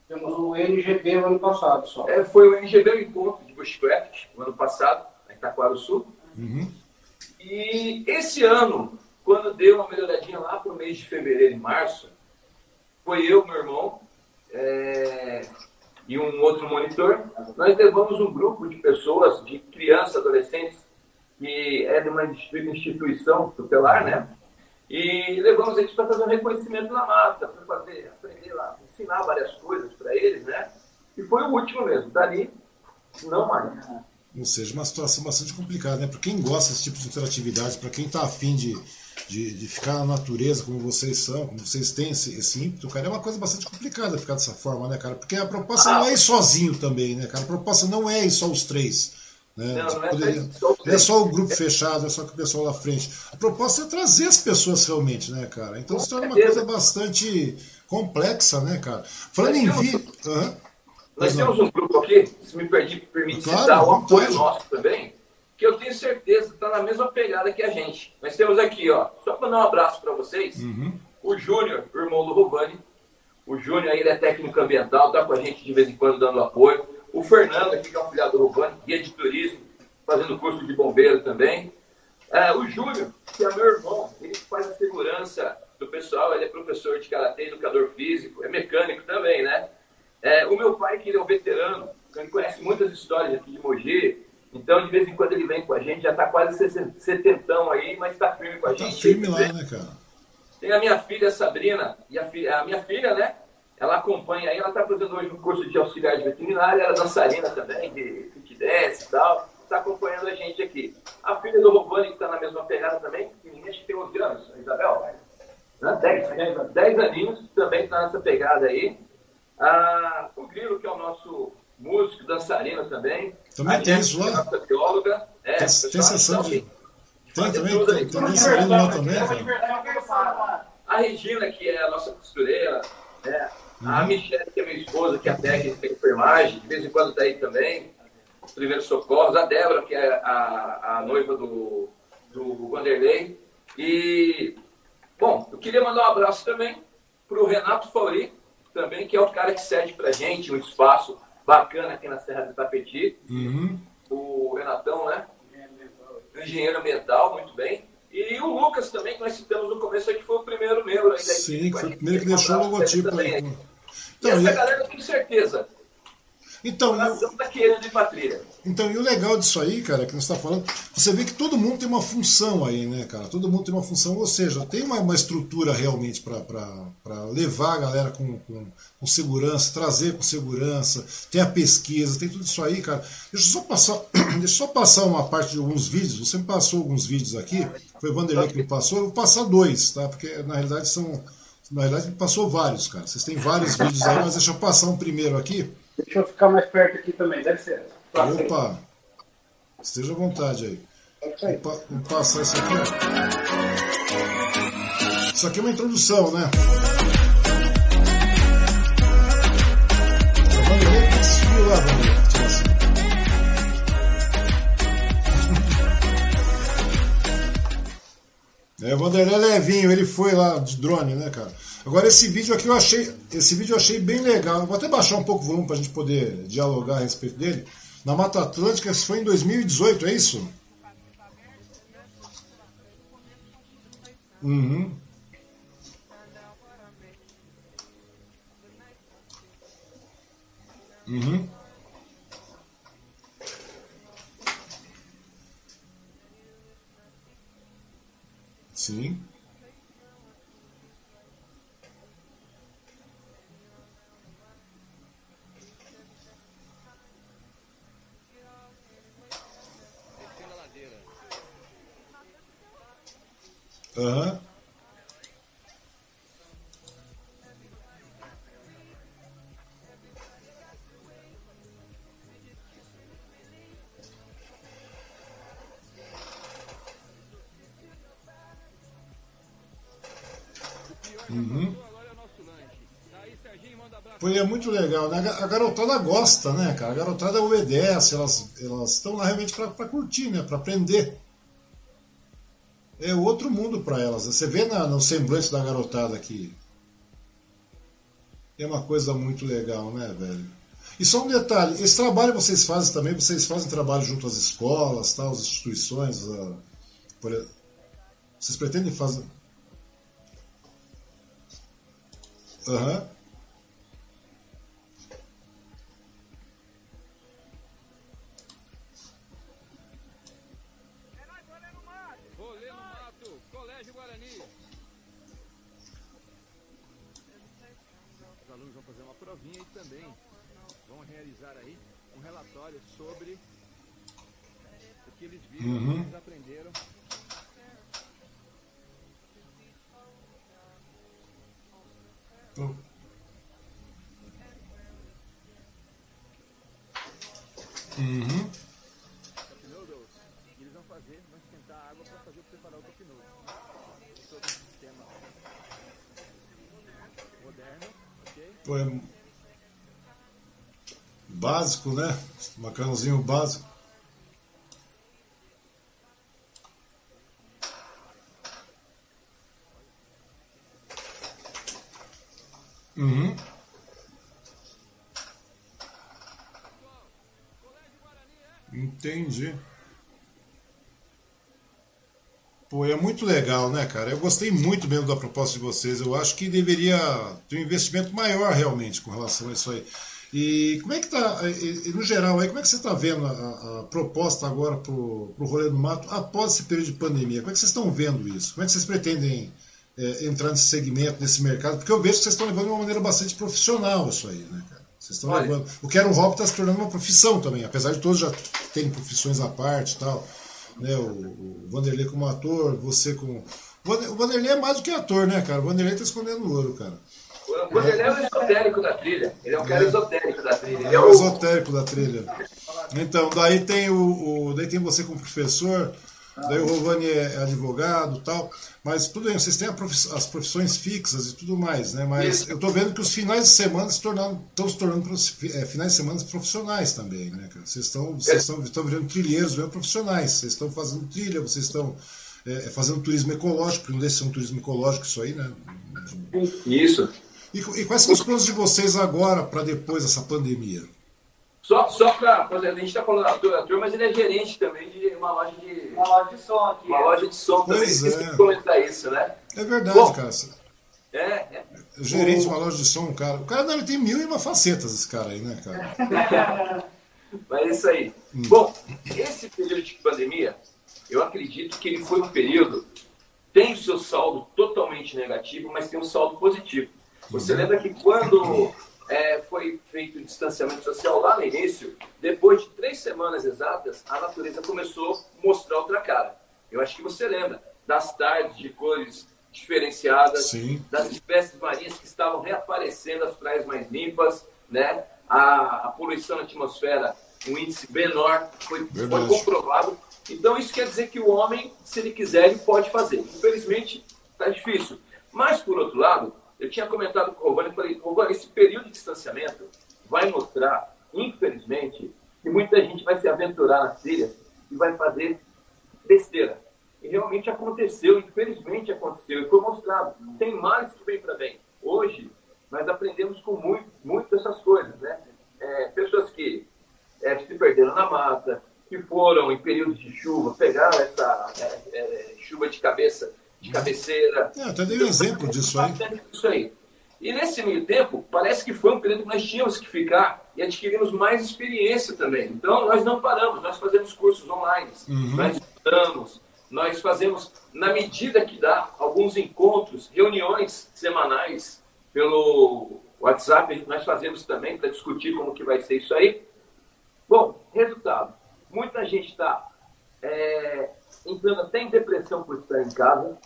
B: Temos o NGB no ano passado só.
C: É, foi o NGB o Encontro de Bushcraft, no ano passado, em Itaquara Sul.
A: Uhum.
C: E esse ano, quando deu uma melhoradinha lá para o mês de fevereiro e março, foi eu, meu irmão é, e um outro monitor. Nós levamos um grupo de pessoas, de crianças, adolescentes, que é de uma institui- instituição tutelar, né? E levamos eles para fazer um reconhecimento na mata, para fazer, aprender lá, ensinar várias coisas para eles, né? E foi o último mesmo. Dali, não mais.
A: Ou seja, uma situação bastante complicada, né? Para quem gosta desse tipo de interatividade, para quem está afim de, de, de ficar na natureza como vocês são, como vocês têm esse, esse ímpeto, cara, é uma coisa bastante complicada ficar dessa forma, né, cara? Porque a proposta não é ir sozinho também, né, cara? A proposta não é ir só os três. Né?
C: Não, não é
A: poderia-
C: só
A: é só o grupo fechado, é só o pessoal lá frente. A proposta é trazer as pessoas realmente, né, cara? Então se torna uma coisa bastante complexa, né, cara? Falando em vídeo. Aham.
C: Nós temos um grupo aqui, se me perdi, permite
A: Claro,
C: citar o
A: vontade.
C: apoio nosso também, que eu tenho certeza está na mesma pegada que a gente. Nós temos aqui, ó, só para dar um abraço para vocês,
A: Uhum.
C: o Júnior, o irmão do Rubani. O Júnior, ele é técnico ambiental, está com a gente de vez em quando dando apoio. O Fernando, aqui, que é o filhado do Rubani, guia de turismo, fazendo curso de bombeiro também. É, o Júnior, que é meu irmão, ele faz a segurança do pessoal, ele é professor de karatê, educador físico, é mecânico também, né? É, o meu pai, que ele é um veterano, ele conhece muitas histórias aqui de Mogi, então de vez em quando ele vem com a gente, já está quase setentão aí, mas está firme com a tá gente.
A: Está firme lá, né, cara?
C: Tem a minha filha Sabrina, e a, a minha filha, né? Ela acompanha aí, ela está fazendo hoje um curso de auxiliar de veterinária, ela é dançarina também, de fit dance e tal está acompanhando a gente aqui. A filha do Robani, que está na mesma pegada também, que acho que tem 11 anos, a Isabel. Né? 10, 10 aninhos, também está nessa pegada aí. Ah, o Grilo, que é o nosso músico, dançarino também.
A: Também tem isso lá?
C: Nossa bióloga. É,
A: tem, tem sessão de... Tem também, tem, tem dançarino lá também,
C: A Regina, que é a nossa costureira, né? Uhum. A Michelle, que é minha esposa, que é a técnica de enfermagem, de vez em quando está aí também primeiros socorros, a Débora, que é a, a noiva do, do Vanderlei. E, bom, eu queria mandar um abraço também para o Renato Fauri, também, que é o cara que cede para gente um espaço bacana aqui na Serra do Tapeti.
A: Uhum.
C: O Renatão, né? Engenheiro ambiental, muito bem. E o Lucas também, que nós citamos no começo, que foi o primeiro membro aí da
A: Sim, foi o primeiro que deixou o logotipo aí.
C: Então, e essa e... galera, eu tenho certeza,
A: então,
C: tá pra trilha.
A: Então, e o legal disso aí, cara, que você está falando, você vê que todo mundo tem uma função aí, né, cara? Todo mundo tem uma função, ou seja, tem uma, uma estrutura realmente para levar a galera com, com, com, segurança, trazer com segurança, tem a pesquisa, tem tudo isso aí, cara. Deixa eu só passar, *clears throat* deixa eu só passar uma parte de alguns vídeos. Você me passou alguns vídeos aqui, foi o Vanderlei que me passou, eu vou passar dois, tá? Porque na realidade são. Na realidade, me passou vários, cara. Vocês têm vários vídeos aí, mas deixa eu passar um primeiro aqui.
B: Deixa eu ficar mais perto aqui também, deve ser.
A: Opa! Esteja à vontade aí. É Vou, vou passar isso aqui. Isso aqui é uma introdução, né? Assim. É, o Vanderlei é levinho, ele foi lá de drone, né, cara? Agora esse vídeo aqui eu achei, esse vídeo eu achei bem legal. Vou até baixar um pouco o volume para a gente poder dialogar a respeito dele. Na Mata Atlântica, isso foi em 2018, é isso? Uhum. Uhum. Sim. Aham. Uhum. Foi é muito legal, né? A garotada gosta, né, cara? A garotada obedece, elas estão lá realmente para curtir, né? Para aprender é outro mundo para elas. Você vê na, no semblante da garotada aqui. É uma coisa muito legal, né, velho? E só um detalhe, esse trabalho vocês fazem também, vocês fazem trabalho junto às escolas, tá, às instituições, a, por, vocês pretendem fazer... Aham. Uhum. Uhum. Eles aprenderam. Uhum. Eles vão fazer, vão esquentar água para fazer preparar o cup Todo um sistema moderno, ok? Foi básico, né? Macarrãozinho básico. Uhum. Entendi. Pô, é muito legal, né, cara? Eu gostei muito mesmo da proposta de vocês. Eu acho que deveria ter um investimento maior realmente com relação a isso aí. E como é que tá, e, no geral, aí, como é que você está vendo a, a, proposta agora para o rolê do mato após esse período de pandemia? Como é que vocês estão vendo isso? Como é que vocês pretendem é, entrar nesse segmento, nesse mercado? Porque eu vejo que vocês estão levando de uma maneira bastante profissional isso aí, né, cara? Vocês estão Olha. levando. O Quero Hop está se tornando uma profissão também, apesar de todos já terem profissões à parte e tal. Né? O, o Vanderlei como ator, você como. O Vanderlei é mais do que ator, né, cara? O Vanderlei está escondendo ouro, cara.
C: O Vanderlei é o esotérico da trilha. Ele é um cara é. esotérico da trilha.
A: Ele é, é o esotérico da trilha. Então, daí tem o, o, daí tem você como professor, daí o Rovani é, é advogado tal. Mas tudo bem, vocês têm as profissões fixas e tudo mais, né? Mas Isso. eu estou vendo que os finais de semana se estão se tornando é, finais de semana profissionais também, né, cara? Vocês estão, vocês estão, estão virando trilheiros, virando profissionais. Vocês estão fazendo trilha, vocês estão é, fazendo turismo ecológico, não deixa de ser um turismo ecológico isso aí, né?
C: Isso.
A: E, e quais são os planos de vocês agora para depois dessa pandemia?
C: Só, só para fazer, a gente está falando ator, ator, mas ele é gerente também de uma loja de.
B: Uma loja de som aqui.
C: Uma é. loja de som
A: pois
C: também. É. Esqueci comentar isso, né?
A: É verdade, Bom, cara.
C: É, é.
A: Gerente de uma loja de som, cara. O cara deve ter mil e uma facetas, esse cara aí, né, cara? *laughs*
C: mas é isso aí. Hum. Bom, esse período de pandemia, eu acredito que ele foi um período. Tem o seu saldo totalmente negativo, mas tem um saldo positivo. Você uhum. lembra que quando é, foi feito o distanciamento social lá no início, depois de três semanas exatas, a natureza começou a mostrar outra cara. Eu acho que você lembra das tardes de cores diferenciadas,
A: Sim.
C: das espécies marinhas que estavam reaparecendo, as praias mais limpas, né? a, a poluição na atmosfera, um índice menor, foi, foi comprovado. Então, isso quer dizer que o homem, se ele quiser, ele pode fazer. Infelizmente, está difícil. Mas, por outro lado, eu tinha comentado com o Rovani, falei, Rovani, esse período de distanciamento vai mostrar, infelizmente, que muita gente vai se aventurar nas trilhas e vai fazer besteira. E realmente aconteceu, infelizmente aconteceu, e foi mostrado. Tem mais que vem para bem. Hoje, nós aprendemos com muito, muito essas coisas, né? É, pessoas que é, se perderam na mata, que foram em períodos de chuva, pegaram essa é, é chuva de cabeça de cabeceira.
A: É, até dei um exemplo disso aí.
C: Isso aí. E nesse meio tempo, parece que foi um período que nós tínhamos que ficar e adquirimos mais experiência também. Então, nós não paramos, nós fazemos cursos online, uhum. nós estudamos, nós fazemos, na medida que dá, alguns encontros, reuniões semanais pelo WhatsApp, nós fazemos também para discutir como que vai ser isso aí. Bom, resultado, muita gente está é, entrando até em depressão por estar em casa,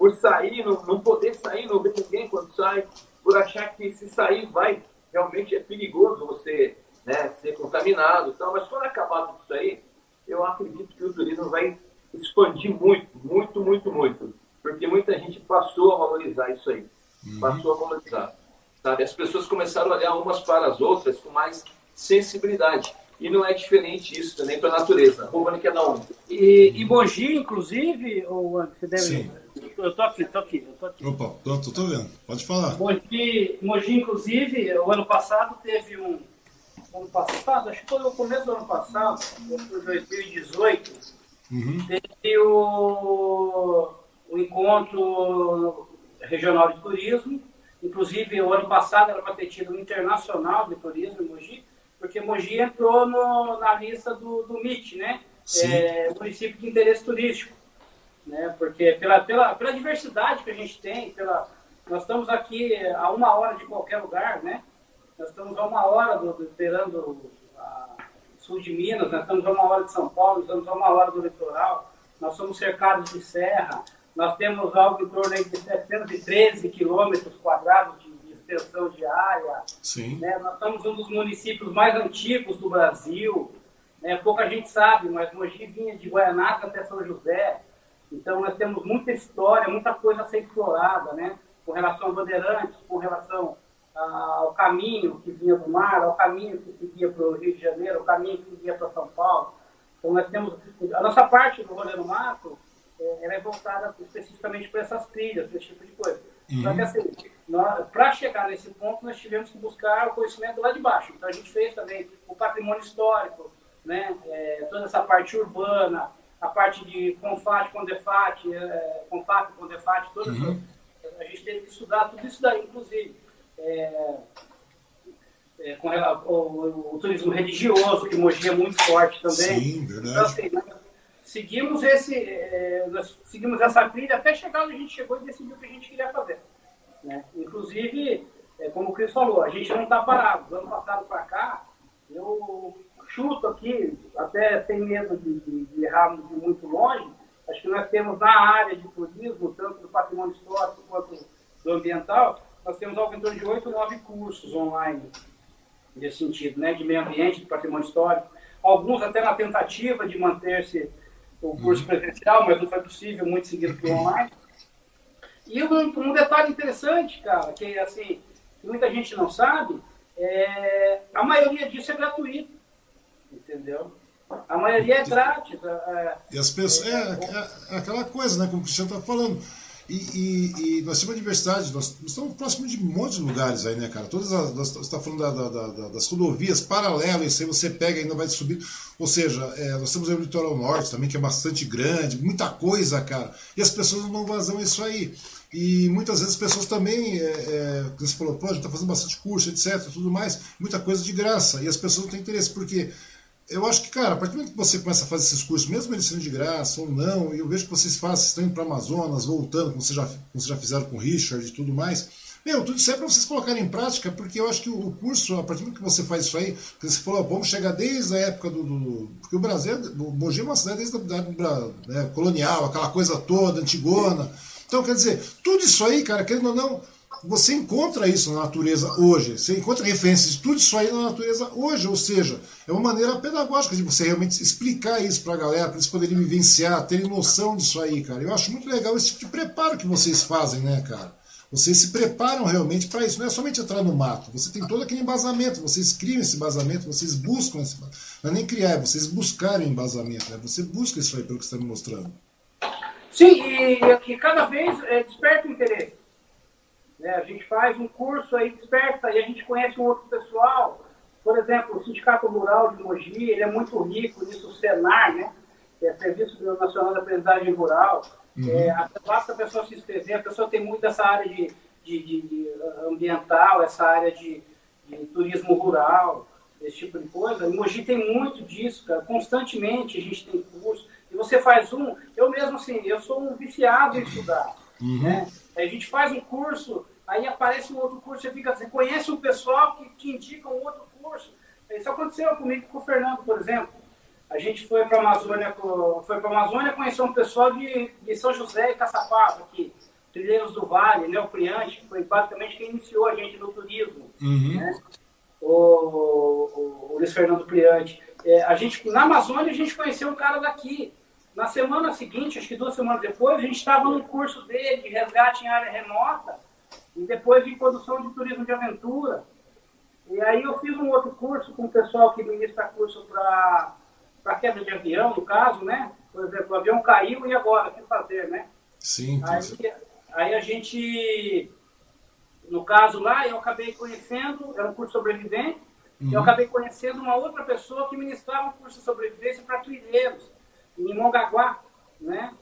C: por sair, não, não poder sair, não ver ninguém quando sai, por achar que se sair vai, realmente é perigoso você né, ser contaminado. Então, mas quando acabar tudo isso aí, eu acredito que o turismo vai expandir muito, muito, muito, muito. Porque muita gente passou a valorizar isso aí. Uhum. Passou a valorizar. Sabe? As pessoas começaram a olhar umas para as outras com mais sensibilidade. E não é diferente isso também para a natureza. Romani quer dar um.
B: E, e Mogi, inclusive, ou você deve. Sim. Eu tô aqui, tô aqui, eu tô aqui.
A: Opa, tô, tô, tô vendo. Pode falar.
B: Mogi, Mogi, inclusive, o ano passado teve um. Ano passado, acho que foi no começo do ano passado, foi 2018, uhum. teve o, o encontro regional de turismo. Inclusive, o ano passado era para ter tido um internacional de turismo em Mogi porque Mogi entrou no, na lista do, do MIT, né? É, município de interesse turístico. Né? Porque pela, pela, pela diversidade que a gente tem, pela, nós estamos aqui a uma hora de qualquer lugar, né? Nós estamos a uma hora do, do esperando a sul de Minas, nós estamos a uma hora de São Paulo, nós estamos a uma hora do litoral, nós somos cercados de serra, nós temos algo em torno de 713 quilômetros quadrados de extensão de área.
A: Sim.
B: Né? Nós somos um dos municípios mais antigos do Brasil. Né? Pouca gente sabe, mas Mogi vinha de Guaianaca até São José. Então nós temos muita história, muita coisa a ser explorada, né? com relação a Bandeirantes, com relação ao caminho que vinha do mar, ao caminho que seguia para o Rio de Janeiro, ao caminho que seguia para São Paulo. Então nós temos a nossa parte do rolê no mato, é, ela é voltada especificamente para essas trilhas, para esse tipo de coisa. Uhum. Só que assim, para chegar nesse ponto, nós tivemos que buscar o conhecimento lá de baixo. Então, a gente fez também o patrimônio histórico, né? É, toda essa parte urbana, a parte de Confat, Condefat, é, Confat, Condefat, toda uhum. a gente teve que estudar tudo isso daí, inclusive. É, é, com o, o, o, turismo religioso, que Mogi é muito forte também.
A: Sim, verdade. Então, assim,
B: nós seguimos, esse, é, nós seguimos essa trilha até chegar onde a gente chegou e decidiu o que a gente queria fazer. Né? Inclusive, é, como o Cris falou, a gente não está parado. Do ano passado para cá, eu chuto aqui, até sem medo de, de, de errar de muito longe, acho que nós temos na área de turismo, tanto do patrimônio histórico quanto do ambiental, nós temos algo em torno de oito, nove cursos online nesse sentido, né, de meio ambiente, de patrimônio histórico. Alguns até na tentativa de manter-se o curso presencial, mas não foi possível, muito seguido pelo online. E um, um, detalhe interessante, cara, que assim, muita gente não sabe, é, a maioria disso é gratuito, entendeu? A maioria é grátis. É,
A: é e as pessoas. É, é, é, aquela coisa, né? Como o Cristiano está falando. E, e, e, nós temos a diversidade, nós estamos próximos de um monte de lugares aí, né, cara? Todas as, você está falando da, da, da, das rodovias paralelas, aí você pega e ainda vai subir. Ou seja, é, nós temos o litoral norte também, que é bastante grande, muita coisa, cara. E as pessoas não vazam isso aí. E muitas vezes as pessoas também, é, é, você falou, pô, a gente está fazendo bastante curso, etc, tudo mais, muita coisa de graça. E as pessoas não têm interesse, porque eu acho que, cara, a partir do momento que você começa a fazer esses cursos, mesmo eles sendo de graça ou não, eu vejo que vocês fazem, vocês estão indo para Amazonas, voltando, como vocês, já, como vocês já fizeram com o Richard e tudo mais. Meu, tudo isso é para vocês colocarem em prática, porque eu acho que o, curso, a partir do que você faz isso aí, você falou, vamos chegar desde a época do. do porque o Brasil, o Mogi é uma cidade desde a época né, colonial, aquela coisa toda, antigona. Então, quer dizer, tudo isso aí, cara, querendo ou não, você encontra isso na natureza hoje. Você encontra referências de tudo isso aí na natureza hoje. Ou seja, é uma maneira pedagógica de você realmente explicar isso para a galera, para eles poderem vivenciar, terem noção disso aí, cara. Eu acho muito legal esse tipo de preparo que vocês fazem, né, cara? Vocês se preparam realmente para isso. Não é somente entrar no mato. Você tem todo aquele embasamento. Vocês criam esse embasamento, vocês buscam esse Não é nem criar, é vocês buscarem embasamento. Né? Você busca isso aí, pelo que você está me mostrando.
B: Sim, e, que cada vez é, desperta o interesse. Né? A gente faz um curso aí, desperta, e a gente conhece um outro pessoal. Por exemplo, o Sindicato Rural de Mogi, ele é muito rico nisso, o Senar, né? que é Serviço Nacional da Aprendizagem Rural. Uhum. É, basta a pessoa se inscrever, a pessoa tem muito essa área de, de, de, de ambiental, essa área de, turismo rural, esse tipo de coisa. Em Mogi tem muito disso, cara. Constantemente a gente tem curso. E você faz um, eu mesmo assim, eu sou um viciado em estudar. Uhum. Né? A gente faz um curso, aí aparece um outro curso, você fica, você conhece um pessoal que te indica um outro curso. Isso aconteceu comigo com o Fernando, por exemplo. A gente foi para a Amazônia, foi para Amazônia conhecer um pessoal de, de São José e Caçapava aqui, Trilheiros do Vale, né, o Priante, que foi basicamente quem iniciou a gente no turismo. Uhum. Né? O, o, o Luiz Fernando Priante. É, a gente, na Amazônia a gente conheceu um cara daqui, na semana seguinte, acho que duas semanas depois, a gente estava no curso dele de resgate em área remota e depois de condução de turismo de aventura. E aí eu fiz um outro curso com o pessoal que ministra curso para queda de avião, no caso, né? Por exemplo, o avião caiu e agora, o que fazer, né?
A: Sim.
B: Aí, aí a gente, no caso lá, eu acabei conhecendo, era um curso sobrevivente, uhum. eu acabei conhecendo uma outra pessoa que ministrava um curso de sobrevivência para trilheiros em Mongaguá, né?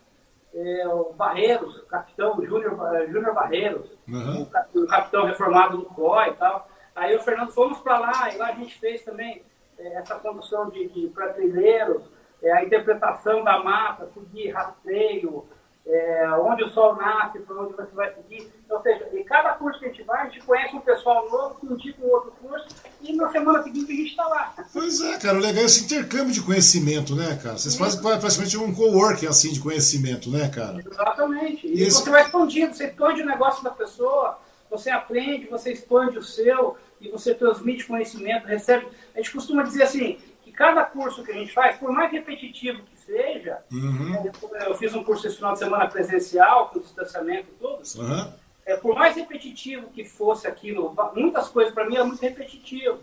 B: É, o Barreiros, o capitão Júnior, Júnior Barreiros, uhum. o, capitão reformado do COI e tal. Aí o Fernando fomos para lá, e lá a gente fez também é, essa condução de, de para trilheiros, é, a interpretação da mata, seguir rastreio, é, onde o sol nasce, para onde você vai seguir. Ou seja, em cada curso que a gente vai, a gente conhece um pessoal novo que indica um outro curso e na semana seguinte a gente está lá.
A: Pois é, cara, o legal é esse intercâmbio de conhecimento, né, cara? Vocês fazem praticamente um co-working assim de conhecimento, né, cara?
B: Exatamente. E, e esse... você vai expandindo, você expande o negócio da pessoa, você aprende, você expande o seu e você transmite conhecimento, recebe. A gente costuma dizer assim, que cada curso que a gente faz, por mais repetitivo que seja, uhum. eu fiz um curso esse final de semana presencial, com distanciamento e tudo, uhum. é, por mais repetitivo que fosse aquilo, muitas coisas para mim eram muito repetitivo.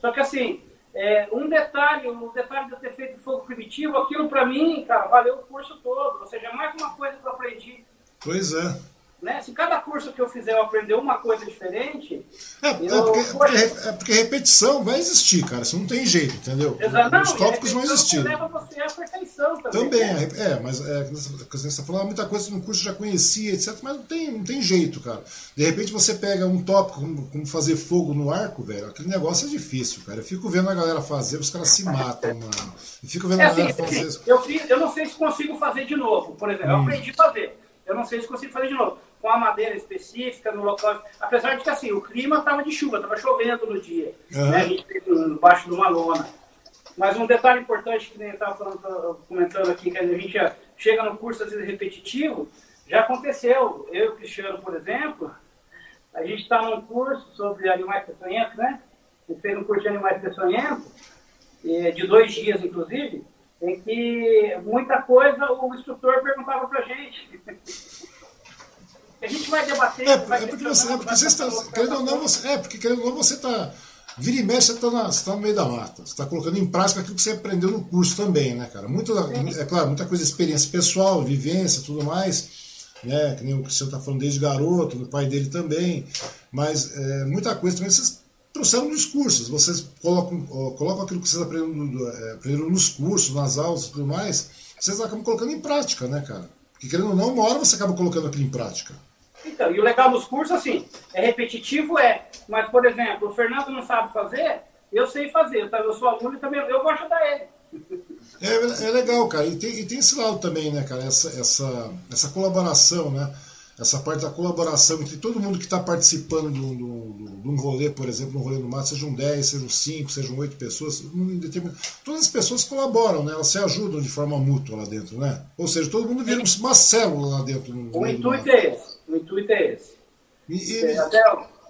B: Só que assim, é, um detalhe, um detalhe de eu ter feito fogo primitivo, aquilo para mim, cara, valeu o curso todo. Ou seja, é mais uma coisa que eu aprendi.
A: Pois é.
B: Né? Se cada curso que eu fizer eu aprender uma coisa diferente.
A: É,
B: eu,
A: é, porque, porque, é, porque, repetição vai existir, cara. Isso não tem jeito, entendeu?
B: Exato.
A: Os tópicos vão existir.
B: leva você à perfeição também.
A: Também, né? é, mas é, você está falando, muita coisa no curso já conhecia, etc. Mas não tem, não tem jeito, cara. De repente você pega um tópico como, como fazer fogo no arco, velho. Aquele negócio é difícil, cara. Eu fico vendo a galera fazer, os caras se matam, mano. Eu fico vendo
B: é
A: a galera
B: assim,
A: fazer.
B: Assim, eu, fiz, eu não sei se consigo fazer de novo, por exemplo. Hum. Eu aprendi a fazer. Eu não sei se consigo fazer de novo com a madeira específica, no local. Apesar de que assim, o clima estava de chuva, estava chovendo no dia. Uhum. Né? A gente fez embaixo de uma lona. Mas um detalhe importante que nem estava comentando aqui, que a gente chega no curso às vezes repetitivo, já aconteceu. Eu e o Cristiano, por exemplo, a gente está num curso sobre animais peçonhentos, né? A gente fez um curso de animais peçonhentos, de dois dias, inclusive, em que muita coisa o instrutor perguntava para a gente. *laughs* A gente vai debater.
A: É,
B: vai
A: é porque você, é porque você está. Querendo ou não, você, é, porque querendo ou não, você está. Vira e mexe, você está tá no meio da mata. Você está colocando em prática aquilo que você aprendeu no curso também, né, cara? Muito, é claro, muita coisa experiência pessoal, vivência, tudo mais. Né, que nem o Cristiano está falando desde garoto, do pai dele também. Mas é, muita coisa também vocês trouxeram nos cursos. Vocês colocam, colocam aquilo que vocês aprenderam, é, aprenderam nos cursos, nas aulas e tudo mais. Vocês acabam colocando em prática, né, cara? Porque querendo ou não, uma hora você acaba colocando aquilo em prática.
B: Então, e o legal dos cursos, assim, é repetitivo, é. Mas, por exemplo, o Fernando não sabe fazer, eu sei fazer. Eu sou aluno e também eu vou ajudar ele.
A: É, é legal, cara. E tem, e tem esse lado também, né, cara? Essa, essa, essa colaboração, né? essa parte da colaboração entre todo mundo que está participando de um rolê, por exemplo, um rolê no mato, sejam 10, sejam 5, sejam 8 pessoas, todas as pessoas colaboram, né? elas se ajudam de forma mútua lá dentro, né? Ou seja, todo mundo vira uma célula lá dentro.
B: o intuito é esse. O intuito é esse. E, e... É, até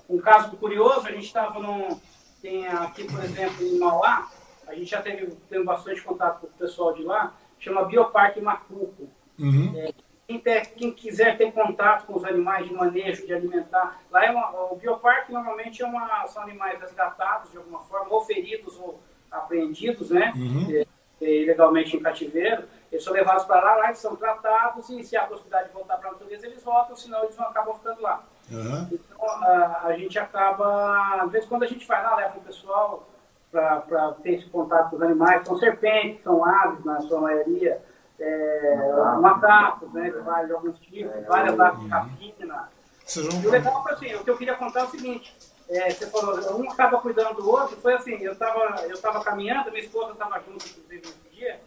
B: um caso curioso, a gente estava num. Tem aqui, por exemplo, em Mauá, a gente já teve, teve bastante contato com o pessoal de lá, chama Bioparque Macuco. Uhum. É, quem, ter, quem, quiser ter contato com os animais de manejo, de alimentar, lá é uma, o bioparque normalmente é uma, são animais resgatados de alguma forma, ou feridos ou apreendidos, né? Uhum. É, é, ilegalmente em cativeiro. Eles são levados para lá, lá eles são tratados e se há possibilidade de voltar para a natureza, eles voltam, senão eles não acabam ficando lá. Uhum. Então a, a, gente acaba, às vezes quando a gente vai lá, leva o pessoal para ter esse contato com os animais, são serpentes, são aves na sua maioria, é, macacos, né, de vários alguns tipos, é, várias aves de rapina. E o legal foi assim, o que eu queria contar é o seguinte, é, você falou, um acaba cuidando do outro, foi assim, eu estava eu tava caminhando, minha esposa estava junto, inclusive, nesse dia,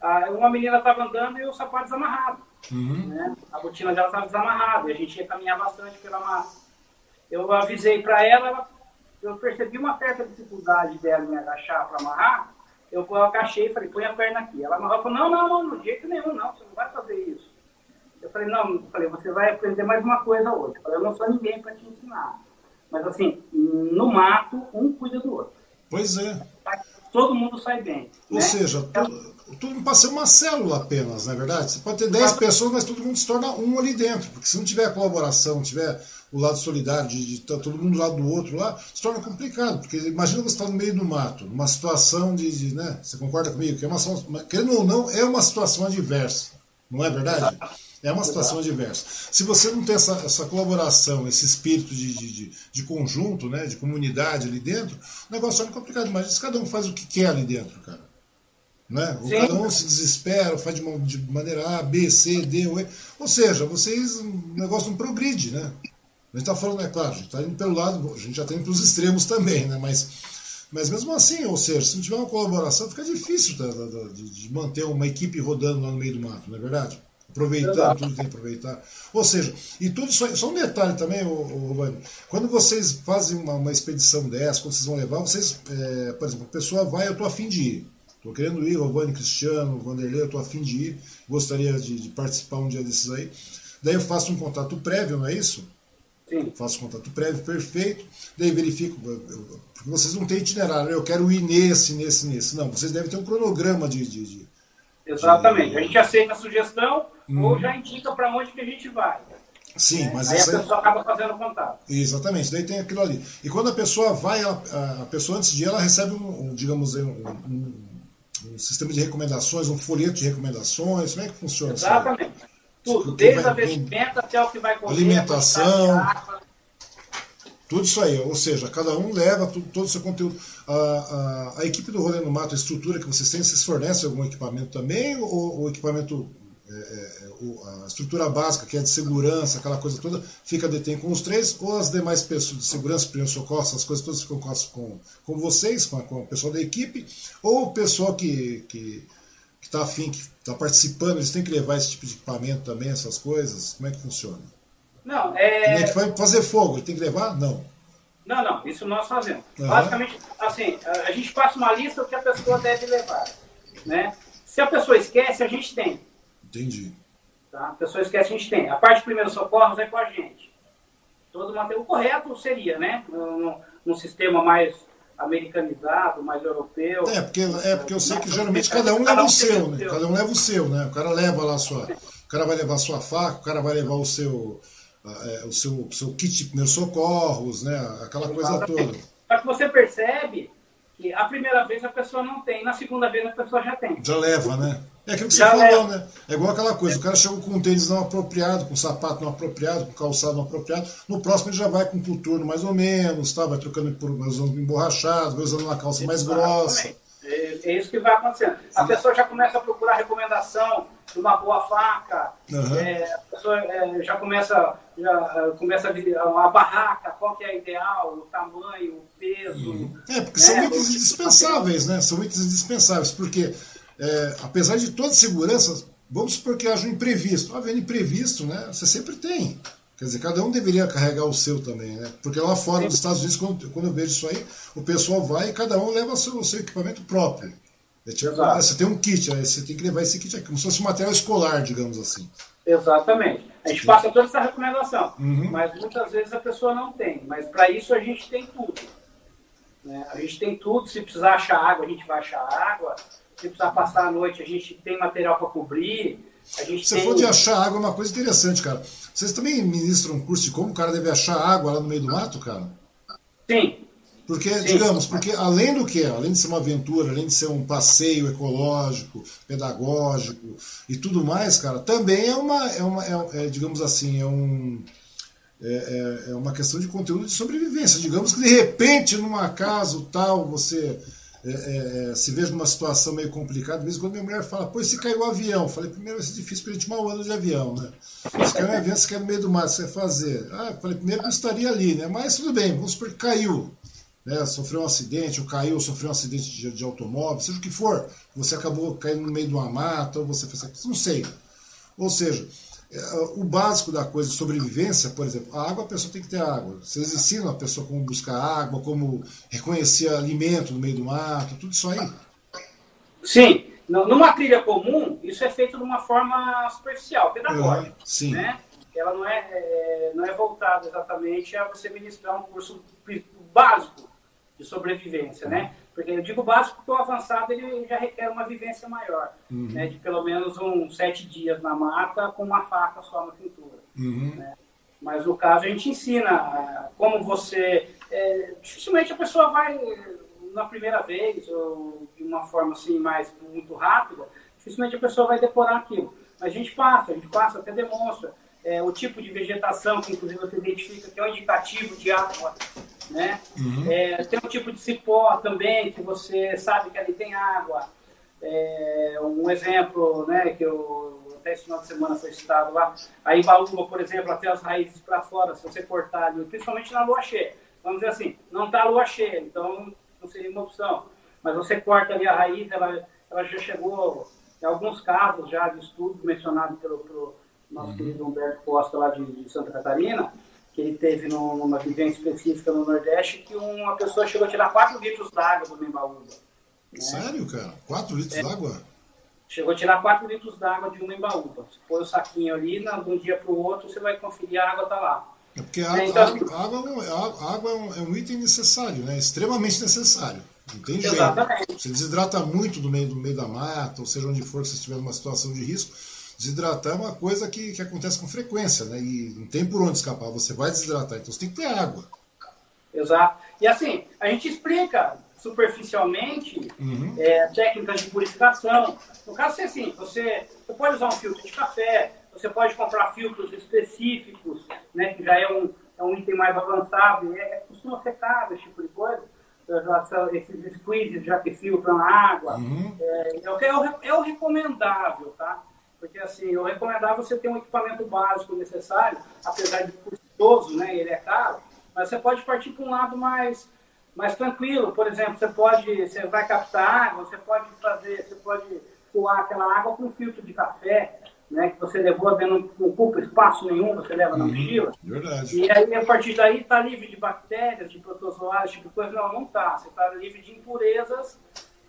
B: ah, uma menina estava andando e o sapato desamarrado. Uhum. Né? A botina dela estava desamarrada, e a gente ia caminhar bastante pela massa. Eu avisei para ela, ela, eu percebi uma certa dificuldade dela em me agachar para amarrar, eu agachei e falei, põe a perna aqui. Ela amarrou e falou, não, não, não, de jeito nenhum, não, você não vai fazer isso. Eu falei, não, eu falei, você vai aprender mais uma coisa hoje. Eu falei, eu não sou ninguém para te ensinar. Mas assim, no mato, um cuida do outro.
A: Pois é.
B: Todo mundo sai bem.
A: Ou né? seja, tudo, tudo pode ser uma célula apenas, não é verdade? Você pode ter 10 pessoas, mas todo mundo se torna um ali dentro. Porque se não tiver colaboração, tiver o lado solidário, de, de estar todo mundo do lado do outro lá, se torna complicado. Porque imagina você estar no meio do mato, numa situação de, de né? Você concorda comigo? Que é uma, querendo ou não, é uma situação adversa. Não é verdade? É uma situação adversa. Se você não tem essa, essa colaboração, esse espírito de, de, de, conjunto, né, de comunidade ali dentro, o negócio é complicado. Se cada um faz o que quer ali dentro, cara. Né? Ou cada um se desespera, faz de, uma, de maneira A, B, C, D, ou E. Ou seja, vocês, o negócio não progride, né? A gente está falando, é claro, a gente está indo pelo lado, a gente já está indo para os extremos também, né? Mas, mas mesmo assim, ou seja, se não tiver uma colaboração, fica difícil tá, tá, tá, de, de manter uma equipe rodando lá no meio do mato, não é verdade? Aproveitando tudo que tem que aproveitar. Ou seja, e tudo só, só um detalhe também, Rubani, quando vocês fazem uma, uma, expedição dessa, quando vocês vão levar, vocês, é, por exemplo, a pessoa vai, eu estou afim de ir. Estou querendo ir, Rubani, Cristiano, Vanderlei, eu estou afim de ir, gostaria de, de participar um dia desses aí. Daí eu faço um contato prévio, não é isso?
B: Sim.
A: Faço contato prévio, perfeito. Daí verifico, porque vocês não têm itinerário, eu quero ir nesse, nesse, nesse. Não, vocês devem ter um cronograma de. de, de
B: Exatamente. A gente aceita a sugestão hum. ou já indica para onde que a gente vai.
A: Sim, mas
B: aí a pessoa acaba fazendo contato.
A: Exatamente, daí tem aquilo ali. E quando a pessoa vai, a, a pessoa antes de ir, ela recebe um, um digamos, um, um, um, sistema de recomendações, um folheto de recomendações, como é que funciona
B: Exatamente.
A: Isso?
B: Tudo, desde vai, a vestimenta até o que vai
A: comer. Alimentação. Tudo isso aí, ou seja, cada um leva tudo, todo o seu conteúdo. A, a, a, equipe do Rolê no Mato, a estrutura que vocês têm, vocês fornecem algum equipamento também? Ou o equipamento, é, é, a estrutura básica, que é de segurança, aquela coisa toda, fica detém com os três? Ou as demais pessoas de segurança, primeiros socorro, essas coisas todas ficam com, com, vocês, com, com o pessoal da equipe? Ou o pessoal que, que está afim, que está participando, eles têm que levar esse tipo de equipamento também, essas coisas? Como é que funciona?
B: Não, é.
A: Que vai fazer fogo, ele tem que levar? Não.
B: Não, não, isso nós fazemos. Uhum. Basicamente, assim, a gente passa uma lista do que a pessoa deve levar. Né? Se a pessoa esquece, a gente tem.
A: Entendi.
B: Tá? A pessoa esquece, a gente tem. A parte de primeiros socorros é com a gente. Todo material correto seria, né? Num, num sistema mais americanizado, mais europeu.
A: É, porque, é porque eu sei que geralmente cada um leva o seu, né? Cada um leva o seu, né? O cara leva lá a sua. O cara vai levar a sua faca, o cara vai levar o seu. É, o seu, seu kit de primeiros socorros, né? Aquela coisa toda.
B: Só que você percebe que a primeira vez a pessoa não tem, na segunda vez a pessoa já tem.
A: Já leva, né? É aquilo que você já falou, leva. né? É igual aquela coisa, o cara chegou com um tênis não apropriado, com um sapato não apropriado, com calçado não apropriado, no próximo ele já vai com um coturno mais ou menos, tá? vai trocando por usando emborrachado, vai usando uma calça mais grossa.
B: É, é isso que vai acontecendo. A pessoa já começa a procurar recomendação de uma boa faca, uhum. é, a pessoa é, já começa, já, é, começa a, a, barraca, qual que é ideal, o tamanho, o peso. Uhum.
A: É, porque né? são itens indispensáveis, né? São itens indispensáveis, porque é, apesar de toda segurança, vamos supor que haja um imprevisto. Havendo imprevisto, né? Você sempre tem. Quer dizer, cada um deveria carregar o seu também, né? Porque lá fora dos Estados Unidos, quando, quando eu vejo isso aí, o pessoal vai e cada um leva o seu, o seu equipamento próprio. É tipo, você tem um kit, aí você tem que levar esse kit aqui, como se fosse um material escolar, digamos assim.
B: Exatamente. A gente passa toda essa recomendação, uhum. mas muitas vezes a pessoa não tem. Mas para isso a gente tem tudo. Né? A gente tem tudo. Se precisar achar água, a gente vai achar água. Se precisar passar a noite, a gente tem material para cobrir.
A: Você
B: tem...
A: falou de achar água, é uma coisa interessante, cara. Vocês também ministram um curso de como o cara deve achar água lá no meio do mato, cara?
B: Sim.
A: Porque, Sim. digamos, porque além do que, além de ser uma aventura, além de ser um passeio ecológico, pedagógico e tudo mais, cara, também é uma, é uma é, é, digamos assim, é um é, é, é, uma questão de conteúdo de sobrevivência. Digamos que de repente, numa casa tal, você é, é, é, se veja numa situação meio complicada, em quando minha mulher fala, pô, se caiu o avião? Eu falei, primeiro vai ser difícil porque a gente mal anda de avião, né? Se caiu um avião, você cai no meio do mato, você vai fazer? Ah, eu falei, primeiro não estaria ali, né? Mas tudo bem, vamos supor que caiu. Né, sofreu um acidente, ou caiu, sofreu um acidente de, de automóvel, seja o que for, você acabou caindo no meio de uma mata, ou você fez não sei. Ou seja, o básico da coisa de sobrevivência, por exemplo, a água a pessoa tem que ter água. Vocês ensinam a pessoa como buscar água, como reconhecer alimento no meio do mato, tudo isso aí?
B: Sim. Numa trilha comum, isso é feito de uma forma superficial, pedagógica. Uhum, sim. Né? Ela não é, é, não é voltada exatamente a você ministrar um curso básico de sobrevivência, né? Porque eu digo básico porque o avançado ele já requer uma vivência maior, uhum. né? De pelo menos uns sete dias na mata com uma faca só na cintura. Uhum. Né? Mas no caso a gente ensina como você... É, dificilmente a pessoa vai na primeira vez ou de uma forma assim mais muito rápida, dificilmente a pessoa vai decorar aquilo. A gente passa, a gente passa, até demonstra é, o tipo de vegetação que inclusive você identifica que é um indicativo de água né? Uhum. É, tem um tipo de cipó também que você sabe que ali tem água. É, um exemplo, né, que eu até esse final de semana foi citado lá, a Ibaúba, por exemplo, até as raízes para fora, se você cortar principalmente na lua cheia. Vamos dizer assim, não está lua cheia, então não seria uma opção. Mas você corta ali a raiz, ela, ela já chegou, em alguns casos já de estudo mencionado pelo, pelo nosso uhum. querido Humberto Costa lá de, de Santa Catarina, que ele teve numa vivência específica no Nordeste, que uma pessoa chegou a tirar 4 litros d'água do Membaúba.
A: Né? Sério, cara? 4 litros é. d'água?
B: Chegou a tirar 4 litros d'água de uma embaúba. Você põe o saquinho ali, de um dia para o outro, você vai conferir a água está lá.
A: É porque a, é, então, água, assim, água, água é, um, é, um, item necessário, né? extremamente necessário. Não tem jeito. Exatamente. Você desidrata muito do meio, do meio da mata, ou seja onde for que você estiver numa situação de risco Desidratar é uma coisa que, que acontece com frequência, né? E não tem por onde escapar, você vai desidratar, então você tem que ter água.
B: Exato. E assim, a gente explica, superficialmente uhum. é, técnicas de purificação. No caso, assim, você, você pode usar um filtro de café, você pode comprar filtros específicos, né, que já é um, é um item mais avançado, e é, costuma ser caro esse tipo de coisa. Esses squeezes já que filtram a água. Uhum. É, é, o, é o recomendável, tá? Porque, assim, eu recomendava você ter um equipamento básico necessário, apesar de custoso, né, ele é caro, mas você pode partir para um lado mais, mais tranquilo. Por exemplo, você pode, você vai captar água, você pode fazer, você pode coar aquela água com um filtro de café, né, que você levou dentro, não ocupa espaço nenhum, você leva na uhum, mochila. Verdade. E aí, a partir daí, está livre de bactérias, de protozoários, tipo coisa. Não, não está. Você está livre de impurezas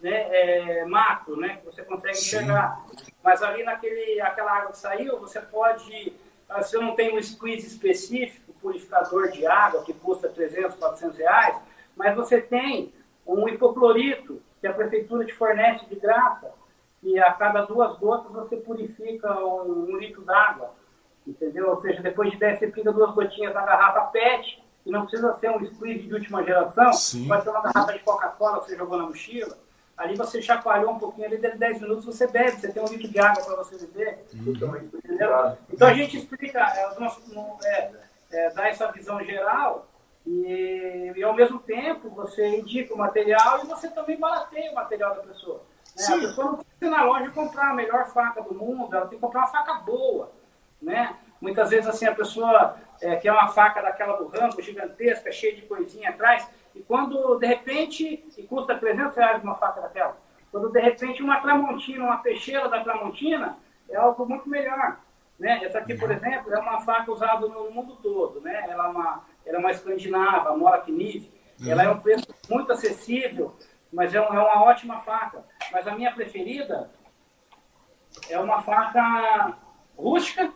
B: né, é, macro, né, que você consegue enxergar. Mas ali naquele, aquela água que saiu, você pode, ah, se eu não tenho um squeeze específico, purificador de água, que custa 300, 400 reais, mas você tem um hipoclorito, que a prefeitura te fornece de graça, e a cada duas gotas você purifica um, um litro d'água, entendeu? Ou seja, depois de 10 você pinga duas gotinhas na garrafa PET, e não precisa ser um squeeze de última geração, Sim. pode ser uma garrafa de Coca-Cola que você jogou na mochila, Ali você chacoalhou um pouquinho, ali dentro de 10 minutos você bebe, você tem um litro de água para você beber. Uhum. Entendeu? Então a gente explica, é, nós, é, é, dá essa visão geral e, e, ao mesmo tempo você indica o material e você também barateia o material da pessoa. Né? A pessoa não precisa ir na loja comprar a melhor faca do mundo, ela tem que comprar uma faca boa. Né? Muitas vezes assim a pessoa é, quer uma faca daquela do Rambo, gigantesca, cheia de coisinha atrás, e quando, de repente, e custa 300 reais uma faca daquela, quando de repente uma tramontina, uma peixeira da tramontina, é algo muito melhor. Né? Essa aqui, por exemplo, é uma faca usada no mundo todo. Né? Ela, é uma, ela é uma escandinava, mora Kniv. Ela é um preço muito acessível, mas é, um, é uma ótima faca. Mas a minha preferida é uma faca rústica,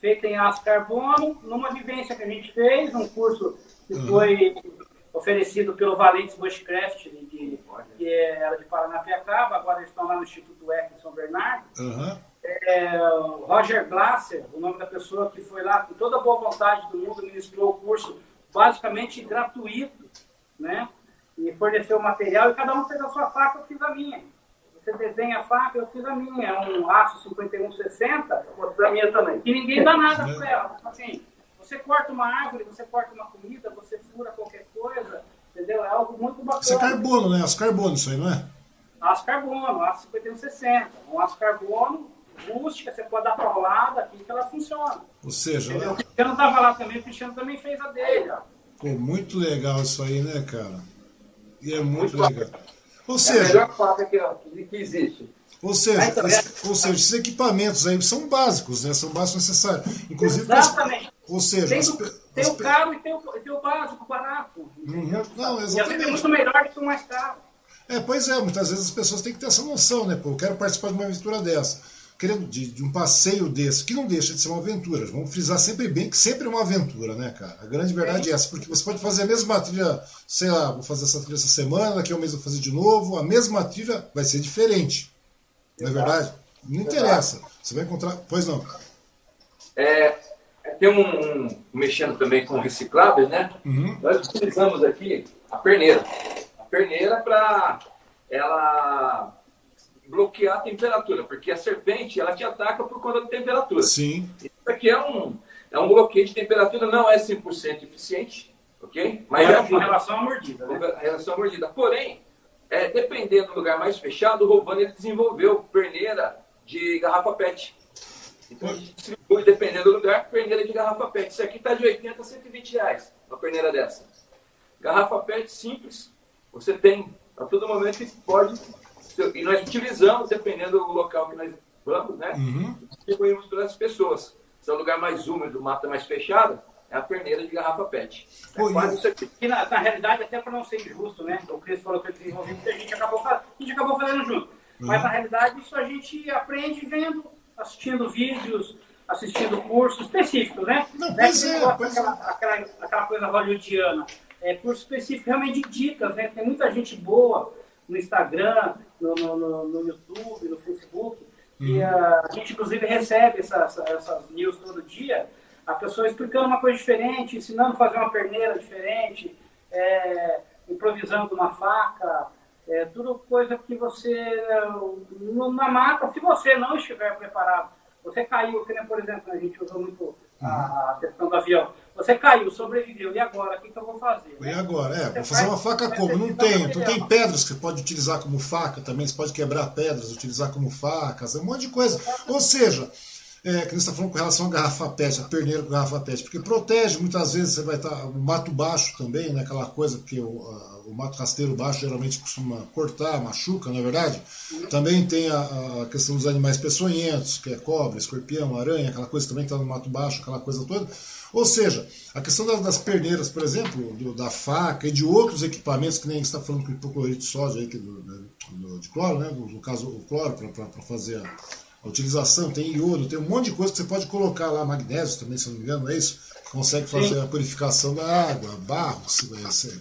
B: feita em aço carbono, numa vivência que a gente fez, um curso que uhum. foi oferecido pelo Valentes Bushcraft, de, que era de Paranapiacaba, agora eles estão lá no Instituto EC em São Bernardo. Uhum. É, Roger Glasser, o nome da pessoa que foi lá com toda a boa vontade do mundo, ministrou o curso basicamente gratuito, né? E forneceu o material e cada um fez a sua faca, eu fiz a minha. Você desenha a faca, eu fiz a minha. É um aço 5160, a minha também. E ninguém dá nada para ela. Assim, você corta uma árvore, você corta uma comida, você fura qualquer coisa, entendeu? É algo muito bacana.
A: Isso é carbono, né? Aço carbono, isso aí, não é?
B: Aço carbono, aço 5160. Um aço carbono rústica, você pode dar paulada aqui que ela funciona.
A: Ou seja,
B: entendeu? o Cristiano estava lá também, o Cristiano também fez a dele. Ó.
A: Pô, muito legal isso aí, né, cara? E é muito, muito legal. Ou seja,
C: é a melhor faca que, que existe.
A: Ou seja, esse, ou seja, esses equipamentos aí são básicos, né? São básicos necessários. Inclusive,
B: Exatamente.
A: Ou seja,
B: tem, o, tem o caro e tem o, tem o básico, barato. Uhum. Não, exatamente. E é muito melhor que o mais caro.
A: É, pois é, muitas vezes as pessoas têm que ter essa noção, né? Pô, eu quero participar de uma aventura dessa. Querendo de, de, um passeio desse, que não deixa de ser uma aventura. Vamos frisar sempre bem que sempre é uma aventura, né, cara? A grande verdade é, é essa, porque você pode fazer a mesma trilha, sei lá, vou fazer essa trilha essa semana, daqui a um mês vou fazer de novo, a mesma trilha vai ser diferente. Não é verdade? Não interessa. Você vai encontrar. Pois não.
C: É, tem um, um, mexendo também com recicláveis, né? Uhum. Nós utilizamos aqui a perneira. A perneira para ela bloquear a temperatura, porque a serpente ela te ataca por conta da temperatura.
A: Sim.
C: Isso aqui é um, é um bloqueio de temperatura, não é 100% eficiente, ok?
B: Mas é com relação à mordida.
C: Né? Com relação à mordida. Porém, é, dependendo do lugar mais fechado, o Robani ele desenvolveu perneira de garrafa PET. Então a gente distribui, dependendo do lugar, perneira de garrafa PET. Isso aqui está de 80 a 120 reais, uma perneira dessa. Garrafa PET simples, você tem a todo momento que pode. E nós utilizamos, dependendo do local que nós vamos, né? Uhum. Distribuímos para as pessoas. Se é um lugar mais úmido, mata mais fechada, é a perneira de garrafa PET. É quase isso aqui.
B: E na, na, realidade, até para não ser injusto, né? O Cris falou que ele desenvolveu, a gente acabou, a gente acabou fazendo junto. Uhum. Mas na realidade, isso a gente aprende vendo, assistindo vídeos, assistindo cursos específicos, né?
A: Não, né? pois é, pois
B: aquela, é. Aquela, aquela coisa hollywoodiana. É, curso específico realmente de dicas, né? Tem muita gente boa no Instagram, no, no, no YouTube, no Facebook. E uhum. a gente, inclusive, recebe essas, essas news todo dia a pessoa explicando uma coisa diferente, ensinando a fazer uma perneira diferente, é, improvisando uma faca, é, tudo coisa que você, na mata, se você não estiver preparado, você caiu, que nem, por exemplo, a gente usou muito a, questão do avião. Você caiu, sobreviveu, e agora? O que, que eu vou fazer?
A: E agora? É, vou fazer uma faca como? Não tem. Tu tem pedras que você pode utilizar como faca também, você pode quebrar pedras, utilizar como facas, um monte de coisa. Ou seja, é, que está falando com relação à garrafa PET, a perneira com garrafa PET, porque protege, muitas vezes você vai estar. Tá, o mato baixo também, né, aquela coisa, porque o, a, o mato rasteiro baixo geralmente costuma cortar, machuca, não é verdade? Também tem a, a questão dos animais peçonhentos, que é cobra, escorpião, aranha, aquela coisa também que está no mato baixo, aquela coisa toda. Ou seja, a questão das, das perneiras, por exemplo, do, da faca e de outros equipamentos, que nem está falando com o hipoclorito de sódio aí, que do, do, de cloro, né? no caso o cloro, para fazer a a utilização, tem iodo, tem um monte de coisa que você pode colocar lá, magnésio também, se não me engano, é isso? Que consegue fazer Sim. a purificação da água, barro,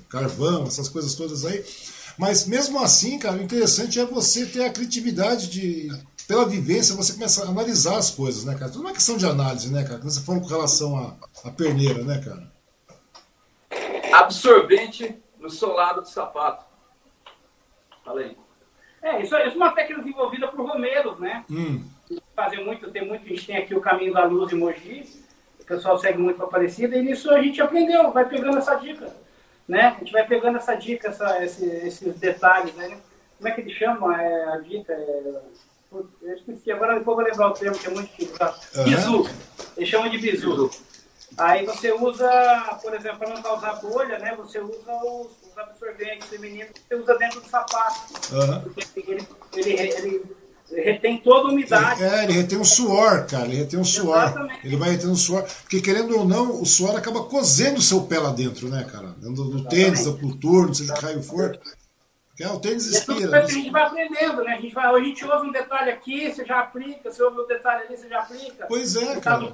A: carvão, essas coisas todas aí. Mas mesmo assim, cara, o interessante é você ter a criatividade de. Pela vivência, você começa a analisar as coisas, né, cara? Tudo uma questão de análise, né, cara? Quando você fala com relação à, à perneira, né, cara?
C: Absorvente no solado do sapato. Fala aí.
B: É, isso, isso é uma técnica desenvolvida por Romero, né? Hum. Fazer muito, tem muito, a gente tem aqui o Caminho da Luz em Mogi, o pessoal segue muito a Aparecida, e nisso a gente aprendeu, vai pegando essa dica, né? A gente vai pegando essa dica, essa, esse, esses detalhes, né? Como é que eles chamam é, a dica? É, eu esqueci, agora depois vou lembrar o termo, que é muito difícil. Uhum. Bizu, eles chamam de bizu. Aí você usa, por exemplo, para não causar bolha, né? Você usa os, os absorventes femininos que você usa dentro do sapato. Uhum. Ele, ele, ele, retém toda a umidade.
A: É, ele retém um suor, cara. Ele retém um suor. Exatamente. Ele vai retendo um suor. Porque querendo ou não, o suor acaba cozendo o seu pé lá dentro, né, cara? Dentro do tênis, do coturno, seja o que raio for. Porque, é, o tênis inspira.
B: Né? A gente vai aprendendo, né? A gente, vai, a gente ouve um detalhe aqui, você já aplica. Você ouve um detalhe ali, você já aplica.
A: Pois é, cara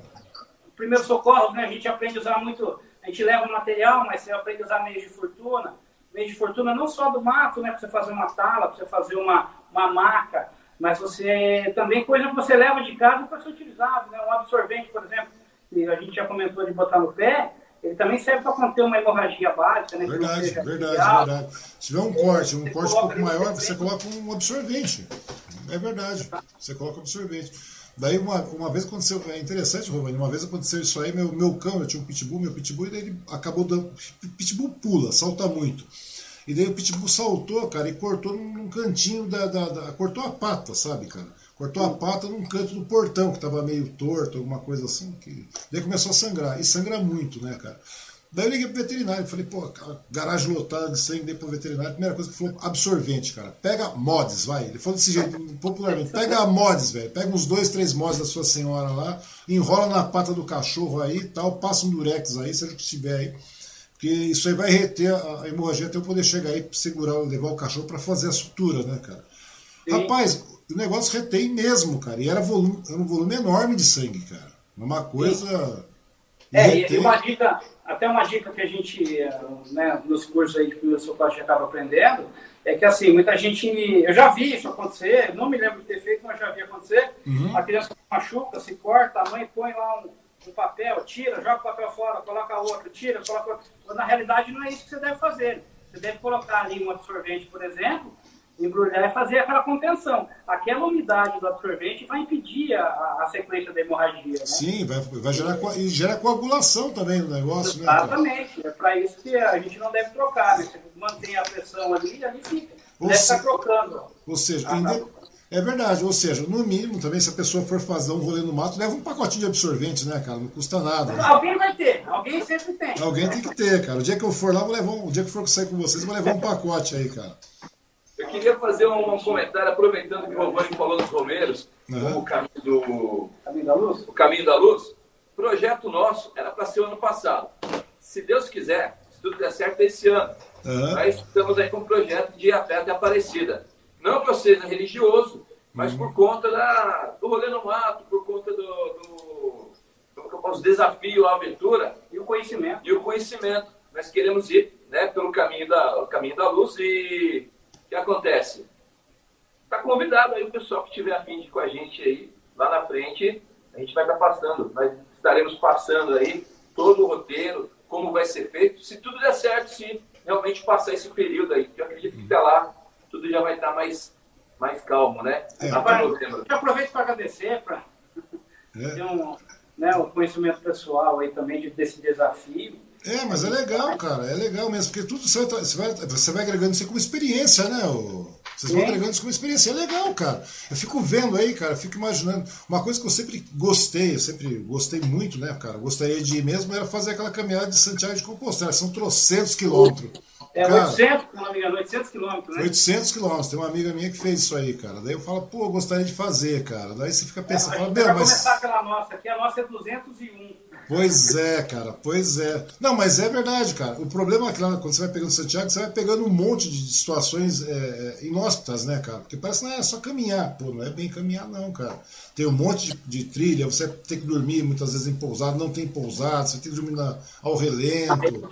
B: primeiro socorro, né? A gente aprende a usar muito, a gente leva o material, mas você aprende a usar meios de fortuna. Meios de fortuna não só do mato, né? Para você fazer uma tala, para você fazer uma, uma maca, mas você também coisa que você leva de casa para ser utilizado, né? Um absorvente, por exemplo, que a gente já comentou de botar no pé, ele também serve para conter uma hemorragia básica, né?
A: Verdade, verdade, verdade. Se tiver um corte, um corte um pouco maior, você coloca um absorvente. É verdade. Você coloca absorvente. Daí uma, uma vez aconteceu, é interessante, Romani, uma vez aconteceu isso aí, meu, meu cão, eu tinha um pitbull, meu pitbull, e ele acabou dando. Pitbull pula, salta muito. E daí o pitbull saltou, cara, e cortou num cantinho da, da, da, Cortou a pata, sabe, cara? Cortou a pata num canto do portão, que tava meio torto, alguma coisa assim. Que... Daí começou a sangrar. E sangra muito, né, cara? Daí eu liguei pro veterinário, falei, pô, garagem lotada de sangue, dei pro veterinário. Primeira coisa que falou, absorvente, cara. Pega mods, vai. Ele falou desse jeito, popularmente, pega mods, velho. Pega uns dois, três mods da sua senhora lá, enrola na pata do cachorro aí tal, passa um durex aí, seja o que tiver aí. Porque isso aí vai reter a, hemorragia até eu poder chegar aí, segurar, levar o cachorro para fazer a sutura, né, cara? Sim. Rapaz, o negócio retém mesmo, cara. E era, volume, era um volume enorme de sangue, cara. Uma coisa.
B: É, e uma dica, até uma dica que a gente, né, nos cursos aí de primeiro socorro, a gente acaba aprendendo, é que assim, muita gente. Eu já vi isso acontecer, não me lembro de ter feito, mas já vi acontecer. Uhum. A criança machuca, se corta, a mãe põe lá um, papel, tira, joga o papel fora, coloca outro, tira, coloca outro. Na realidade, não é isso que você deve fazer. Você deve colocar ali um absorvente, por exemplo, embrulhar e fazer aquela contenção. Aquela umidade do absorvente vai impedir a, a sequência da hemorragia. Né?
A: Sim, vai, vai gerar, e gera coagulação também no negócio.
B: Né, Exatamente. Né, é para isso que a gente não deve trocar. Né? Você mantém a pressão ali e ali fica. Ou deve se... estar trocando.
A: Ou seja, ah, é verdade, ou seja, no mínimo também, se a pessoa for fazer um rolê no mato, leva um pacotinho de absorvente, né, cara? Não custa nada. Né?
B: Alguém vai ter, alguém sempre tem.
A: Alguém tem que ter, cara. O dia que eu for lá, vou levar um, o dia que eu for sair com vocês, vou levar um pacote aí, cara.
C: Eu queria fazer um comentário, aproveitando que o Giovanni falou dos Romeiros, uhum. o caminho do.
B: Caminho da Luz?
C: O caminho da Luz. O projeto nosso era para ser o ano passado. Se Deus quiser, se tudo der certo, é esse ano. Uhum. Nós estamos aí com um projeto de ir a pé Aparecida. Não que eu seja religioso, mas uhum. por conta da, do rolê no mato, por conta do, do que eu posso, desafio, a aventura.
B: E o conhecimento.
C: E o conhecimento. Nós queremos ir né, pelo caminho da, caminho da luz e que acontece? Está convidado aí o pessoal que tiver afim de ir com a gente aí, lá na frente, a gente vai estar tá passando. Nós estaremos passando aí todo o roteiro, como vai ser feito. Se tudo der certo, sim, realmente passar esse período aí, porque eu acredito que até lá tudo já vai estar mais, mais calmo, né?
A: É.
C: Até novembro.
B: Eu aproveito para agradecer, para
A: É.
B: ter um, né, um conhecimento pessoal aí também de- desse desafio.
A: É, mas é legal, cara, é legal mesmo, porque tudo você vai, você vai, você vai agregando isso como experiência, né? O, vocês vão agregando isso como experiência, é legal, cara. Eu fico vendo aí, cara, fico imaginando. Uma coisa que eu sempre gostei, eu sempre gostei muito, né, cara? Gostaria de ir mesmo, era fazer aquela caminhada de Santiago de Compostela, são trocentos quilômetros.
B: É
A: Cara,
B: 800, se não me engano, 800 quilômetros, né?
A: 800 quilômetros. Tem uma amiga minha que fez isso aí, cara. Daí eu falo, pô, eu gostaria de fazer, cara. Daí você fica pensando, fala,
B: gente
A: meu, mas.
B: começar pela nossa aqui, a nossa é 201.
A: Pois é, cara, pois é. Não, mas é verdade, cara. O problema é que lá, quando você vai pegando Santiago, você vai pegando um monte de situações é, é, inóspitas, né, cara? Porque parece que não é só caminhar. Pô, não é bem caminhar, não, cara. Tem um monte de, de trilha, você tem que dormir muitas vezes em pousado, não tem pousado, você tem que dormir na, ao relento.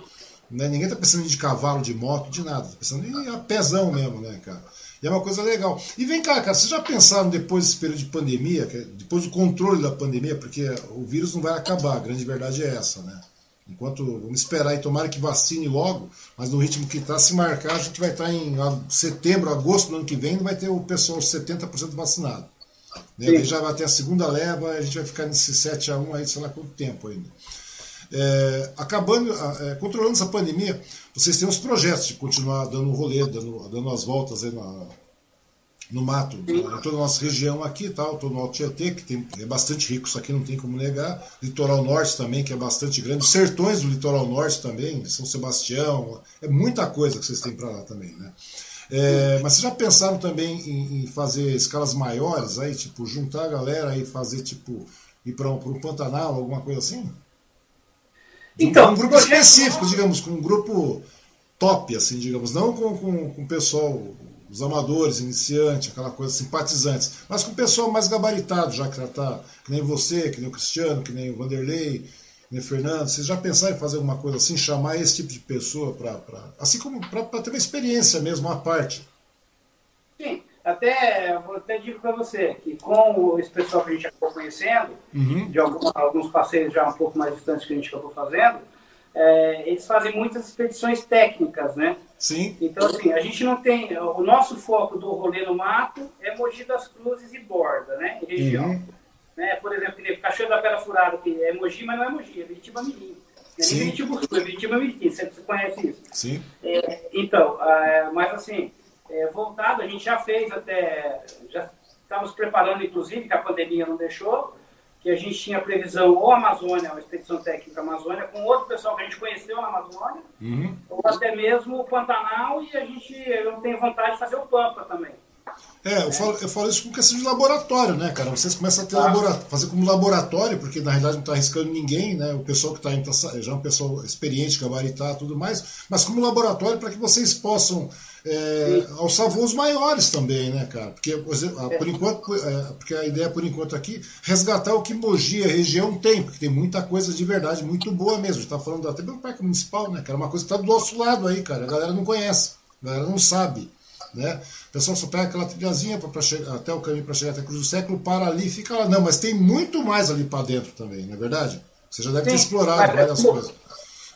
A: Né? Ninguém tá pensando em de cavalo, de moto, de nada. Tá pensando em a pezão mesmo, né, cara? E é uma coisa legal. E vem cá, cara, vocês já pensaram depois desse período de pandemia, é- depois do controle da pandemia, porque o vírus não vai acabar, a grande verdade é essa, né? Enquanto, vamos esperar e tomara que vacine logo, mas no ritmo que está, se marcar, a gente vai estar em ah, setembro, agosto do ano que vem, vai ter o pessoal 70% vacinado. Né?
B: Sim.
A: Já vai ter a segunda leva, a gente vai ficar nesse 7 a 1 aí, sei lá quanto tempo ainda. É, acabando, é, controlando essa pandemia, vocês têm os projetos de continuar dando um rolê, dando, dando as voltas aí na, no mato, em toda a nossa região aqui tal, todo o Alto Tietê, que tem, é bastante rico, isso aqui não tem como negar. Litoral Norte também, que é bastante grande. Os sertões do Litoral Norte também, São Sebastião, é muita coisa que vocês têm para lá também, né? É, mas vocês já pensaram também em, em fazer escalas maiores aí, tipo, juntar a galera e fazer, tipo, ir para um, um Pantanal, alguma coisa assim? Um-
B: Então,
A: um grupo específico, digamos, com um grupo top, assim, digamos, não com, com, com o pessoal, os amadores, iniciantes, aquela coisa, simpatizantes, mas com o pessoal mais gabaritado, já que já tá, que nem você, que nem o Cristiano, que nem o Vanderlei, que nem o Fernando, vocês já pensaram em fazer alguma coisa assim, chamar esse tipo de pessoa para, assim como para ter uma experiência mesmo, uma parte?
B: Sim, até, até digo para você que com esse pessoal que a gente acabou conhecendo,
A: Uhum.
B: de algum- alguns passeios já um pouco mais distantes que a gente acabou fazendo, é, eles fazem muitas expedições técnicas, né?
A: Sim,
B: Então, assim, a gente não tem. O nosso foco do rolê no mato é Mogi das Cruzes e Borda, né? Em região.
A: Uhum.
B: Né? Por exemplo, Cachoeira da Pedra Furada, que é Mogi, mas não é Mogi, é Viritiba Mirim. É
A: Sim.
B: nem Viritiba Sul, é Viritiba Mirim. Você, você conhece isso?
A: sim.
B: É, então, ah, mas assim, é, voltado, a gente já fez até. Já estávamos preparando, inclusive, que a pandemia não deixou, que a gente tinha previsão ou Amazônia, uma expedição técnica Amazônia, com outro pessoal que a gente conheceu na Amazônia,
A: Uhum.
B: ou até mesmo o Pantanal, e a gente, eu tenho vontade de fazer o Pampa também.
A: É, eu falo, eu falo isso com questão de laboratório, né, cara? Vocês começam a ter
B: Ah.
A: labora- fazer como laboratório, porque na realidade não está arriscando ninguém, né? O pessoal que está indo tá sa- já é um pessoal experiente, gabaritar tudo mais, mas como laboratório para que vocês possam é, alçar voos maiores também, né, cara? Porque, por por enquanto, é, porque a ideia por enquanto aqui resgatar o que Mogi, a região, tem, porque tem muita coisa de verdade muito boa mesmo. A gente tá falando até do Parque Municipal, né, cara? Uma coisa que tá do nosso lado aí, cara. A galera não conhece, a galera não sabe. Né? O pessoal só pega aquela trilhazinha pra, pra chegar, até o caminho para chegar até a Cruz do Século, para ali e fica lá. Não, mas tem muito mais ali para dentro também, não é verdade? Você já deve ter
B: Sim,
A: explorado
B: mas
A: várias
B: como-
A: coisas.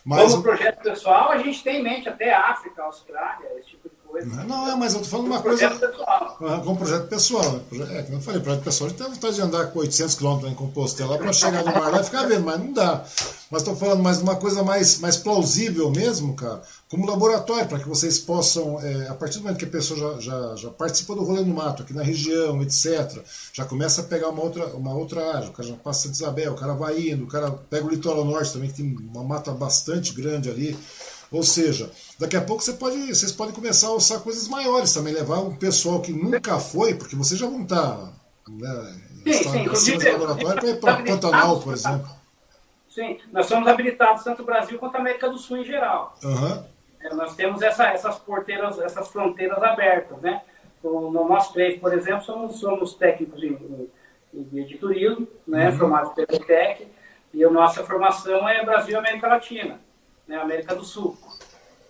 A: Mas,
B: Como projeto pessoal, a gente tem em mente até África, Austrália, esse tipo de coisa.
A: não, é, mas eu tô falando uma coisa.
B: pessoal.
A: Ah, Com projeto pessoal. É, como eu falei, projeto pessoal, a gente tem vontade de andar com 800 km em Compostela para chegar no mar lá e ficar vendo, mas não dá. Mas estou falando mais uma coisa mais, mais plausível mesmo, cara, como laboratório, para que vocês possam, é, a partir do momento que a pessoa já, já, já participa do rolê no mato, aqui na região, etc., já começa a pegar uma outra, uma outra área, o cara já passa Santa Isabel, o cara vai indo, o cara pega o litoral norte também, que tem uma mata bastante grande ali. Ou seja, daqui a pouco você pode, vocês podem começar a alçar coisas maiores também, levar um pessoal que nunca foi, porque vocês já vão estar né,
B: Sim,
A: está-
B: sim, inclusive,
A: laboratório para ir para
B: habilitados
A: Pantanal, por exemplo.
B: Sim, nós somos habilitados tanto no Brasil quanto na América do Sul em geral.
A: Aham,
B: É, nós temos essa- essas porteiras, essas fronteiras abertas, né? No nosso três, por exemplo, somos, somos técnicos em, em, em de turismo, né? Formados pela ETEC, e a nossa formação é Brasil e América Latina, né? América do Sul.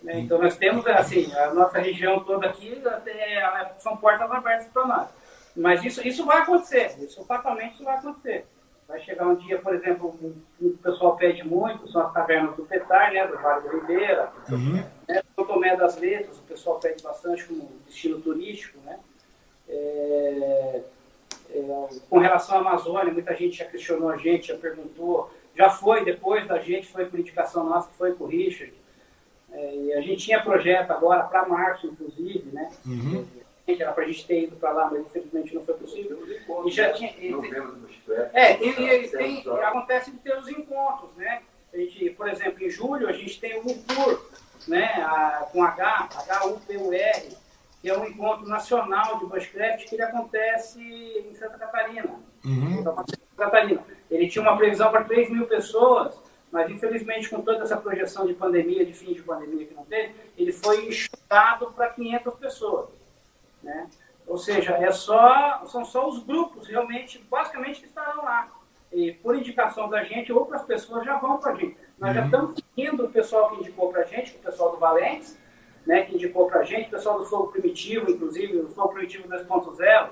B: né? Então nós temos, assim, a nossa região toda aqui até, são portas abertas para nós. Mas isso, isso vai acontecer, isso fatalmente isso vai acontecer. Vai chegar um dia, por exemplo, o o pessoal pede muito, são as cavernas do Petar, né, do Vale do Ribeira,
A: uhum,
B: né? São Tomé das Letras, o pessoal pede bastante como destino turístico, né? É, é, com relação à Amazônia, muita gente já questionou a gente, já perguntou, já foi depois da gente, foi por indicação nossa, foi com o Richard. É, e a gente tinha projeto agora para março, inclusive, né? Uhum. Era para a gente ter ido para lá, mas infelizmente não foi possível. E já tinha. E, é, tem, tem, tem, acontece de ter os encontros, né? A gente, por exemplo, em julho a gente tem o MUPUR, né? A, com H, H-U-P-U-R, que é um encontro nacional de bushcraft que ele acontece em Santa Catarina. Uhum. Então, Santa Catarina. Ele tinha uma previsão para 3 mil pessoas, mas infelizmente com toda essa projeção de pandemia, de fim de pandemia que não teve, ele foi enxugado para 500 pessoas. Né? Ou seja, é só, são só os grupos realmente, basicamente, que estarão lá. E por indicação da gente, outras pessoas já vão para a gente. Nós uhum. já estamos seguindo o pessoal que indicou para a gente, o pessoal do Valentes, né, que indicou para a gente, o pessoal do Fogo Primitivo, inclusive, o Fogo Primitivo 2.0.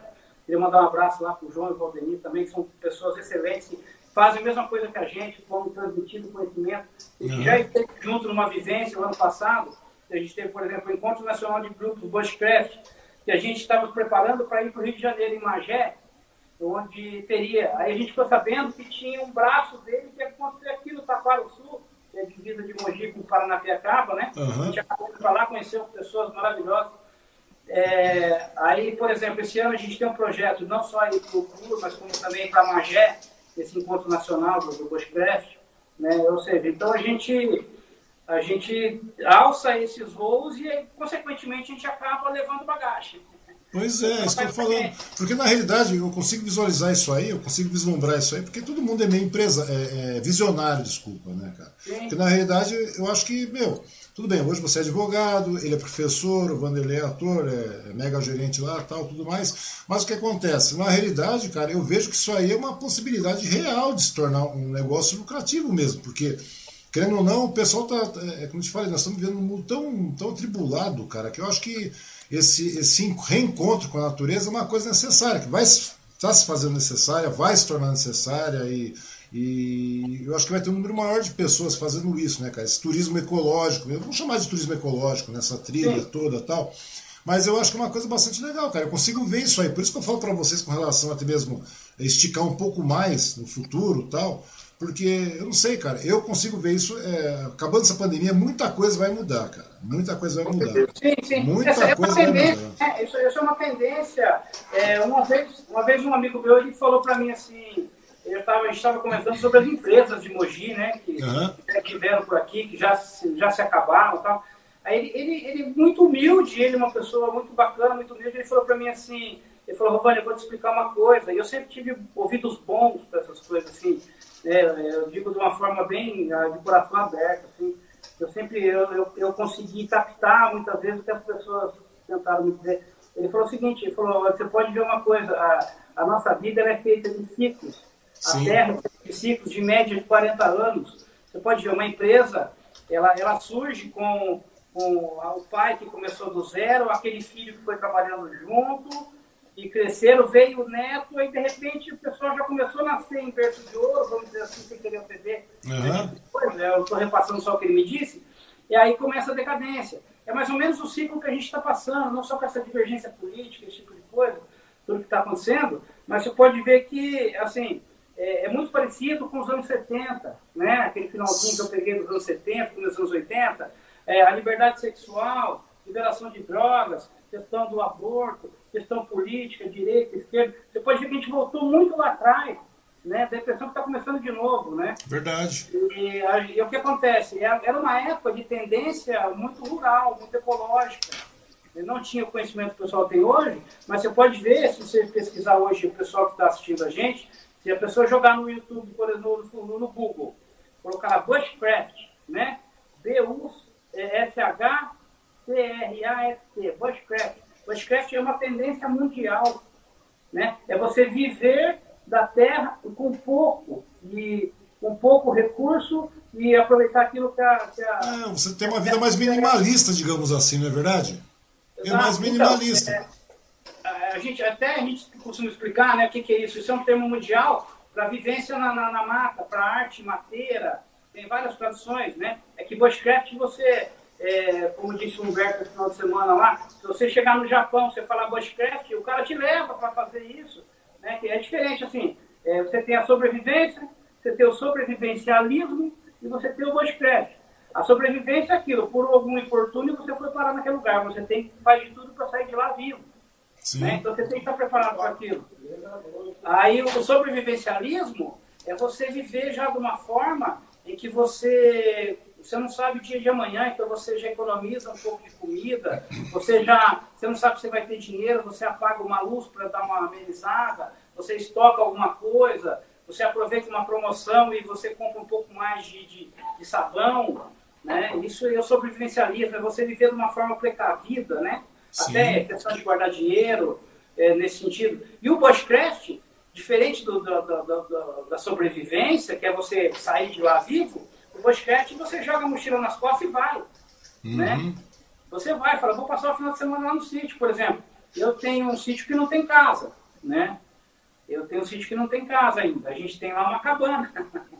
B: Queria mandar um abraço lá para o João e o Valdemir também, que são pessoas excelentes que fazem a mesma coisa que a gente, como transmitindo conhecimento. Uhum. já esteve junto numa vivência no ano passado, a gente teve, por exemplo, o Encontro Nacional de Grupos Bushcraft, que a gente estava preparando para ir para o Rio de Janeiro, em Magé, onde teria. Aí a gente ficou sabendo que tinha um braço dele que ia acontecer aqui no Taquaro Sul, que é divisa de Mogi com Paranapiacaba, né? Uhum. A gente acabou de falar, conheceu pessoas maravilhosas. É, aí, por exemplo, esse ano a gente tem um projeto não só aí para o CUR, mas como também para Magé, esse encontro nacional do, do Bushcraft, né? Ou seja, então a gente a gente alça esses voos e, consequentemente, a gente acaba levando bagagem.
A: Pois é, isso que eu tô falando. Porque na realidade eu consigo visualizar isso aí, eu consigo vislumbrar isso aí, porque todo mundo é meio empresa, é, é visionário, desculpa, né, cara? Sim. Porque na realidade eu acho que, meu, tudo bem, hoje você é advogado, ele é professor, o Vanderlei é ator, é, é mega gerente lá tal, tudo mais. Mas o que acontece? Na realidade, cara, eu vejo que isso aí é uma possibilidade real de se tornar um negócio lucrativo mesmo, porque querendo ou não, o pessoal tá. É, como eu te falei, nós estamos vivendo um mundo tão, tão atribulado, cara, que eu acho que esse, esse reencontro com a natureza é uma coisa necessária, que vai está se fazendo necessária, vai se tornar necessária e, e eu acho que vai ter um número maior de pessoas fazendo isso, né, cara? Esse turismo ecológico, vamos chamar de turismo ecológico, nessa trilha Sim. toda tal. Mas eu acho que é uma coisa bastante legal, cara. Eu consigo ver isso aí. Por isso que eu falo para vocês com relação até mesmo esticar um pouco mais no futuro tal. Porque eu não sei, cara, eu consigo ver isso. É, acabando essa pandemia, muita coisa vai mudar, cara. Muita coisa vai mudar.
B: Sim, sim. Muita essa coisa é vai mudar. É, isso, isso, é uma tendência. É, uma, vez, uma vez um amigo meu ele falou para mim assim. Eu tava, a gente estava comentando sobre as empresas de Mogi, né? Que, uhum. que vieram por aqui, que já, já se acabaram e tal. Aí ele, ele, ele, muito humilde, ele uma pessoa muito bacana, muito humilde, ele falou para mim assim, ele falou, Rovani, eu vou te explicar uma coisa. E eu sempre tive ouvidos bons para essas coisas, assim. É, eu digo de uma forma bem ah, de coração aberto, assim. Eu sempre eu, eu, eu consegui captar muitas vezes o que as pessoas tentaram me dizer. Ele falou o seguinte, ele falou, você pode ver uma coisa, a, a nossa vida é feita de ciclos. Sim. A Terra é de ciclos de média de 40 anos. Você pode ver uma empresa, ela, ela surge com, com o pai que começou do zero, aquele filho que foi trabalhando junto, e cresceram, veio o neto, e de repente o pessoal já começou a nascer em berço de ouro, vamos dizer assim, sem querer ofender. Uhum. Pois é, eu estou repassando só o que ele me disse, e aí começa a decadência. É mais ou menos o ciclo que a gente está passando, não só com essa divergência política, esse tipo de coisa, tudo que está acontecendo, mas você pode ver que, assim, é, é, muito parecido com os anos 70, né? Aquele finalzinho que eu peguei dos anos 70, dos anos 80, é, a liberdade sexual, liberação de drogas, questão do aborto, questão política, direita, esquerda. Você pode ver que a gente voltou muito lá atrás, né? Da impressão que está começando de novo, né?
A: Verdade.
B: E, e, e, o que acontece? Era uma época de tendência muito rural, muito ecológica. Eu não tinha o conhecimento que o pessoal tem hoje, mas você pode ver, se você pesquisar hoje o pessoal que está assistindo a gente, se a pessoa jogar no YouTube, por exemplo, no, no Google, colocar Bushcraft, né? B-U-S-H-C-R-A-F-T, Bushcraft Bushcraft é uma tendência mundial. Né? É você viver da terra com pouco, e, com pouco recurso e aproveitar aquilo que a. Que a
A: é, você tem uma vida mais minimalista, digamos assim, não é verdade? É mais então, minimalista. Então,
B: é, a gente, até a gente costuma explicar né, o que, que é isso. Isso é um termo mundial para vivência na, na, na mata, para arte mateira, tem várias traduções, né? É que bushcraft você é, como disse o Humberto no final de semana lá, se você chegar no Japão, você falar Bushcraft, o cara te leva para fazer isso. Né? Que é diferente, assim, é, você tem a sobrevivência, você tem o sobrevivencialismo e você tem o Bushcraft. A sobrevivência é aquilo, por algum infortúnio você foi parar naquele lugar, você tem fazer de tudo para sair de lá vivo. Né? Então você tem que estar preparado para aquilo. Aí o sobrevivencialismo é você viver já de uma forma em que você você não sabe o dia de amanhã, então você já economiza um pouco de comida, você já você não sabe se vai ter dinheiro, você apaga uma luz para dar uma amenizada, você estoca alguma coisa, você aproveita uma promoção e você compra um pouco mais de, de, de sabão, né? Isso é o sobrevivencialismo, é você viver de uma forma precavida, né? Sim. Até questão de guardar dinheiro, é, nesse sentido. E o bushcraft, diferente do, do, do, da sobrevivência, que é você sair de lá vivo, o bushcraft você joga a mochila nas costas e vai, uhum. né? Você vai, fala, vou passar o final de semana lá no sítio, por exemplo. Eu tenho um sítio que não tem casa, né? Eu tenho um sítio que não tem casa ainda. A gente tem lá uma cabana. *laughs*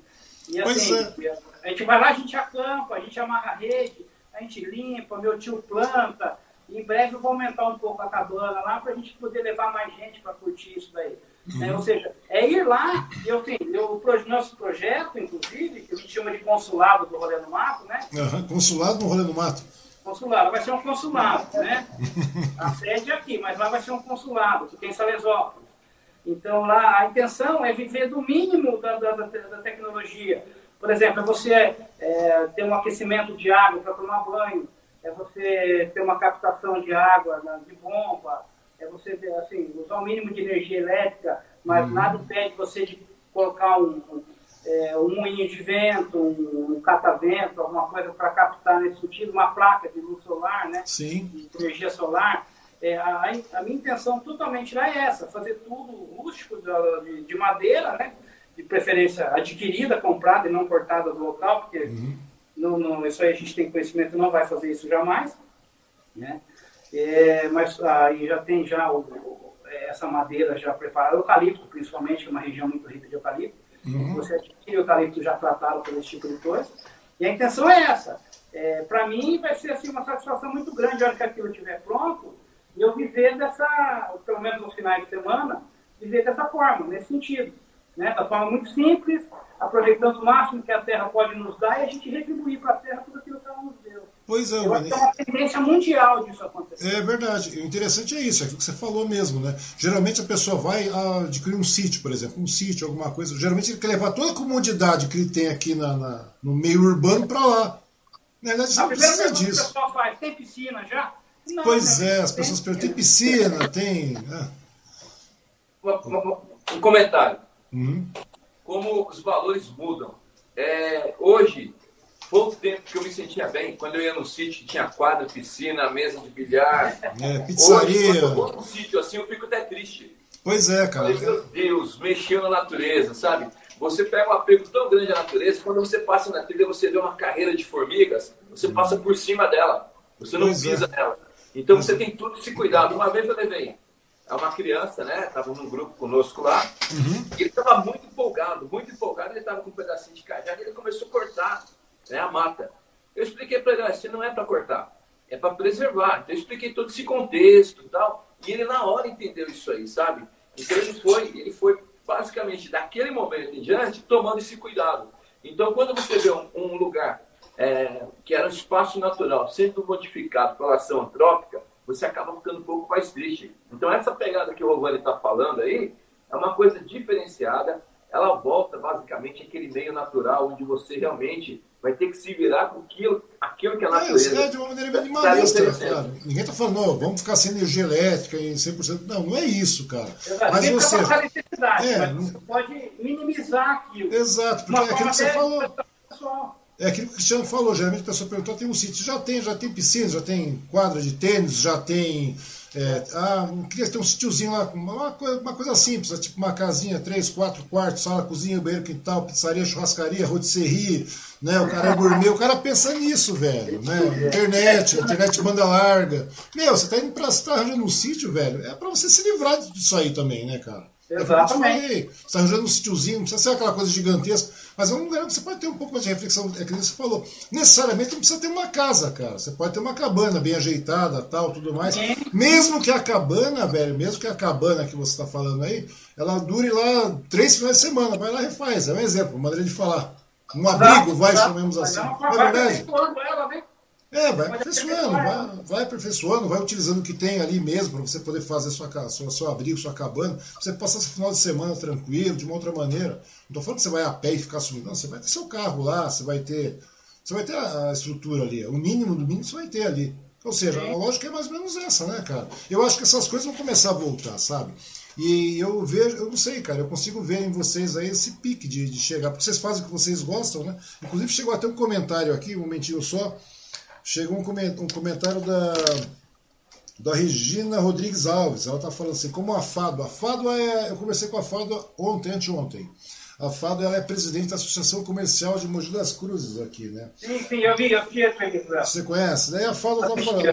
B: E assim, é. a gente vai lá, a gente acampa, a gente amarra a rede, a gente limpa, meu tio planta. Em breve eu vou aumentar um pouco a cabana lá para a gente poder levar mais gente para curtir isso daí. Uhum. É, ou seja, é ir lá, eu tenho, eu, o nosso projeto, inclusive, que a gente chama de consulado do Rolê no Mato, né?
A: Uhum. Consulado no Rolê no Mato.
B: Consulado, vai ser um consulado, né? A sede é aqui, mas lá vai ser um consulado, que tem Salesópolis. Então, lá a intenção é viver do mínimo da, da, da tecnologia. Por exemplo, é você é, ter um aquecimento de água para tomar banho, é você ter uma captação de água de bomba, é você assim, usar o mínimo de energia elétrica, mas uhum. nada impede você de colocar um, um, é, um moinho de vento, um, um catavento, alguma coisa para captar nesse sentido, uma placa de luz solar, né?
A: Sim.
B: De energia solar. É, a, a, minha intenção totalmente era essa, fazer tudo rústico de, de, madeira, né? de preferência adquirida, comprada e não cortada do local, porque uhum. Não, não, isso aí a gente tem conhecimento, não vai fazer isso jamais. Né? É, mas aí já tem já o, é, essa madeira já preparada, eucalipto principalmente, que é uma região muito rica de eucalipto. Uhum. Você adquire o eucalipto já tratado por esse tipo de coisa. E a intenção é essa. É, Para mim vai ser assim, uma satisfação muito grande a hora que aquilo estiver pronto, e eu viver dessa, pelo menos nos finais de semana, viver dessa forma, nesse sentido. Né? Da forma muito simples, aproveitando o máximo que a Terra pode nos dar e a gente retribuir para a Terra tudo aquilo que ela nos deu.
A: Pois é,
B: eu que é uma tendência mundial disso acontecer.
A: É verdade. O interessante é isso, é aquilo que você falou mesmo, né? Geralmente a pessoa vai adquirir um sítio, por exemplo, um sítio, alguma coisa. Geralmente ele quer levar toda a comodidade que ele tem aqui na, na no meio urbano para lá. Na verdade, você não precisa disso.
B: O pessoal faz, tem piscina já?
A: Não, pois né? é, as pessoas perguntam, tem piscina, tem.
C: É. Um comentário. Uhum. Como os valores mudam. É, hoje, pouco tempo que eu me sentia bem, quando eu ia no sítio, tinha quadra, piscina, mesa de bilhar.
A: É, pizzaria. Hoje, quando
C: eu vou no sítio assim, eu fico até triste.
A: Pois é, cara.
C: Falei, meu Deus, mexeu na natureza, sabe? Você pega um apego tão grande à natureza, quando você passa na trilha, você vê uma carreira de formigas, você passa por cima dela. Você não pois é. pisa é. nela. Então você tem tudo esse cuidado. Uma vez eu levei uma criança, né? Estava num grupo conosco lá. Uhum. E ele estava muito empolgado, muito empolgado. Ele estava com um pedacinho de cajado e ele começou a cortar né, a mata. Eu expliquei para ele: assim, não é para cortar, é para preservar. Então eu expliquei todo esse contexto e tal. E ele na hora entendeu isso aí, sabe? Então ele foi, ele foi basicamente daquele momento em diante tomando esse cuidado. Então quando você vê um, um lugar é, que era um espaço natural, sendo modificado pela ação antrópica, você acaba ficando um pouco mais triste. Então, essa pegada que o Rovani está falando aí é uma coisa diferenciada. Ela volta basicamente aquele meio natural onde você realmente vai ter que se virar com aquilo, aquilo que a natureza.
A: É, é de uma maneira minimalista, cara. Ninguém está falando, não, vamos ficar sem energia elétrica em 100%. Não, não é isso, cara.
B: Exato. Mas você. Necessidade, é, mas você pode minimizar aquilo.
A: Exato, porque é aquilo que você falou. Pessoal. É aquilo que o Cristiano falou, geralmente a pessoa perguntou, tem um sítio, já tem, já tem piscina, já tem quadra de tênis, já tem. É, ah, queria ter um sítiozinho lá, uma coisa, uma coisa simples, tipo uma casinha, três, quatro quartos, sala, cozinha, banheiro, quintal, pizzaria, churrascaria, rotisserie, né? O cara é gourmet, o cara pensa nisso, velho, né? Internet, internet banda larga. Meu, você tá indo pra, você tá arranjando um sítio, velho, é pra você se livrar disso aí também, né, cara?
B: Exatamente.
A: Você está arranjando um sítiozinho, não precisa ser aquela coisa gigantesca, mas é um lugar que você pode ter um pouco mais de reflexão, é que você falou. Necessariamente não precisa ter uma casa, cara. Você pode ter uma cabana bem ajeitada, tal, tudo mais. Mesmo que a cabana, velho, mesmo que a cabana que você está falando aí, ela dure lá três finais de semana, vai lá e refaz. É um exemplo, uma maneira de falar. Um abrigo, vai, chamemos assim. Não é verdade? É, vai aperfeiçoando, vai, vai aperfeiçoando, vai utilizando o que tem ali mesmo para você poder fazer sua, sua, seu abrigo, sua cabana, pra você passar esse final de semana tranquilo, de uma outra maneira. Não estou falando que você vai a pé e ficar sumindo, não, você vai ter seu carro lá, você vai ter. Você vai ter a, estrutura ali, o mínimo do mínimo você vai ter ali. Ou seja, a lógica é mais ou menos essa, né, cara? Eu acho que essas coisas vão começar a voltar, sabe? E eu vejo, eu não sei, cara, eu consigo ver em vocês aí esse pique de, de chegar, porque vocês fazem o que vocês gostam, né? Inclusive chegou até um comentário aqui, um momentinho só, chegou um comentário da, da Regina Rodrigues Alves. Ela está falando assim, como a Fado. A Fado é. Eu conversei com a Fado ontem, anteontem. A Fado ela é presidente da Associação Comercial de Mogi das Cruzes aqui, né?
B: Sim, sim, eu vi, eu vi
A: Você conhece? Daí a Fado está falando.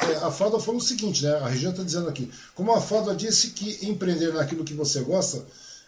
A: É, a Fado falou o seguinte, né? A Regina está dizendo aqui. Como a Fado disse que empreender naquilo que você gosta.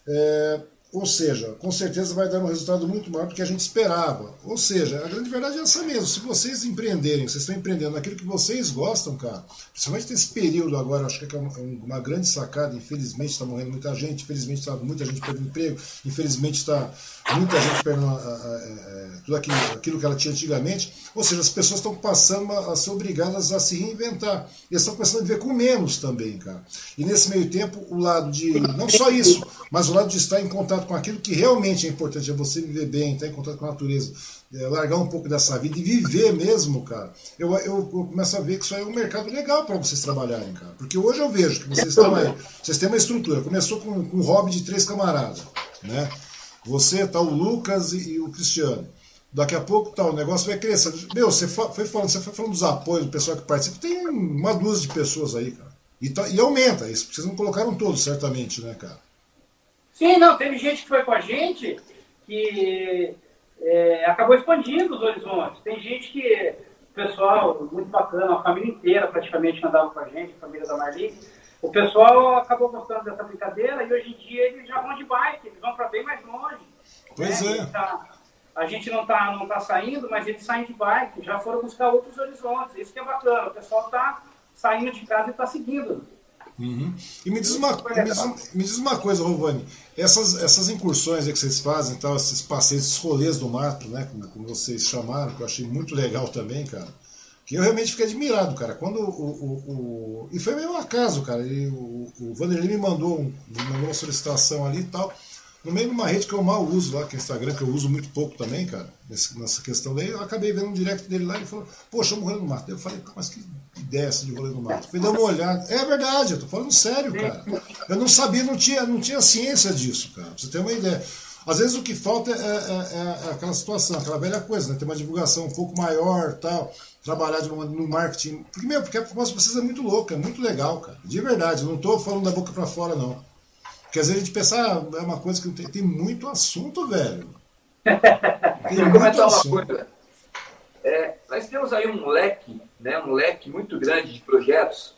A: É, ou seja, com certeza vai dar um resultado muito maior do que a gente esperava. Ou seja, a grande verdade é essa mesmo. Se vocês empreenderem, vocês estão empreendendo naquilo que vocês gostam, cara, principalmente nesse período agora, acho que é uma grande sacada. Infelizmente está morrendo muita gente, infelizmente está muita gente perdendo emprego, infelizmente está muita gente perdendo a, a, a, tudo aquilo, aquilo, que ela tinha antigamente. Ou seja, as pessoas estão passando a, ser obrigadas a se reinventar. E estão começando a viver com menos também, cara. E nesse meio tempo, o lado de, não só isso, mas o lado de estar em contato com aquilo que realmente é importante, é você viver bem, estar em contato com a natureza, é, largar um pouco dessa vida e viver mesmo, cara. Eu, eu, eu começo a ver que isso aí é um mercado legal para vocês trabalharem, cara. Porque hoje eu vejo que vocês, aí, vocês têm uma estrutura. Começou com, com um hobby de três camaradas, né? Você, tá o Lucas e, e o Cristiano. Daqui a pouco tá, o negócio vai crescer. Meu, você foi falando, você foi falando dos apoios do pessoal que participa. Tem uma dúzia de pessoas aí, cara. E, tá, e aumenta. Isso, vocês não colocaram todos, certamente, né, cara?
B: Sim, não. Teve gente que foi com a gente que é, acabou expandindo os horizontes. Tem gente que, pessoal, muito bacana, a família inteira praticamente andava com a gente, a família da Marli o pessoal acabou gostando dessa brincadeira e hoje em dia eles já vão de bike, eles vão para bem mais longe.
A: Pois
B: né?
A: é.
B: Tá, a gente não está não tá saindo, mas eles saem de bike, já foram buscar outros horizontes. Isso que é bacana, o pessoal está saindo de casa e está seguindo.
A: Uhum. E me diz, uma, me, diz, me diz uma coisa, Rovani, essas, essas incursões que vocês fazem, tal, esses passeios, esses rolês do mato, né, como, como vocês chamaram, que eu achei muito legal também, cara que eu realmente fiquei admirado, cara. Quando o. o, o e foi meio um acaso, cara. E o, o Vanderlei me mandou, um, me mandou uma solicitação ali e tal. No meio de uma rede que eu mal uso lá, que é o Instagram, que eu uso muito pouco também, cara, nessa questão daí, eu acabei vendo um direct dele lá e ele falou, poxa, eu morri no mato. Eu falei, mas que ideia essa de rolê no mato? Fui dar uma olhada. É verdade, eu tô falando sério, cara. Eu não sabia, não tinha, não tinha ciência disso, cara. Pra você ter uma ideia. Às vezes o que falta é, é, é, é aquela situação, aquela velha coisa, né? Ter uma divulgação um pouco maior tal trabalhar de uma, no marketing. Porque, meu, porque a proposta de vocês é muito louca, é muito legal, cara. De verdade, não estou falando da boca para fora, não. Porque às vezes a gente pensa, ah, é uma coisa que tem, tem muito assunto, velho. *laughs*
C: Tem muito assunto. É, nós temos aí um leque, né, um leque muito grande de projetos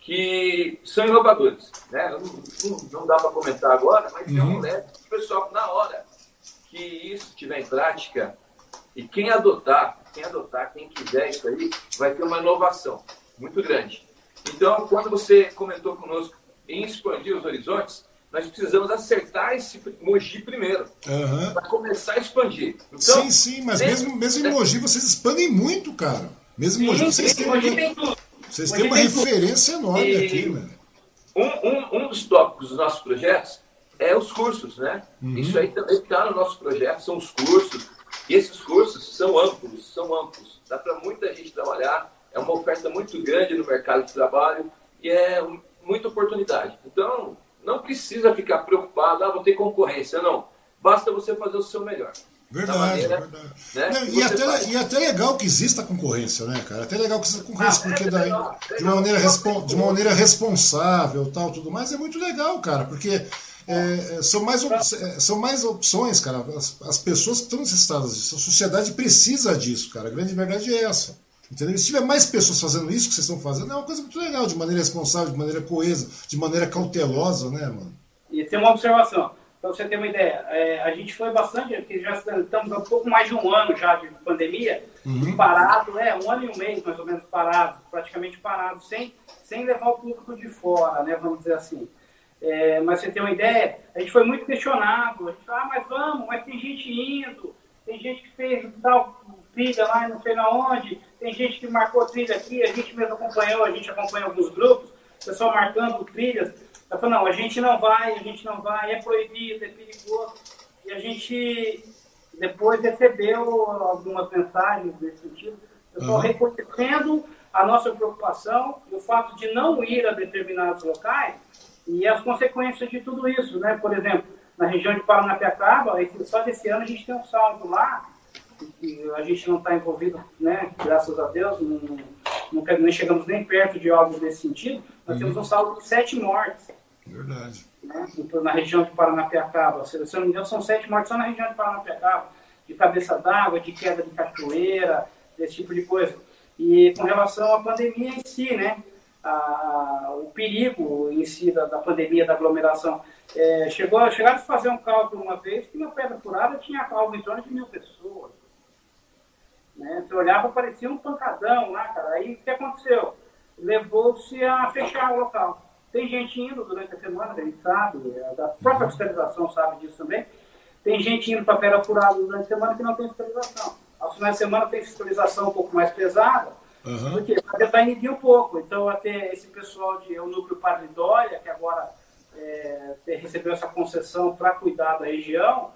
C: que são inovadores. Né? Não, não dá para comentar agora, mas uhum. é um leque que o pessoal, na hora que isso estiver em prática, e quem adotar, quem adotar, quem quiser isso aí, vai ter uma inovação muito grande. Então, quando você comentou conosco em expandir os horizontes, nós precisamos acertar esse Mogi primeiro,
A: uhum.
C: para começar a expandir.
A: Então, sim, sim, mas mesmo, mesmo em Mogi vocês expandem muito, cara. Mesmo Mogi vocês têm, uma, vocês têm uma referência enorme e aqui, mano.
C: Um, um, um dos tópicos dos nossos projetos é os cursos, né? Uhum. Isso aí também está no nosso projeto, são os cursos, e esses cursos são amplos, são amplos. Dá para muita gente trabalhar, é uma oferta muito grande no mercado de trabalho e é muita oportunidade. Então, não precisa ficar preocupado, ah, vou ter concorrência. Não. Basta você fazer o seu melhor.
A: Verdade, maneira, verdade. Né, não, e, até, e até legal que exista concorrência, né, cara? Até legal que exista concorrência, ah, porque é daí, legal, de, uma maneira de uma maneira responsável tal, tudo mais, é muito legal, cara, porque é, é, são, mais é, são mais opções, cara. As, as pessoas estão necessitadas disso. A sociedade precisa disso, cara. A grande verdade é essa. Entendeu? Se tiver mais pessoas fazendo isso que vocês estão fazendo, é uma coisa muito legal, de maneira responsável, de maneira coesa, de maneira cautelosa, né, mano?
B: E tem uma observação. Para você ter uma ideia, é, a gente foi bastante, porque já estamos há um pouco mais de um ano já de pandemia, uhum. parado, é, um ano e um mês mais ou menos parado, praticamente parado, sem, sem levar o público de fora, né, vamos dizer assim. É, mas você tem uma ideia, a gente foi muito questionado, a gente falou, ah, mas vamos, mas tem gente indo, tem gente que fez tal trilha lá não sei na onde, tem gente que marcou trilha aqui, a gente mesmo acompanhou, a gente acompanha alguns grupos, pessoal marcando trilhas, ela falou, não, a gente não vai, a gente não vai, é proibido, é perigoso. E a gente depois recebeu algumas mensagens nesse sentido, pessoal uhum. reconhecendo a nossa preocupação e o fato de não ir a determinados locais e as consequências de tudo isso, né? Por exemplo, na região de Paranapiacaba, só desse ano a gente tem um saldo lá, que a gente não está envolvido, né? Graças a Deus, não, não, não, chegamos nem perto de algo nesse sentido, nós uhum. temos um saldo de sete mortes.
A: Verdade. Né?
B: Na região de Paranapiacaba. Se eu não me engano, são sete mortes só na região de Paranapiacaba. De cabeça d'água, de queda de cachoeira, desse tipo de coisa. E com relação à pandemia em si, né? A, o perigo em si da, da pandemia, da aglomeração. É, chegou, chegaram a fazer um cálculo uma vez que na Pedra Furada tinha algo em torno de mil pessoas. Né? Você olhava, parecia um pancadão lá, cara. Aí o que aconteceu? Levou-se a fechar o local. Tem gente indo durante a semana, a gente sabe, a da própria fiscalização sabe disso também. Tem gente indo para Pera Furada durante a semana que não tem fiscalização. Aos finais de semana tem fiscalização um pouco mais pesada, uhum. porque para tentar inibir um pouco. Então, até esse pessoal de é o núcleo Padre Dória, que agora é, recebeu essa concessão para cuidar da região,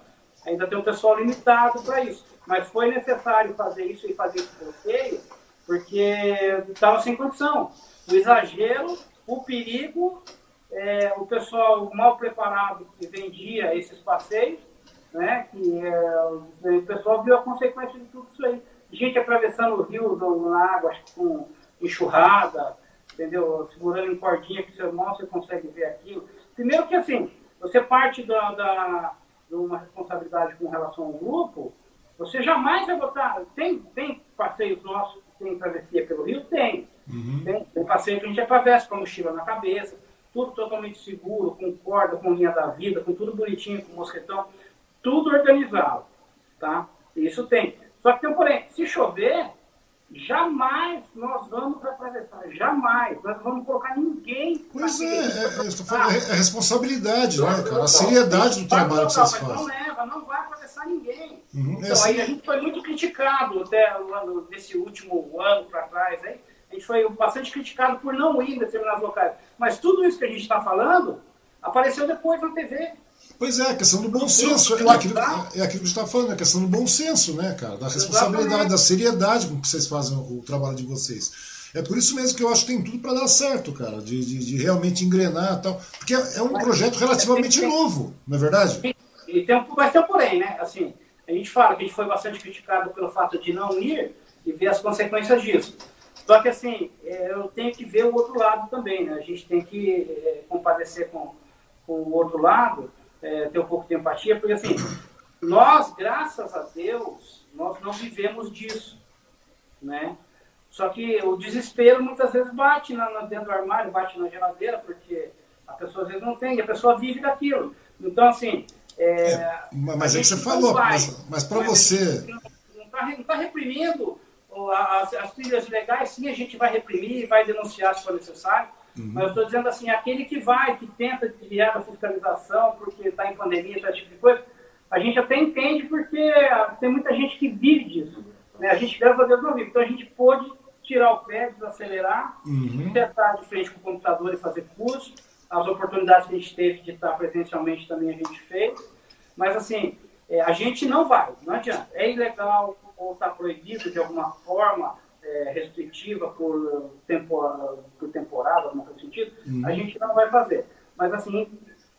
B: ainda tem um pessoal limitado para isso. Mas foi necessário fazer isso e fazer esse bloqueio, porque estava sem condição. O exagero o perigo, é, o pessoal mal preparado que vendia esses passeios, né, que é, o pessoal viu a consequência de tudo isso aí. Gente atravessando o rio na água com enxurrada, entendeu? Segurando em cordinha que seu mal você consegue ver aquilo. Primeiro que assim, você parte da, da, de uma responsabilidade com relação ao grupo, você jamais vai botar. Tem, tem passeios nossos tem travessia pelo rio? Tem. Uhum. Tem, tem passeio que a gente atravessa com a mochila na cabeça, tudo totalmente seguro, com corda, com linha da vida, com tudo bonitinho, com mosquetão, tudo organizado, tá? Isso tem. Só que tem um porém, se chover, jamais nós vamos atravessar, jamais. Nós vamos colocar ninguém.
A: Pois é, é, é, é, responsabilidade, né, cara? A seriedade do trabalho que vocês fazem.
B: Não leva, não vai atravessar ninguém. Uhum, então, assim, aí a gente foi muito criticado até nesse último ano para trás, aí, a gente foi bastante criticado por não ir em determinados locais. Mas tudo isso que a gente está falando apareceu depois na TV.
A: Pois é, a questão do bom senso. É aquilo, é aquilo que a gente está falando, a questão do bom senso, né, cara? Da responsabilidade, Exatamente. da seriedade com que vocês fazem o trabalho de vocês. É por isso mesmo que eu acho que tem tudo para dar certo, cara, de, de, de, realmente engrenar e tal. Porque é um projeto relativamente novo, não é verdade?
B: E tem um, mas tem um porém, né? Assim, a gente fala que a gente foi bastante criticado pelo fato de não ir e ver as consequências disso. Só que assim, é, eu tenho que ver o outro lado também, né? A gente tem que é, compadecer com, com o outro lado, é, ter um pouco de empatia, porque assim, nós, graças a Deus, nós não vivemos disso, né? Só que o desespero muitas vezes bate na, na, dentro do armário, bate na geladeira, porque a pessoa às vezes não tem, e a pessoa vive daquilo. Então, assim. É,
A: é, mas é que você falou, mas, mas para você.
B: Não está tá reprimindo as, as trilhas legais, sim, a gente vai reprimir, vai denunciar se for necessário. Uhum. Mas eu estou dizendo assim, aquele que vai, que tenta desviar da fiscalização porque está em pandemia, esse tipo de coisa, a gente até entende porque tem muita gente que vive disso. Né? A gente, graças a Deus, não vive. Então a gente pôde tirar o pé, desacelerar, uhum. tentar de frente com o computador e fazer curso. As oportunidades que a gente teve de estar presencialmente também a gente fez. Mas assim, é, a gente não vai, não adianta. É ilegal, ou está proibido de alguma forma é, restritiva por, por temporada, alguma coisa sentido, uhum. a gente não vai fazer. Mas assim,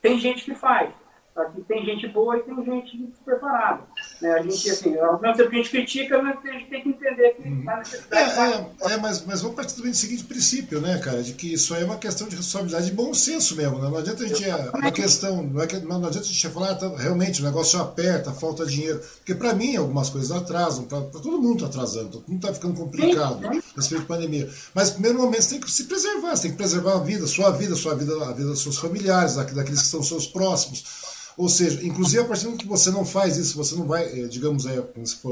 B: tem gente que faz. Aqui tem gente boa e tem gente despreparada. Né? A gente, assim, ao mesmo tempo que a gente critica, mas a gente tem que entender que uhum. a necessidade.
A: É, é, é, mas, mas vamos partir também do seguinte princípio, né, cara? De que isso aí é uma questão de responsabilidade e bom senso mesmo, né? Não adianta a gente. É uma questão. Não, é que, não adianta a gente falar, ah, tá, realmente, o negócio aperta, falta dinheiro. Porque para mim, algumas coisas atrasam, para todo mundo está atrasando, todo mundo está ficando complicado respeito à pandemia. Mas, no primeiro momento, você tem que se preservar, você tem que preservar a vida, sua vida, sua vida, a vida dos seus familiares, daqueles que são seus próximos. Ou seja, inclusive a partir do momento que você não faz isso, você não vai, eh, digamos, é,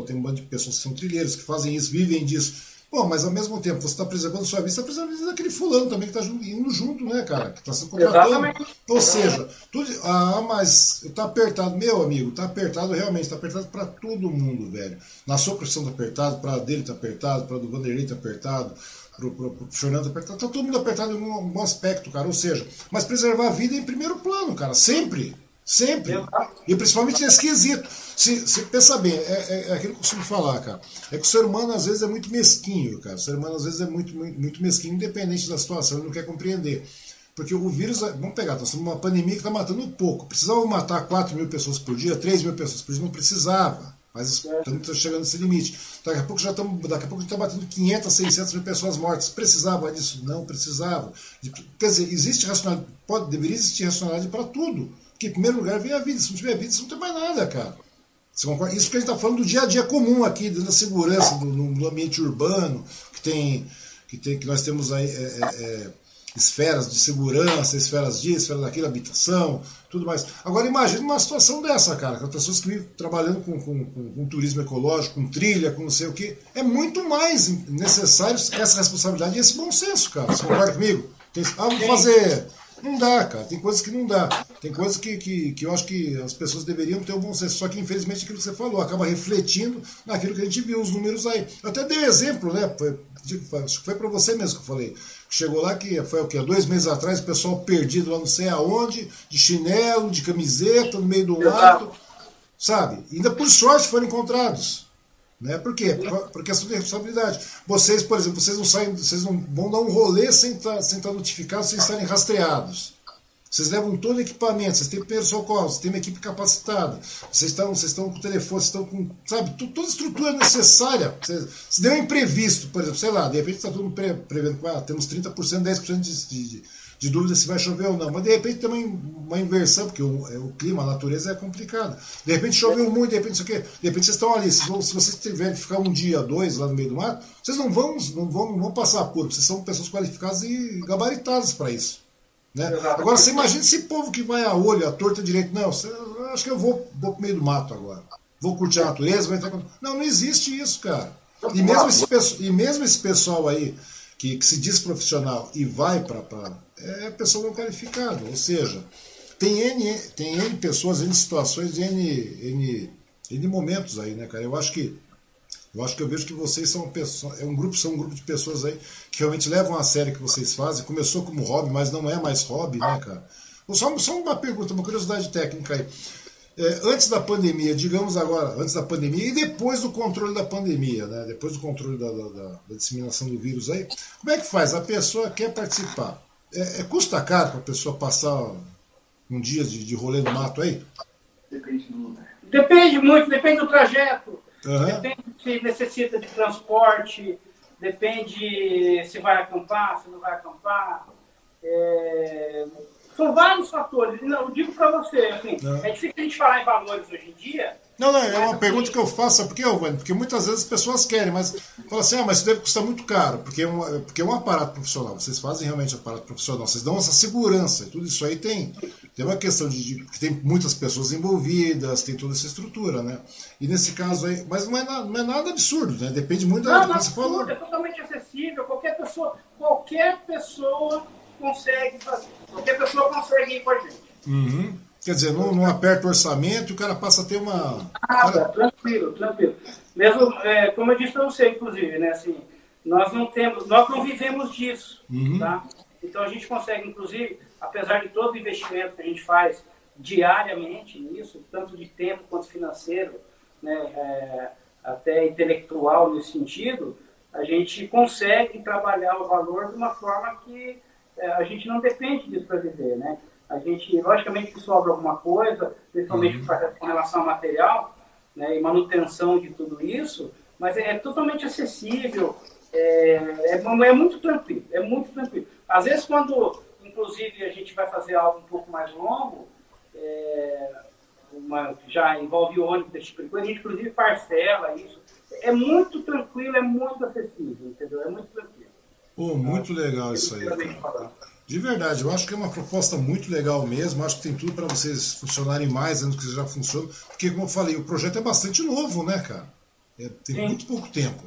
A: tem um bando de pessoas que são trilheiros, que fazem isso, vivem disso. Bom, mas ao mesmo tempo você está preservando sua vida, você está preservando a vida daquele fulano também que está indo junto, né, cara? Que está se contratando. Exatamente. Ou seja, tudo, ah, mas está apertado, meu amigo, está apertado realmente, está apertado para todo mundo, velho. Na sua profissão está apertado, para dele está apertado, para do Vanderlei está apertado, para o Fernando está apertado, está todo mundo apertado em algum aspecto, cara. Ou seja, mas preservar a vida é em primeiro plano, cara, sempre. Sempre. E principalmente nesse quesito. Se, se pensa bem, é, é, é, aquilo que eu costumo falar, cara. É que o ser humano às vezes é muito mesquinho, cara. O ser humano às vezes é muito, muito, muito mesquinho, independente da situação, ele não quer compreender. Porque o vírus, vamos pegar, nós temos uma pandemia que está matando pouco. Precisava matar 4 mil pessoas por dia, 3 mil pessoas por dia, não precisava. Mas estamos chegando nesse limite. Daqui a pouco já estamos, daqui a pouco está batendo 500, 600 mil pessoas mortas. Precisava disso? Não precisava. Quer dizer, existe racionalidade, pode, deveria existir racionalidade para tudo. Porque, em primeiro lugar, vem a vida. Se não tiver vida, você não tem mais nada, cara. Você concorda? Isso porque a gente está falando do dia a dia comum aqui, da segurança, do, no ambiente urbano, que tem, que tem, que nós temos aí é, é, é, esferas de segurança, esferas disso, esferas daquilo, habitação, tudo mais. Agora imagine uma situação dessa, cara, com as pessoas que vivem trabalhando com, com, com, com turismo ecológico, com trilha, com não sei o quê. É muito mais necessário essa responsabilidade e esse bom senso, cara. Você concorda comigo? Tem, ah, vamos fazer não dá, cara. Tem coisas que não dá. Tem coisas que, que, que eu acho que as pessoas deveriam ter um bom senso. Só que, infelizmente, aquilo que você falou acaba refletindo naquilo que a gente viu, os números aí. Eu até dei exemplo, né? Foi, acho que foi para você mesmo que eu falei. Chegou lá que foi o quê? Dois meses atrás, o pessoal perdido lá não sei aonde, de chinelo, de camiseta, no meio do mato. Sabe? ainda por sorte foram encontrados. Né? Por quê? Por, por questão de responsabilidade. Vocês, por exemplo, vocês não saem, vocês não vão dar um rolê sem estar, tá, sem tá notificados, sem estarem rastreados. Vocês levam todo o equipamento, vocês têm primeiro socorro, vocês têm uma equipe capacitada, vocês estão, vocês estão com telefone, vocês estão com, sabe, toda a estrutura necessária. Vocês, se der um imprevisto, por exemplo, sei lá, de repente está todo mundo prevendo que ah, temos 30%, 10% de, de, de dúvida se vai chover ou não. Mas de repente também uma inversão, porque o, é, o clima, a natureza é complicado. De repente choveu muito, de repente isso aqui. De repente vocês estão ali. Se, se vocês tiverem que ficar um dia, dois lá no meio do mato, vocês não vão, não vão, não vão passar apuro. Vocês são pessoas qualificadas e gabaritadas para isso. Né? Agora você imagina esse povo que vai a olho, a torta direito. Não, você, acho que eu vou, vou pro meio do mato agora. Vou curtir a natureza, vai entrar... Não, não existe isso, cara. E mesmo esse, e mesmo esse pessoal aí que, que se diz profissional e vai para é pessoa não qualificada. Ou seja, tem N, tem N pessoas, N situações, N, N, N momentos aí, né, cara? Eu acho que eu acho que eu vejo que vocês são pessoas, é um grupo, são um grupo de pessoas aí que realmente levam a sério o que vocês fazem. Começou como hobby, mas não é mais hobby, né, cara? Só, só uma pergunta, uma curiosidade técnica aí. É, antes da pandemia, digamos agora, antes da pandemia e depois do controle da pandemia, né? depois do controle da, da, da disseminação do vírus aí, como é que faz? A pessoa quer participar, é, é custa caro para a pessoa passar um dia de, de rolê no mato aí?
B: Depende Depende muito, depende do trajeto. Uhum. Depende se necessita de transporte, depende se vai acampar, se não vai acampar. É... São vários fatores. Não, eu digo para você, assim, é difícil a gente falar em valores hoje em dia,
A: não, não, é uma pergunta que eu faço, sabe por Wayne? Porque muitas vezes as pessoas querem, mas falam assim, ah, mas isso deve custar muito caro, porque é, um, porque é um aparato profissional, vocês fazem realmente aparato profissional, vocês dão essa segurança, e tudo isso aí tem, tem uma questão de, de que tem muitas pessoas envolvidas, tem toda essa estrutura, né? E nesse caso aí, mas não é, na, não é nada absurdo, né? Depende muito
B: da não, que você falou. É totalmente acessível, qualquer pessoa, qualquer pessoa consegue fazer, qualquer pessoa consegue ir com a gente.
A: Uhum. Quer dizer, não, não aperta o orçamento e o cara passa a ter uma.
B: Nada, tranquilo, tranquilo. Mesmo, é, como eu disse para você, inclusive, né, assim, nós não temos, nós não vivemos disso, uhum. tá? Então a gente consegue, inclusive, apesar de todo o investimento que a gente faz diariamente nisso, tanto de tempo quanto financeiro, né, é, até intelectual nesse sentido, a gente consegue trabalhar o valor de uma forma que é, a gente não depende disso para viver, né? A gente, logicamente, que sobra alguma coisa, principalmente uhum. com relação ao material né, e manutenção de tudo isso, mas é, totalmente acessível, é, é, é, muito tranquilo, é muito tranquilo. Às vezes, quando, inclusive, a gente vai fazer algo um pouco mais longo, é, uma, já envolve ônibus, esse tipo a gente, inclusive, parcela isso. É muito tranquilo, é muito acessível, entendeu? É muito tranquilo.
A: Pô, muito legal isso aí. Cara. De verdade, eu acho que é uma proposta muito legal mesmo. Acho que tem tudo para vocês funcionarem mais do que já funciona. Porque, como eu falei, o projeto é bastante novo, né, cara? É, tem Sim. muito pouco tempo.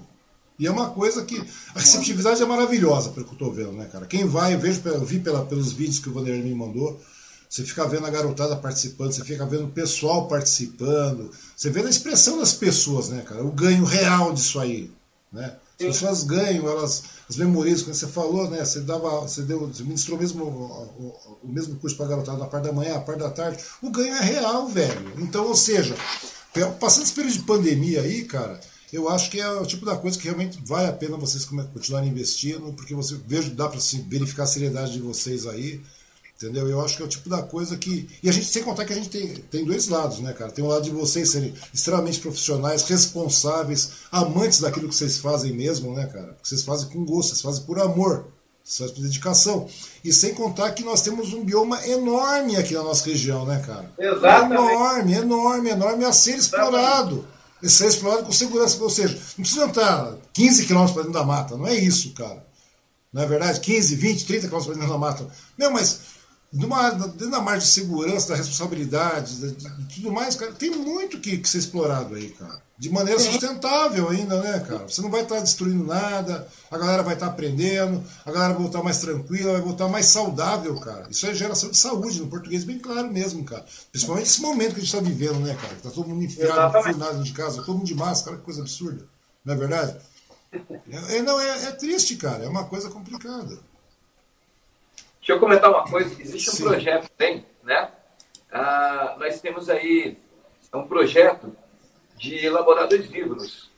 A: E é uma coisa que. A receptividade é maravilhosa, pelo que eu estou vendo, né, cara? Quem vai, eu vejo, eu vi pela, pelos vídeos que o Vanderlei me mandou. Você fica vendo a garotada participando, você fica vendo o pessoal participando, você vê a expressão das pessoas, né, cara? O ganho real disso aí, né? As pessoas ganham, elas as memorizam, como você falou, né? Você dava, você deu, você ministrou mesmo o, o, mesmo curso para a garotada na parte da manhã, na parte da tarde. O ganho é real, velho. Então, ou seja, passando esse período de pandemia aí, cara, eu acho que é o tipo da coisa que realmente vale a pena vocês continuarem investindo, porque você vejo dá para se verificar a seriedade de vocês aí. Entendeu? Eu acho que é o tipo da coisa que. E a gente, sem contar que a gente tem, tem dois lados, né, cara? Tem um lado de vocês serem extremamente profissionais, responsáveis, amantes daquilo que vocês fazem mesmo, né, cara? Que vocês fazem com gosto, vocês fazem por amor, vocês fazem por dedicação. E sem contar que nós temos um bioma enorme aqui na nossa região, né, cara?
B: Exatamente.
A: Enorme, enorme, enorme a ser explorado. A ser explorado com segurança. Ou seja, não precisa entrar 15 quilômetros para dentro da mata, não é isso, cara. Não é verdade? 15, 20, 30 quilômetros para dentro da mata. Não, mas numa, dentro da margem de segurança, da responsabilidade, de, de, tudo mais, cara, tem muito que, que ser explorado aí, cara. De maneira sustentável ainda, né, cara? Você não vai estar destruindo nada, a galera vai estar aprendendo, a galera vai voltar mais tranquila, vai voltar mais saudável, cara. Isso é geração de saúde, no português bem claro mesmo, cara. Principalmente esse momento que a gente está vivendo, né, cara? Tá todo mundo enfiado, furnado de casa, todo mundo de máscara, que coisa absurda. Não é verdade? É, é não, é, é triste, cara. É uma coisa complicada.
C: Deixa eu comentar uma coisa. Existe um Sim. projeto também, né? Ah, nós temos aí um projeto de elaborar dois livros.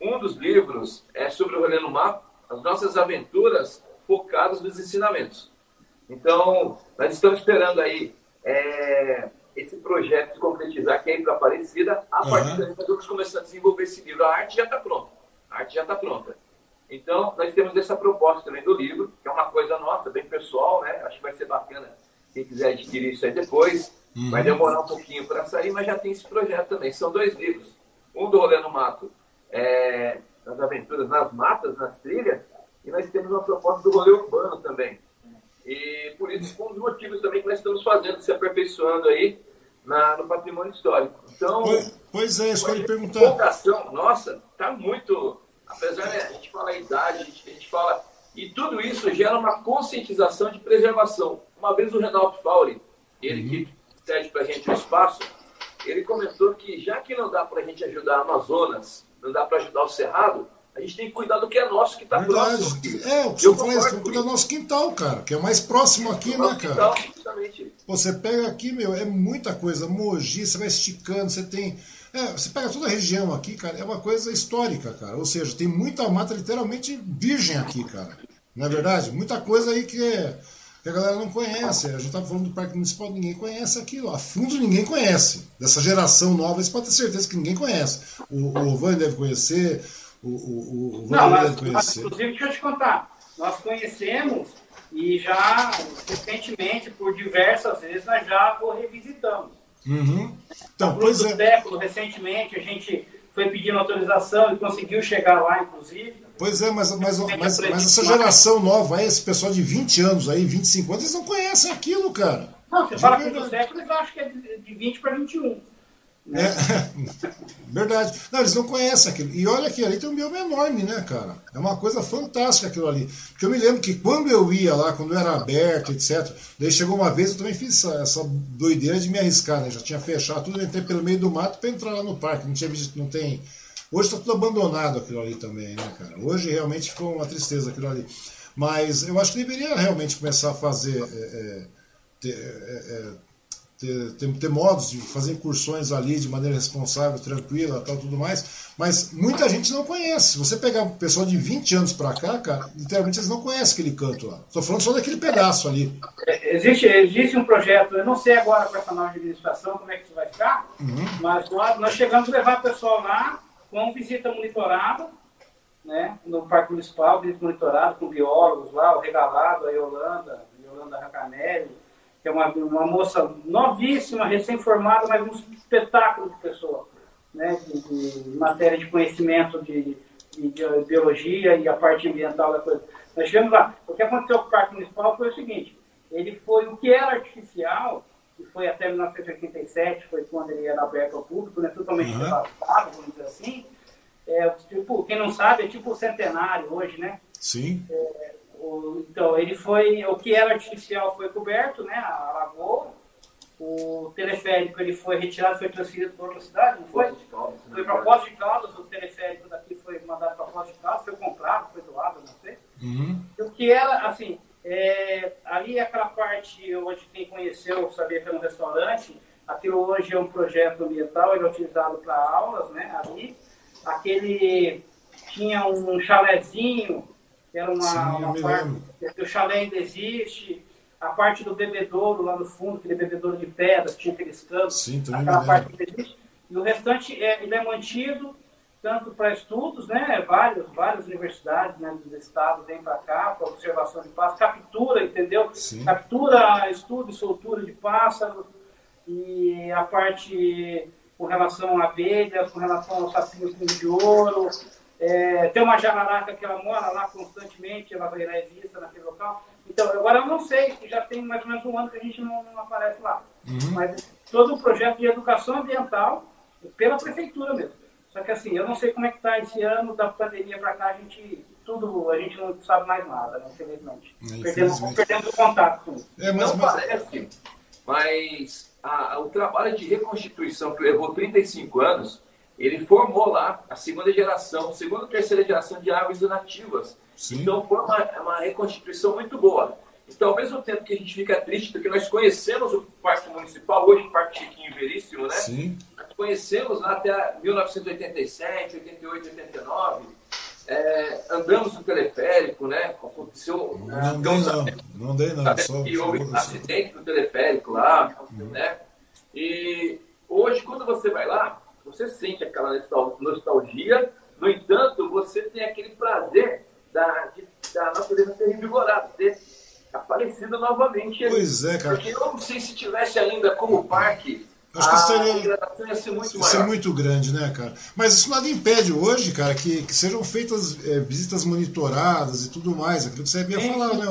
C: Um dos livros é sobre o rolê no mar, as nossas aventuras focadas nos ensinamentos. Então, nós estamos esperando aí é, esse projeto se concretizar, que é ir para Aparecida. A uhum. partir daí, nós vamos começar a desenvolver esse livro. A arte já está pronta. A arte já está pronta. Então, nós temos essa proposta também do livro, que é uma coisa nossa, bem pessoal, né? Acho que vai ser bacana quem quiser adquirir isso aí depois. Uhum. Vai demorar um pouquinho para sair, mas já tem esse projeto também. São dois livros. Um do Rolê no Mato, é, das aventuras nas matas, nas trilhas, e nós temos uma proposta do rolê urbano também. E por isso, um dos motivos também que nós estamos fazendo, se aperfeiçoando aí na, no patrimônio histórico. Então,
A: pois, é, isso que eu ia perguntar.
C: A empolgação nossa está muito apesar de a gente falar a idade, a gente, a gente fala. E tudo isso gera uma conscientização de preservação. Uma vez o Renato Fauri, ele uhum. que cede para a gente o espaço, ele comentou que já que não dá para a gente ajudar a Amazonas, não dá para ajudar o Cerrado, a gente tem que cuidar do que é nosso, que está próximo.
A: É, o que fala isso, tem que cuidar do nosso quintal, cara, que é mais próximo aqui, né, cara? Quintal, justamente. Você pega aqui, meu, é muita coisa. Mogi, você vai esticando, você tem é, você pega toda a região aqui, cara, é uma coisa histórica, cara. Ou seja, tem muita mata literalmente virgem aqui, cara. Não é verdade? Muita coisa aí que, que a galera não conhece. A gente estava falando do Parque Municipal, ninguém conhece aquilo. A fundo ninguém conhece. Dessa geração nova, você pode ter certeza que ninguém conhece. O, o Van deve conhecer, o, o, o
B: Van deve conhecer. Mas, inclusive, deixa eu te contar. Nós conhecemos e já recentemente, por diversas vezes, nós já o revisitamos.
A: Uhum.
B: Então, a pois é. Século, recentemente, a gente foi pedindo autorização e conseguiu chegar lá, inclusive.
A: Pois é, mas, mas, mas, mas essa geração nova aí, esse pessoal de 20 anos aí, 25 anos, eles não conhecem aquilo, cara.
B: Não, você de fala verdade. do século, eu acho que é de 20 para 21.
A: É, *laughs* verdade. Não, eles não conhecem aquilo. E olha que ali tem um bioma enorme, né, cara? É uma coisa fantástica aquilo ali. Porque eu me lembro que quando eu ia lá, quando era aberto, etc., daí chegou uma vez, eu também fiz essa, essa doideira de me arriscar, né? Já tinha fechado tudo, entrei pelo meio do mato para entrar lá no parque. Não tinha visto, não tem. Hoje está tudo abandonado aquilo ali também, né, cara? Hoje realmente ficou uma tristeza aquilo ali. Mas eu acho que deveria realmente começar a fazer. É, é, ter, é, é ter, ter, ter, modos de fazer incursões ali de maneira responsável, tranquila, tal, tudo mais, mas muita gente não conhece. Se você pegar um pessoal de 20 anos para cá, cara, literalmente eles não conhecem aquele canto lá. Estou falando só daquele pedaço ali.
B: É, existe, existe um projeto, eu não sei agora com essa nova administração como é que isso vai ficar, uhum. mas nós, nós chegamos a levar o pessoal lá com visita monitorada, né, no Parque Municipal, visita monitorada com biólogos lá, o Regalado, a Yolanda, a Yolanda Racanelli, que é uma, uma moça novíssima, recém-formada, mas um espetáculo de pessoa, né, de, de matéria de conhecimento de, de, de, biologia e a parte ambiental da coisa. Nós chegamos lá. O que aconteceu com o Parque Municipal foi o seguinte: ele foi o que era artificial, que foi até 1987, foi quando ele era aberto ao público, né, totalmente uhum. devastado, vamos dizer assim. É, tipo, quem não sabe, é tipo o centenário hoje, né?
A: Sim.
B: É, o, então, ele foi, o que era artificial foi coberto, né, a lagoa, o teleférico ele foi retirado, foi transferido para outra cidade, não foi? Foi para Poços de Caldas, o teleférico daqui foi mandado para Poços de Caldas, foi comprado, foi doado, não sei.
A: Uhum.
B: O que era, assim, é, ali aquela parte onde quem conheceu sabia que era um restaurante, aquilo hoje é um projeto ambiental, ele é utilizado para aulas, né, ali. Aquele, tinha um chalézinho que era uma, Sim, uma parte. O chalé ainda existe. A parte do bebedouro lá no fundo, aquele bebedouro de pedras, tinha aqueles campos.
A: Sim,
B: aquela parte que existe. E o restante é, ele é mantido tanto para estudos, né? Vários, várias universidades né, dos estados vêm para cá para observação de pássaros, captura, entendeu?
A: Sim.
B: Captura, estudo e soltura de pássaros e a parte com relação a abelhas, com relação ao sapinho de ouro, é, tem uma jararaca que ela mora lá constantemente, ela vai é vista naquele local. Então, agora eu não sei, já tem mais ou menos um ano que a gente não, não aparece lá.
A: Uhum.
B: Mas todo o projeto de educação ambiental pela prefeitura mesmo. Só que assim, eu não sei como é que está esse ano da pandemia para cá, a gente tudo, a gente não sabe mais nada, né, infelizmente. É, perdemos, perdemos o contato com isso.
C: É, mas, não mas... parece, mas a, o trabalho de reconstituição que levou 35 anos ele formou lá a segunda geração, segunda e terceira geração de árvores nativas.
A: Sim.
C: Então foi uma, uma reconstituição muito boa. Então, ao mesmo tempo que a gente fica triste, porque nós conhecemos o Parque Municipal, hoje o Parque Chiquinho Veríssimo, né?
A: Sim.
C: Nós conhecemos lá até 1987, 88, 89. É, andamos no teleférico, né? Aconteceu.
A: Não dei não, não dei não.
C: Só, e houve um acidente no teleférico lá, uhum. né? E hoje, quando você vai lá, você sente aquela nostalgia, no entanto, você tem aquele prazer da, de, da natureza ter revigorado, ter aparecido novamente.
A: Pois é, cara.
C: Porque eu não sei se tivesse ainda como parque.
A: Acho que seria, ia ser muito, muito grande, né, cara? Mas isso nada impede hoje, cara, que, que sejam feitas é, visitas monitoradas e tudo mais. Aquilo que você ia falar, né?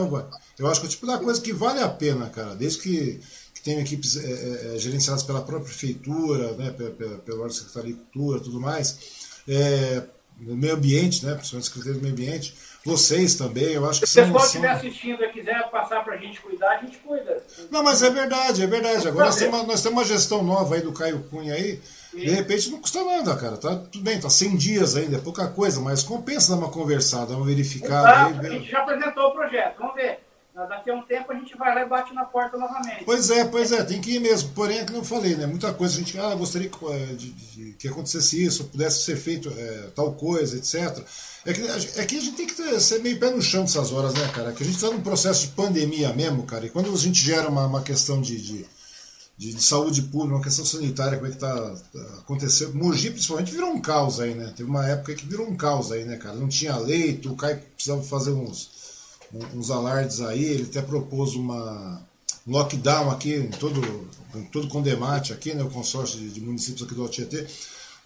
A: Eu acho que é o tipo da coisa que vale a pena, cara. Desde que tem equipes é, é, gerenciadas pela própria prefeitura, né, pela, Secretaria de Cultura tudo mais, é, no meio ambiente, né, principalmente Secretaria do Meio Ambiente, vocês também, eu acho que
B: Se o pessoal estiver assistindo e quiser passar para a gente cuidar, a gente cuida.
A: Não, mas é verdade, é verdade. Agora nós temos, uma, nós temos uma gestão nova aí do Caio Cunha aí, de repente não custa nada, cara. Tá tudo bem, tá 100 dias ainda, é pouca coisa, mas compensa dar uma conversada, uma verificada.
B: Exato, aí, a gente já apresentou o projeto, vamos ver. Daqui a um tempo a gente vai lá e bate na porta novamente.
A: Pois é, pois é, tem que ir mesmo. Porém, é que não falei, né? Muita coisa a gente ah, gostaria que, eh, de, de, que acontecesse isso, pudesse ser feito é, tal coisa, etc. É que, é que a gente tem que ter, ser meio pé no chão dessas horas, né, cara? Que a gente está num processo de pandemia mesmo, cara. E quando a gente gera uma, uma questão de, de, de, de saúde pública, uma questão sanitária, como é que está tá acontecendo. Mogi, principalmente, virou um caos aí, né? Teve uma época que virou um caos aí, né, cara? Não tinha leito, o Caio precisava fazer uns uns alardes aí, ele até propôs uma um lockdown aqui, em todo, em todo Condemate aqui, né, o consórcio de, de municípios aqui do Altietê,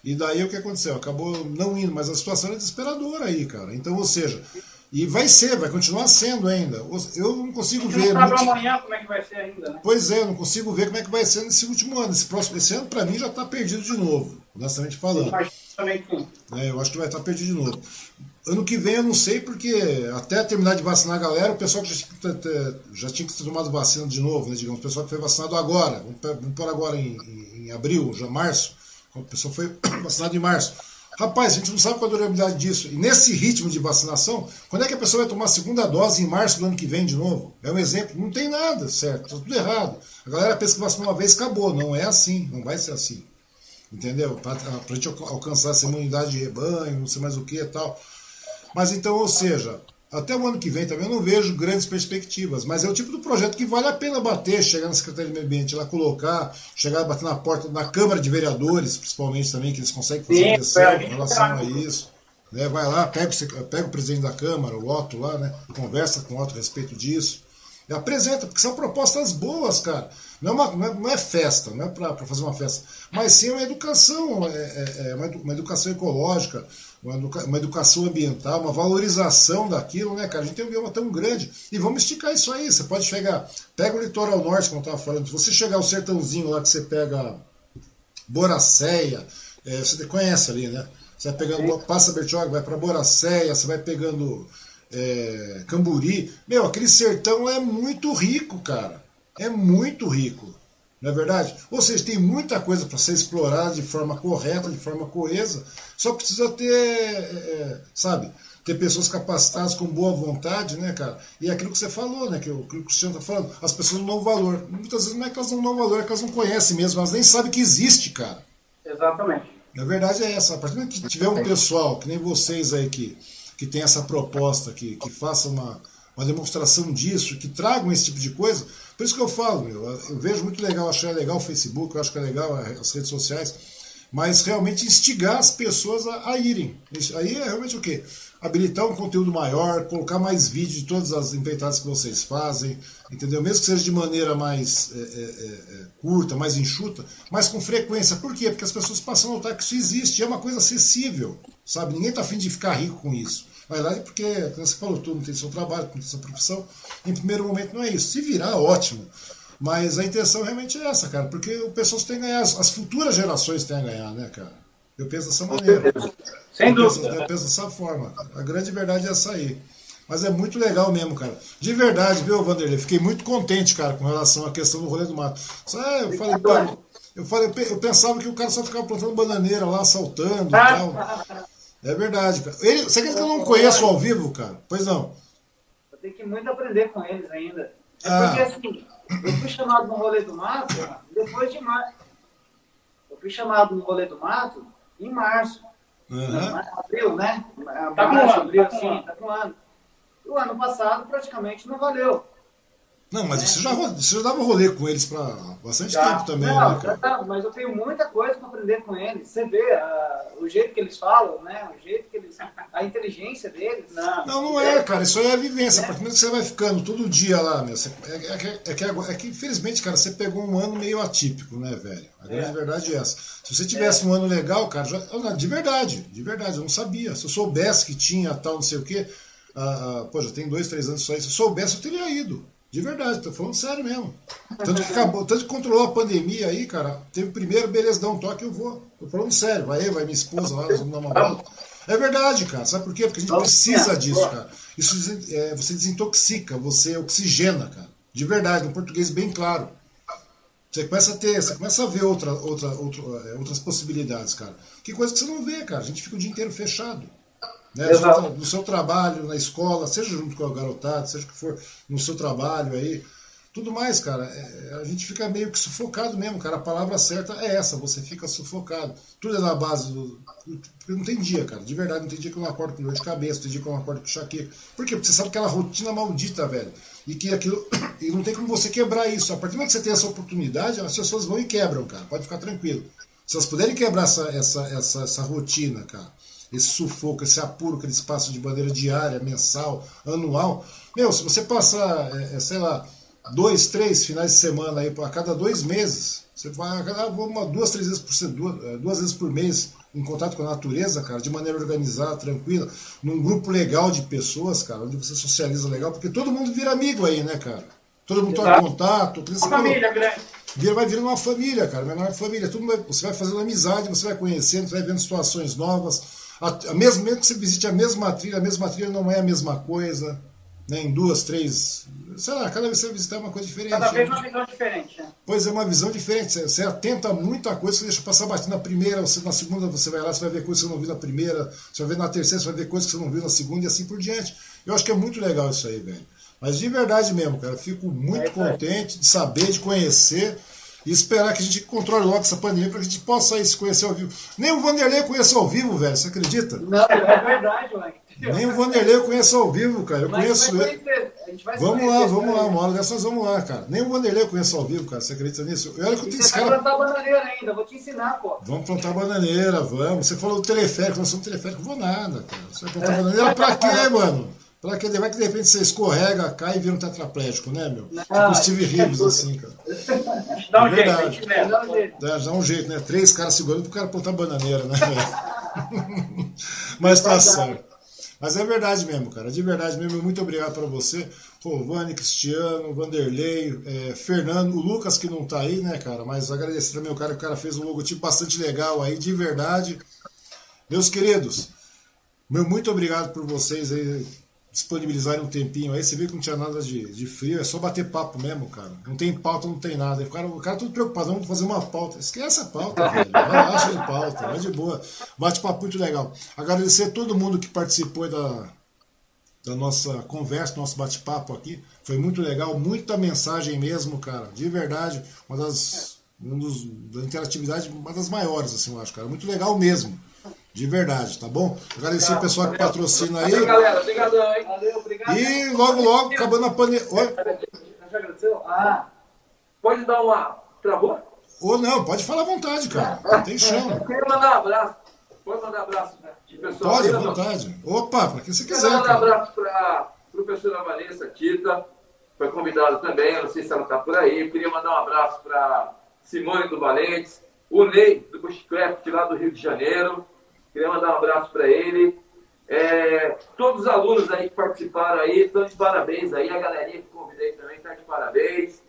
A: e daí o que aconteceu? Acabou não indo, mas a situação é desesperadora aí, cara. Então, ou seja, e vai ser, vai continuar sendo ainda. Eu não consigo ver.
B: Não muito... amanhã como é que vai ser ainda, né?
A: Pois é, eu não consigo ver como é que vai ser nesse último ano. Esse próximo esse ano, para mim, já está perdido de novo, honestamente falando. É, eu acho que vai estar tá perdido de novo. Ano que vem eu não sei, porque até terminar de vacinar a galera, o pessoal que já tinha que ter, já tinha que ter tomado vacina de novo, né, digamos, o pessoal que foi vacinado agora, vamos pôr agora em, em, em abril, já março, o pessoal foi *coughs* vacinado em março. Rapaz, a gente não sabe qual a durabilidade disso. E nesse ritmo de vacinação, quando é que a pessoa vai tomar a segunda dose em março do ano que vem de novo? É um exemplo. Não tem nada, certo? Tá tudo errado. A galera pensa que vacinou uma vez acabou. Não é assim. Não vai ser assim. Entendeu? Para a gente alcançar essa imunidade de rebanho, não sei mais o que e tal. Mas então, ou seja, até o ano que vem também eu não vejo grandes perspectivas, mas é o tipo do projeto que vale a pena bater, chegar na Secretaria de Meio Ambiente lá, colocar, chegar a bater na porta da Câmara de Vereadores, principalmente também, que eles conseguem fazer pressão em relação a isso. Né? Vai lá, pega, pega o presidente da Câmara, o Otto lá, né? conversa com o Otto a respeito disso. E apresenta, porque são propostas boas, cara. Não é, uma, não é, não é festa, não é para fazer uma festa, mas sim uma educação, é, é, é uma educação ecológica, uma, educa uma, educação ambiental, uma valorização daquilo, né, cara? A gente tem um bioma tão grande. E vamos esticar isso aí. Você pode chegar, pega o litoral norte, como eu estava falando, se você chegar ao sertãozinho lá que você pega Boracéia, é, você conhece ali, né? Você vai pegando, passa Bertioga, vai para Boracéia, você vai pegando é, Camburi. Meu, aquele sertão é muito rico, cara. É muito rico. Não é verdade? Ou seja, tem muita coisa para ser explorada de forma correta, de forma coesa. Só precisa ter, é, é, sabe, ter pessoas capacitadas com boa vontade, né, cara? E é aquilo que você falou, né, que o, que o Cristiano está falando, as pessoas não dão valor. Muitas vezes não é que elas não dão valor, é que elas não conhecem mesmo, elas nem sabem que existe, cara.
B: Exatamente.
A: A verdade é essa. A partir do que tiver um pessoal, que nem vocês aí, que, que tem essa proposta, que, que faça uma, uma demonstração disso, que tragam esse tipo de coisa, por isso que eu falo, meu, eu vejo muito legal, acho é legal o Facebook, eu acho que é legal as redes sociais, mas realmente instigar as pessoas a, a irem. Isso, aí é realmente o quê? Habilitar um conteúdo maior, colocar mais vídeos de todas as empreitadas que vocês fazem, entendeu? Mesmo que seja de maneira mais é, é, é, é, curta, mais enxuta, mas com frequência. Por quê? Porque as pessoas passam a notar que isso existe, é uma coisa acessível, sabe? Ninguém está afim de ficar rico com isso. Na verdade, porque, como você falou, tu não tem seu trabalho, não tem sua profissão, em primeiro momento não é isso. Se virar, ótimo. Mas a intenção realmente é essa, cara, porque o pessoal tem a ganhar, as futuras gerações têm a ganhar, né, cara? Eu penso dessa maneira.
B: Sem
A: eu
B: dúvida.
A: Penso, eu penso dessa forma. A grande verdade é essa aí. Mas é muito legal mesmo, cara. De verdade, viu, Vanderlei? Fiquei muito contente, cara, com relação à questão do rolê do mato. Só, é, eu falei, eu, falei, eu pensava que o cara só ficava plantando bananeira lá, saltando e tal. É verdade, cara. Ele, você quer que eu não conheço ao vivo, cara? Pois não.
B: Eu tenho que muito aprender com eles ainda. É
A: Ah.
B: porque assim, eu fui chamado no rolê do mato depois de março. Eu fui chamado no rolê do mato em março.
A: Aham.
B: Abril, né?
D: Tá com
B: Março,
D: ano,
B: abril,
D: tá com
B: sim,
D: ano.
B: tá com um ano. O ano passado praticamente não valeu.
A: Não, mas você já, você já dava rolê com eles pra bastante
D: Já.
A: tempo também,
B: não,
A: né, cara?
B: mas eu tenho muita coisa para aprender com eles. Você vê ah, o jeito que eles falam, né? O jeito que eles. A inteligência deles.
D: Não.
A: Não, não é, cara. Isso aí é a vivência. A partir do momento que você vai ficando todo dia lá, meu, você- é, é que, é, que, é infelizmente, cara, você pegou um ano meio atípico, né, velho? A grande verdade é essa. Se você tivesse um ano legal, cara, já- de verdade, de verdade, eu não sabia. Se eu soubesse que tinha tal, não sei o quê, ah, pô, já tem dois, três anos só aí. Se eu soubesse, eu teria ido. De verdade, tô falando sério mesmo. Tanto que acabou, tanto que controlou a pandemia aí, cara. Teve primeiro, beleza, dá um toque, eu vou. Tô falando sério, vai eu, vai minha esposa lá, nós vamos dar uma volta. É verdade, cara. Sabe por quê? Porque a gente precisa disso, cara. Isso é, você desintoxica, você oxigena, cara. De verdade, no português bem claro. Você começa a ter, você começa a ver outra, outra, outra, é, outras possibilidades, cara. Que coisa que você não vê, cara. A gente fica o dia inteiro fechado. Né?
B: Exato.
A: No seu trabalho, na escola, seja junto com a garotada, seja o que for, no seu trabalho aí. Tudo mais, cara, é, a gente fica meio que sufocado mesmo, cara. A palavra certa é essa, você fica sufocado. Tudo é na base do. Não tem dia, cara. De verdade, não tem dia que eu não acordo com dor de cabeça, não tem dia que eu não acordo com enxaqueca. Por quê? Porque você sabe aquela rotina maldita, velho. E que aquilo. *coughs* E não tem como você quebrar isso. A partir do momento que você tem essa oportunidade, as pessoas vão e quebram, cara. Pode ficar tranquilo. Se elas puderem quebrar essa, essa, essa, essa rotina, cara, esse sufoco, esse apuro que eles passam de maneira diária, mensal, anual. Meu, se você passar, é, é, sei lá, dois, três finais de semana aí a cada dois meses, você vai a cada uma, duas, três vezes por duas, é, duas vezes por mês em contato com a natureza, cara, de maneira organizada, tranquila, num grupo legal de pessoas, cara, onde você socializa legal, porque todo mundo vira amigo aí, né, cara? Todo mundo
B: Exato.
A: contato,
D: Uma família grande.
A: Vira, vai virando uma família, cara, vai uma família. Tudo você vai fazendo amizade, você vai conhecendo, você vai vendo situações novas. A, a mesmo, mesmo que você visite a mesma trilha, a mesma trilha não é a mesma coisa. né, em duas, três. Sei lá, cada vez que você visitar é uma coisa diferente.
B: Cada vez
A: né?
B: uma visão diferente, né?
A: Pois é, uma visão diferente. Você, você atenta a muita coisa, você deixa passar batido na primeira, você, na segunda você vai lá, você vai ver coisas que você não viu na primeira, você vai ver na terceira, você vai ver coisas que você não viu na segunda e assim por diante. Eu acho que é muito legal isso aí, velho. Mas de verdade mesmo, cara, fico muito
B: É
A: contente de saber, de conhecer e esperar que a gente controle logo essa pandemia para que a gente possa aí se conhecer ao vivo. Nem o Vanderlei eu conheço ao vivo, velho, você acredita?
B: Não, é verdade, mãe.
A: Nem o Vanderlei eu conheço ao vivo, cara. Eu
B: Mas
A: conheço ele.
B: conhecer, a gente vai se
A: Vamos lá, vamos lá,
B: né?
A: uma hora dessa nós vamos lá, cara. Nem o Vanderlei eu conheço ao vivo, cara. Você acredita nisso? E olha que eu tenho esse
B: vai
A: cara.
B: plantar bananeira ainda, vou te ensinar, pô.
A: Vamos plantar bananeira, vamos. Você falou do teleférico, nós somos teleférico, vou nada, cara. Você vai plantar bananeira pra quê, mano? Pra quê? Vai que de repente você escorrega, cai e vira um tetraplégico, né, meu? Tipo o Steve Reeves, assim, cara.
B: Dá um
A: É
B: jeito,
A: verdade.
B: gente vê. Dá um jeito.
A: Dá, dá um jeito, né? Três caras segurando pro cara plantar bananeira, né? *laughs* Mas tá certo. Mas é verdade mesmo, cara. De verdade mesmo. Muito obrigado para você. Rovani, Cristiano, Vanderlei, é, Fernando, o Lucas que não tá aí, né, cara? Mas agradecer também o cara, que o cara fez um logotipo bastante legal aí, de verdade. Meus queridos, meu muito obrigado por vocês aí disponibilizarem um tempinho aí. Você viu que não tinha nada de, de frio, é só bater papo mesmo, cara. Não tem pauta, não tem nada. O cara, o cara tudo preocupado, vamos fazer uma pauta. Esquece a pauta, *laughs* velho. Relaxa de pauta, vai de boa. Bate papo muito legal. Agradecer a todo mundo que participou da, da nossa conversa, nosso bate-papo aqui. Foi muito legal, muita mensagem mesmo, cara. De verdade, uma das. Um dos, da interatividade, uma das maiores, assim, eu acho, cara. Muito legal mesmo. De verdade, tá bom? Agradecer o pessoal que patrocina aí.
C: Valeu, galera. Obrigadão, hein?
B: Valeu, obrigado.
A: E logo, logo, acabando a pandemia. Oi?
B: Já agradeceu? Ah,
C: Pode dar uma. Travou?
A: Ou não, pode falar à vontade, cara. Não tem chão.
C: Eu queria mandar um abraço. Pode mandar abraço né, de pessoal.
A: Pode, à vontade. Opa, pra quem você
C: Quero
A: quiser,
C: mandar um abraço para a professora Vanessa Tita, foi convidada também, eu não sei se ela está por aí. Eu queria mandar um abraço para Simone do Valentes, o Ney do Bushcraft lá do Rio de Janeiro. Queria mandar um abraço para ele. É, todos os alunos aí que participaram aí, estão de parabéns aí. A galerinha que convidei também está de parabéns.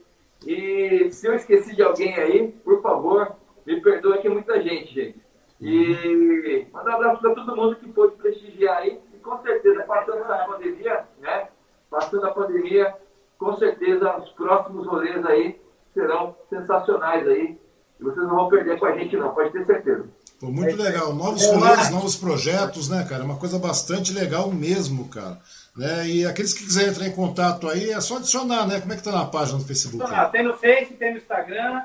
C: E se eu esqueci de alguém aí, por favor, me perdoe que é muita gente, gente. E mandar um abraço para todo mundo que pôde prestigiar aí. E com certeza, passando essa pandemia, né? Passando a pandemia, com certeza os próximos rolês aí serão sensacionais aí. E vocês não vão perder com a gente, não, pode ter certeza.
A: Pô, muito legal. Novos rolês, novos projetos, né, cara? É uma coisa bastante legal mesmo, cara. Né? E aqueles que quiserem entrar em contato aí, é só adicionar, né? Como é que tá na página do Facebook?
B: Ah, tem no Face, tem no Instagram.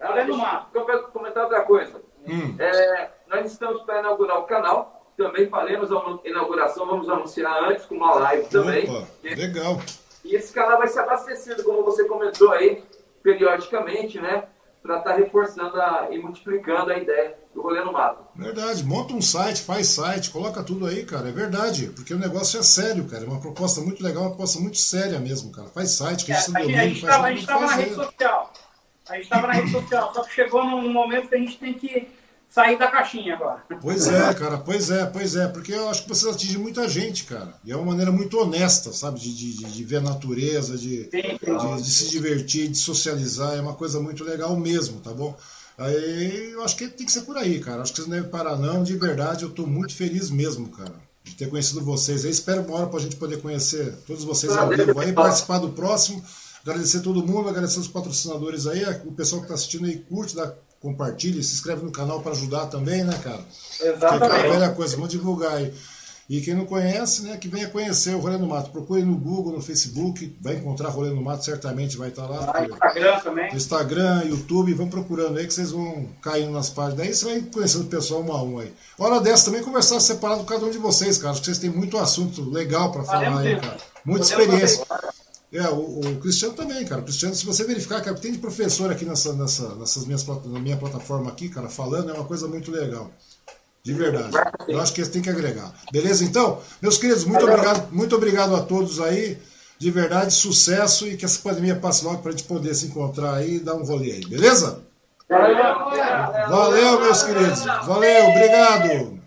B: Além do mato.
C: Eu quero comentar outra coisa.
A: Hum.
C: É, nós estamos para inaugurar o canal. Também faremos a inauguração, vamos anunciar antes com uma live também.
A: Opa, legal.
C: E esse canal vai ser abastecido, como você comentou aí, periodicamente, né? Para estar reforçando a- e multiplicando a ideia do rolê no mato.
A: Verdade, monta um site, faz site, coloca tudo aí, cara. É verdade, porque o negócio é sério, cara. É uma proposta muito legal, uma proposta muito séria mesmo, cara. Faz site,
B: É, a
A: registra
B: gente- a
A: domínio,
B: gente
A: faz
B: estava na rede social. A gente estava na rede social, só que chegou num momento que a gente tem que sair da caixinha agora.
A: Pois é, cara, pois é, pois é, porque eu acho que você atinge muita gente, cara. E é uma maneira muito honesta, sabe, de, de, de ver a natureza, de,
B: Sim,
A: de, de se divertir, de socializar, é uma coisa muito legal mesmo, tá bom? Aí eu acho que tem que ser por aí, cara. Acho que vocês não devem parar, não. De verdade, eu tô muito feliz mesmo, cara, de ter conhecido vocês. Eu espero uma hora pra gente poder conhecer todos vocês ao vivo aí, participar do próximo. Agradecer todo mundo, agradecer os patrocinadores aí, o pessoal que tá assistindo aí, curte, dá, compartilha, se inscreve no canal para ajudar também, né, cara? Que é
B: Exatamente.
A: velha coisa, vamos divulgar aí. E quem não conhece, né, que venha conhecer o Rolê no Mato. Procure no Google, no Facebook, vai encontrar Rolê no Mato, certamente vai estar lá.
B: Lá
A: porque-
B: Instagram também.
A: Instagram, YouTube, vão procurando aí que vocês vão caindo nas páginas. Daí você vai conhecendo o pessoal um a um aí. Hora dessa também conversar separado com cada um de vocês, cara. Acho que vocês têm muito assunto legal para falar aí, cara. Muita
B: Podemos
A: experiência. É, o, o Cristiano também, cara. O Cristiano, se você verificar, cara, tem de professor aqui nessa, nessa, nessas minhas, na minha plataforma aqui, cara, falando, é uma coisa muito legal. De verdade. Eu acho que eles têm que agregar. Beleza, então? Meus queridos, muito obrigado, muito obrigado a todos aí. De verdade, sucesso e que essa pandemia passe logo pra gente poder se encontrar aí e dar um rolê aí, beleza? Valeu, meus queridos. Valeu, obrigado.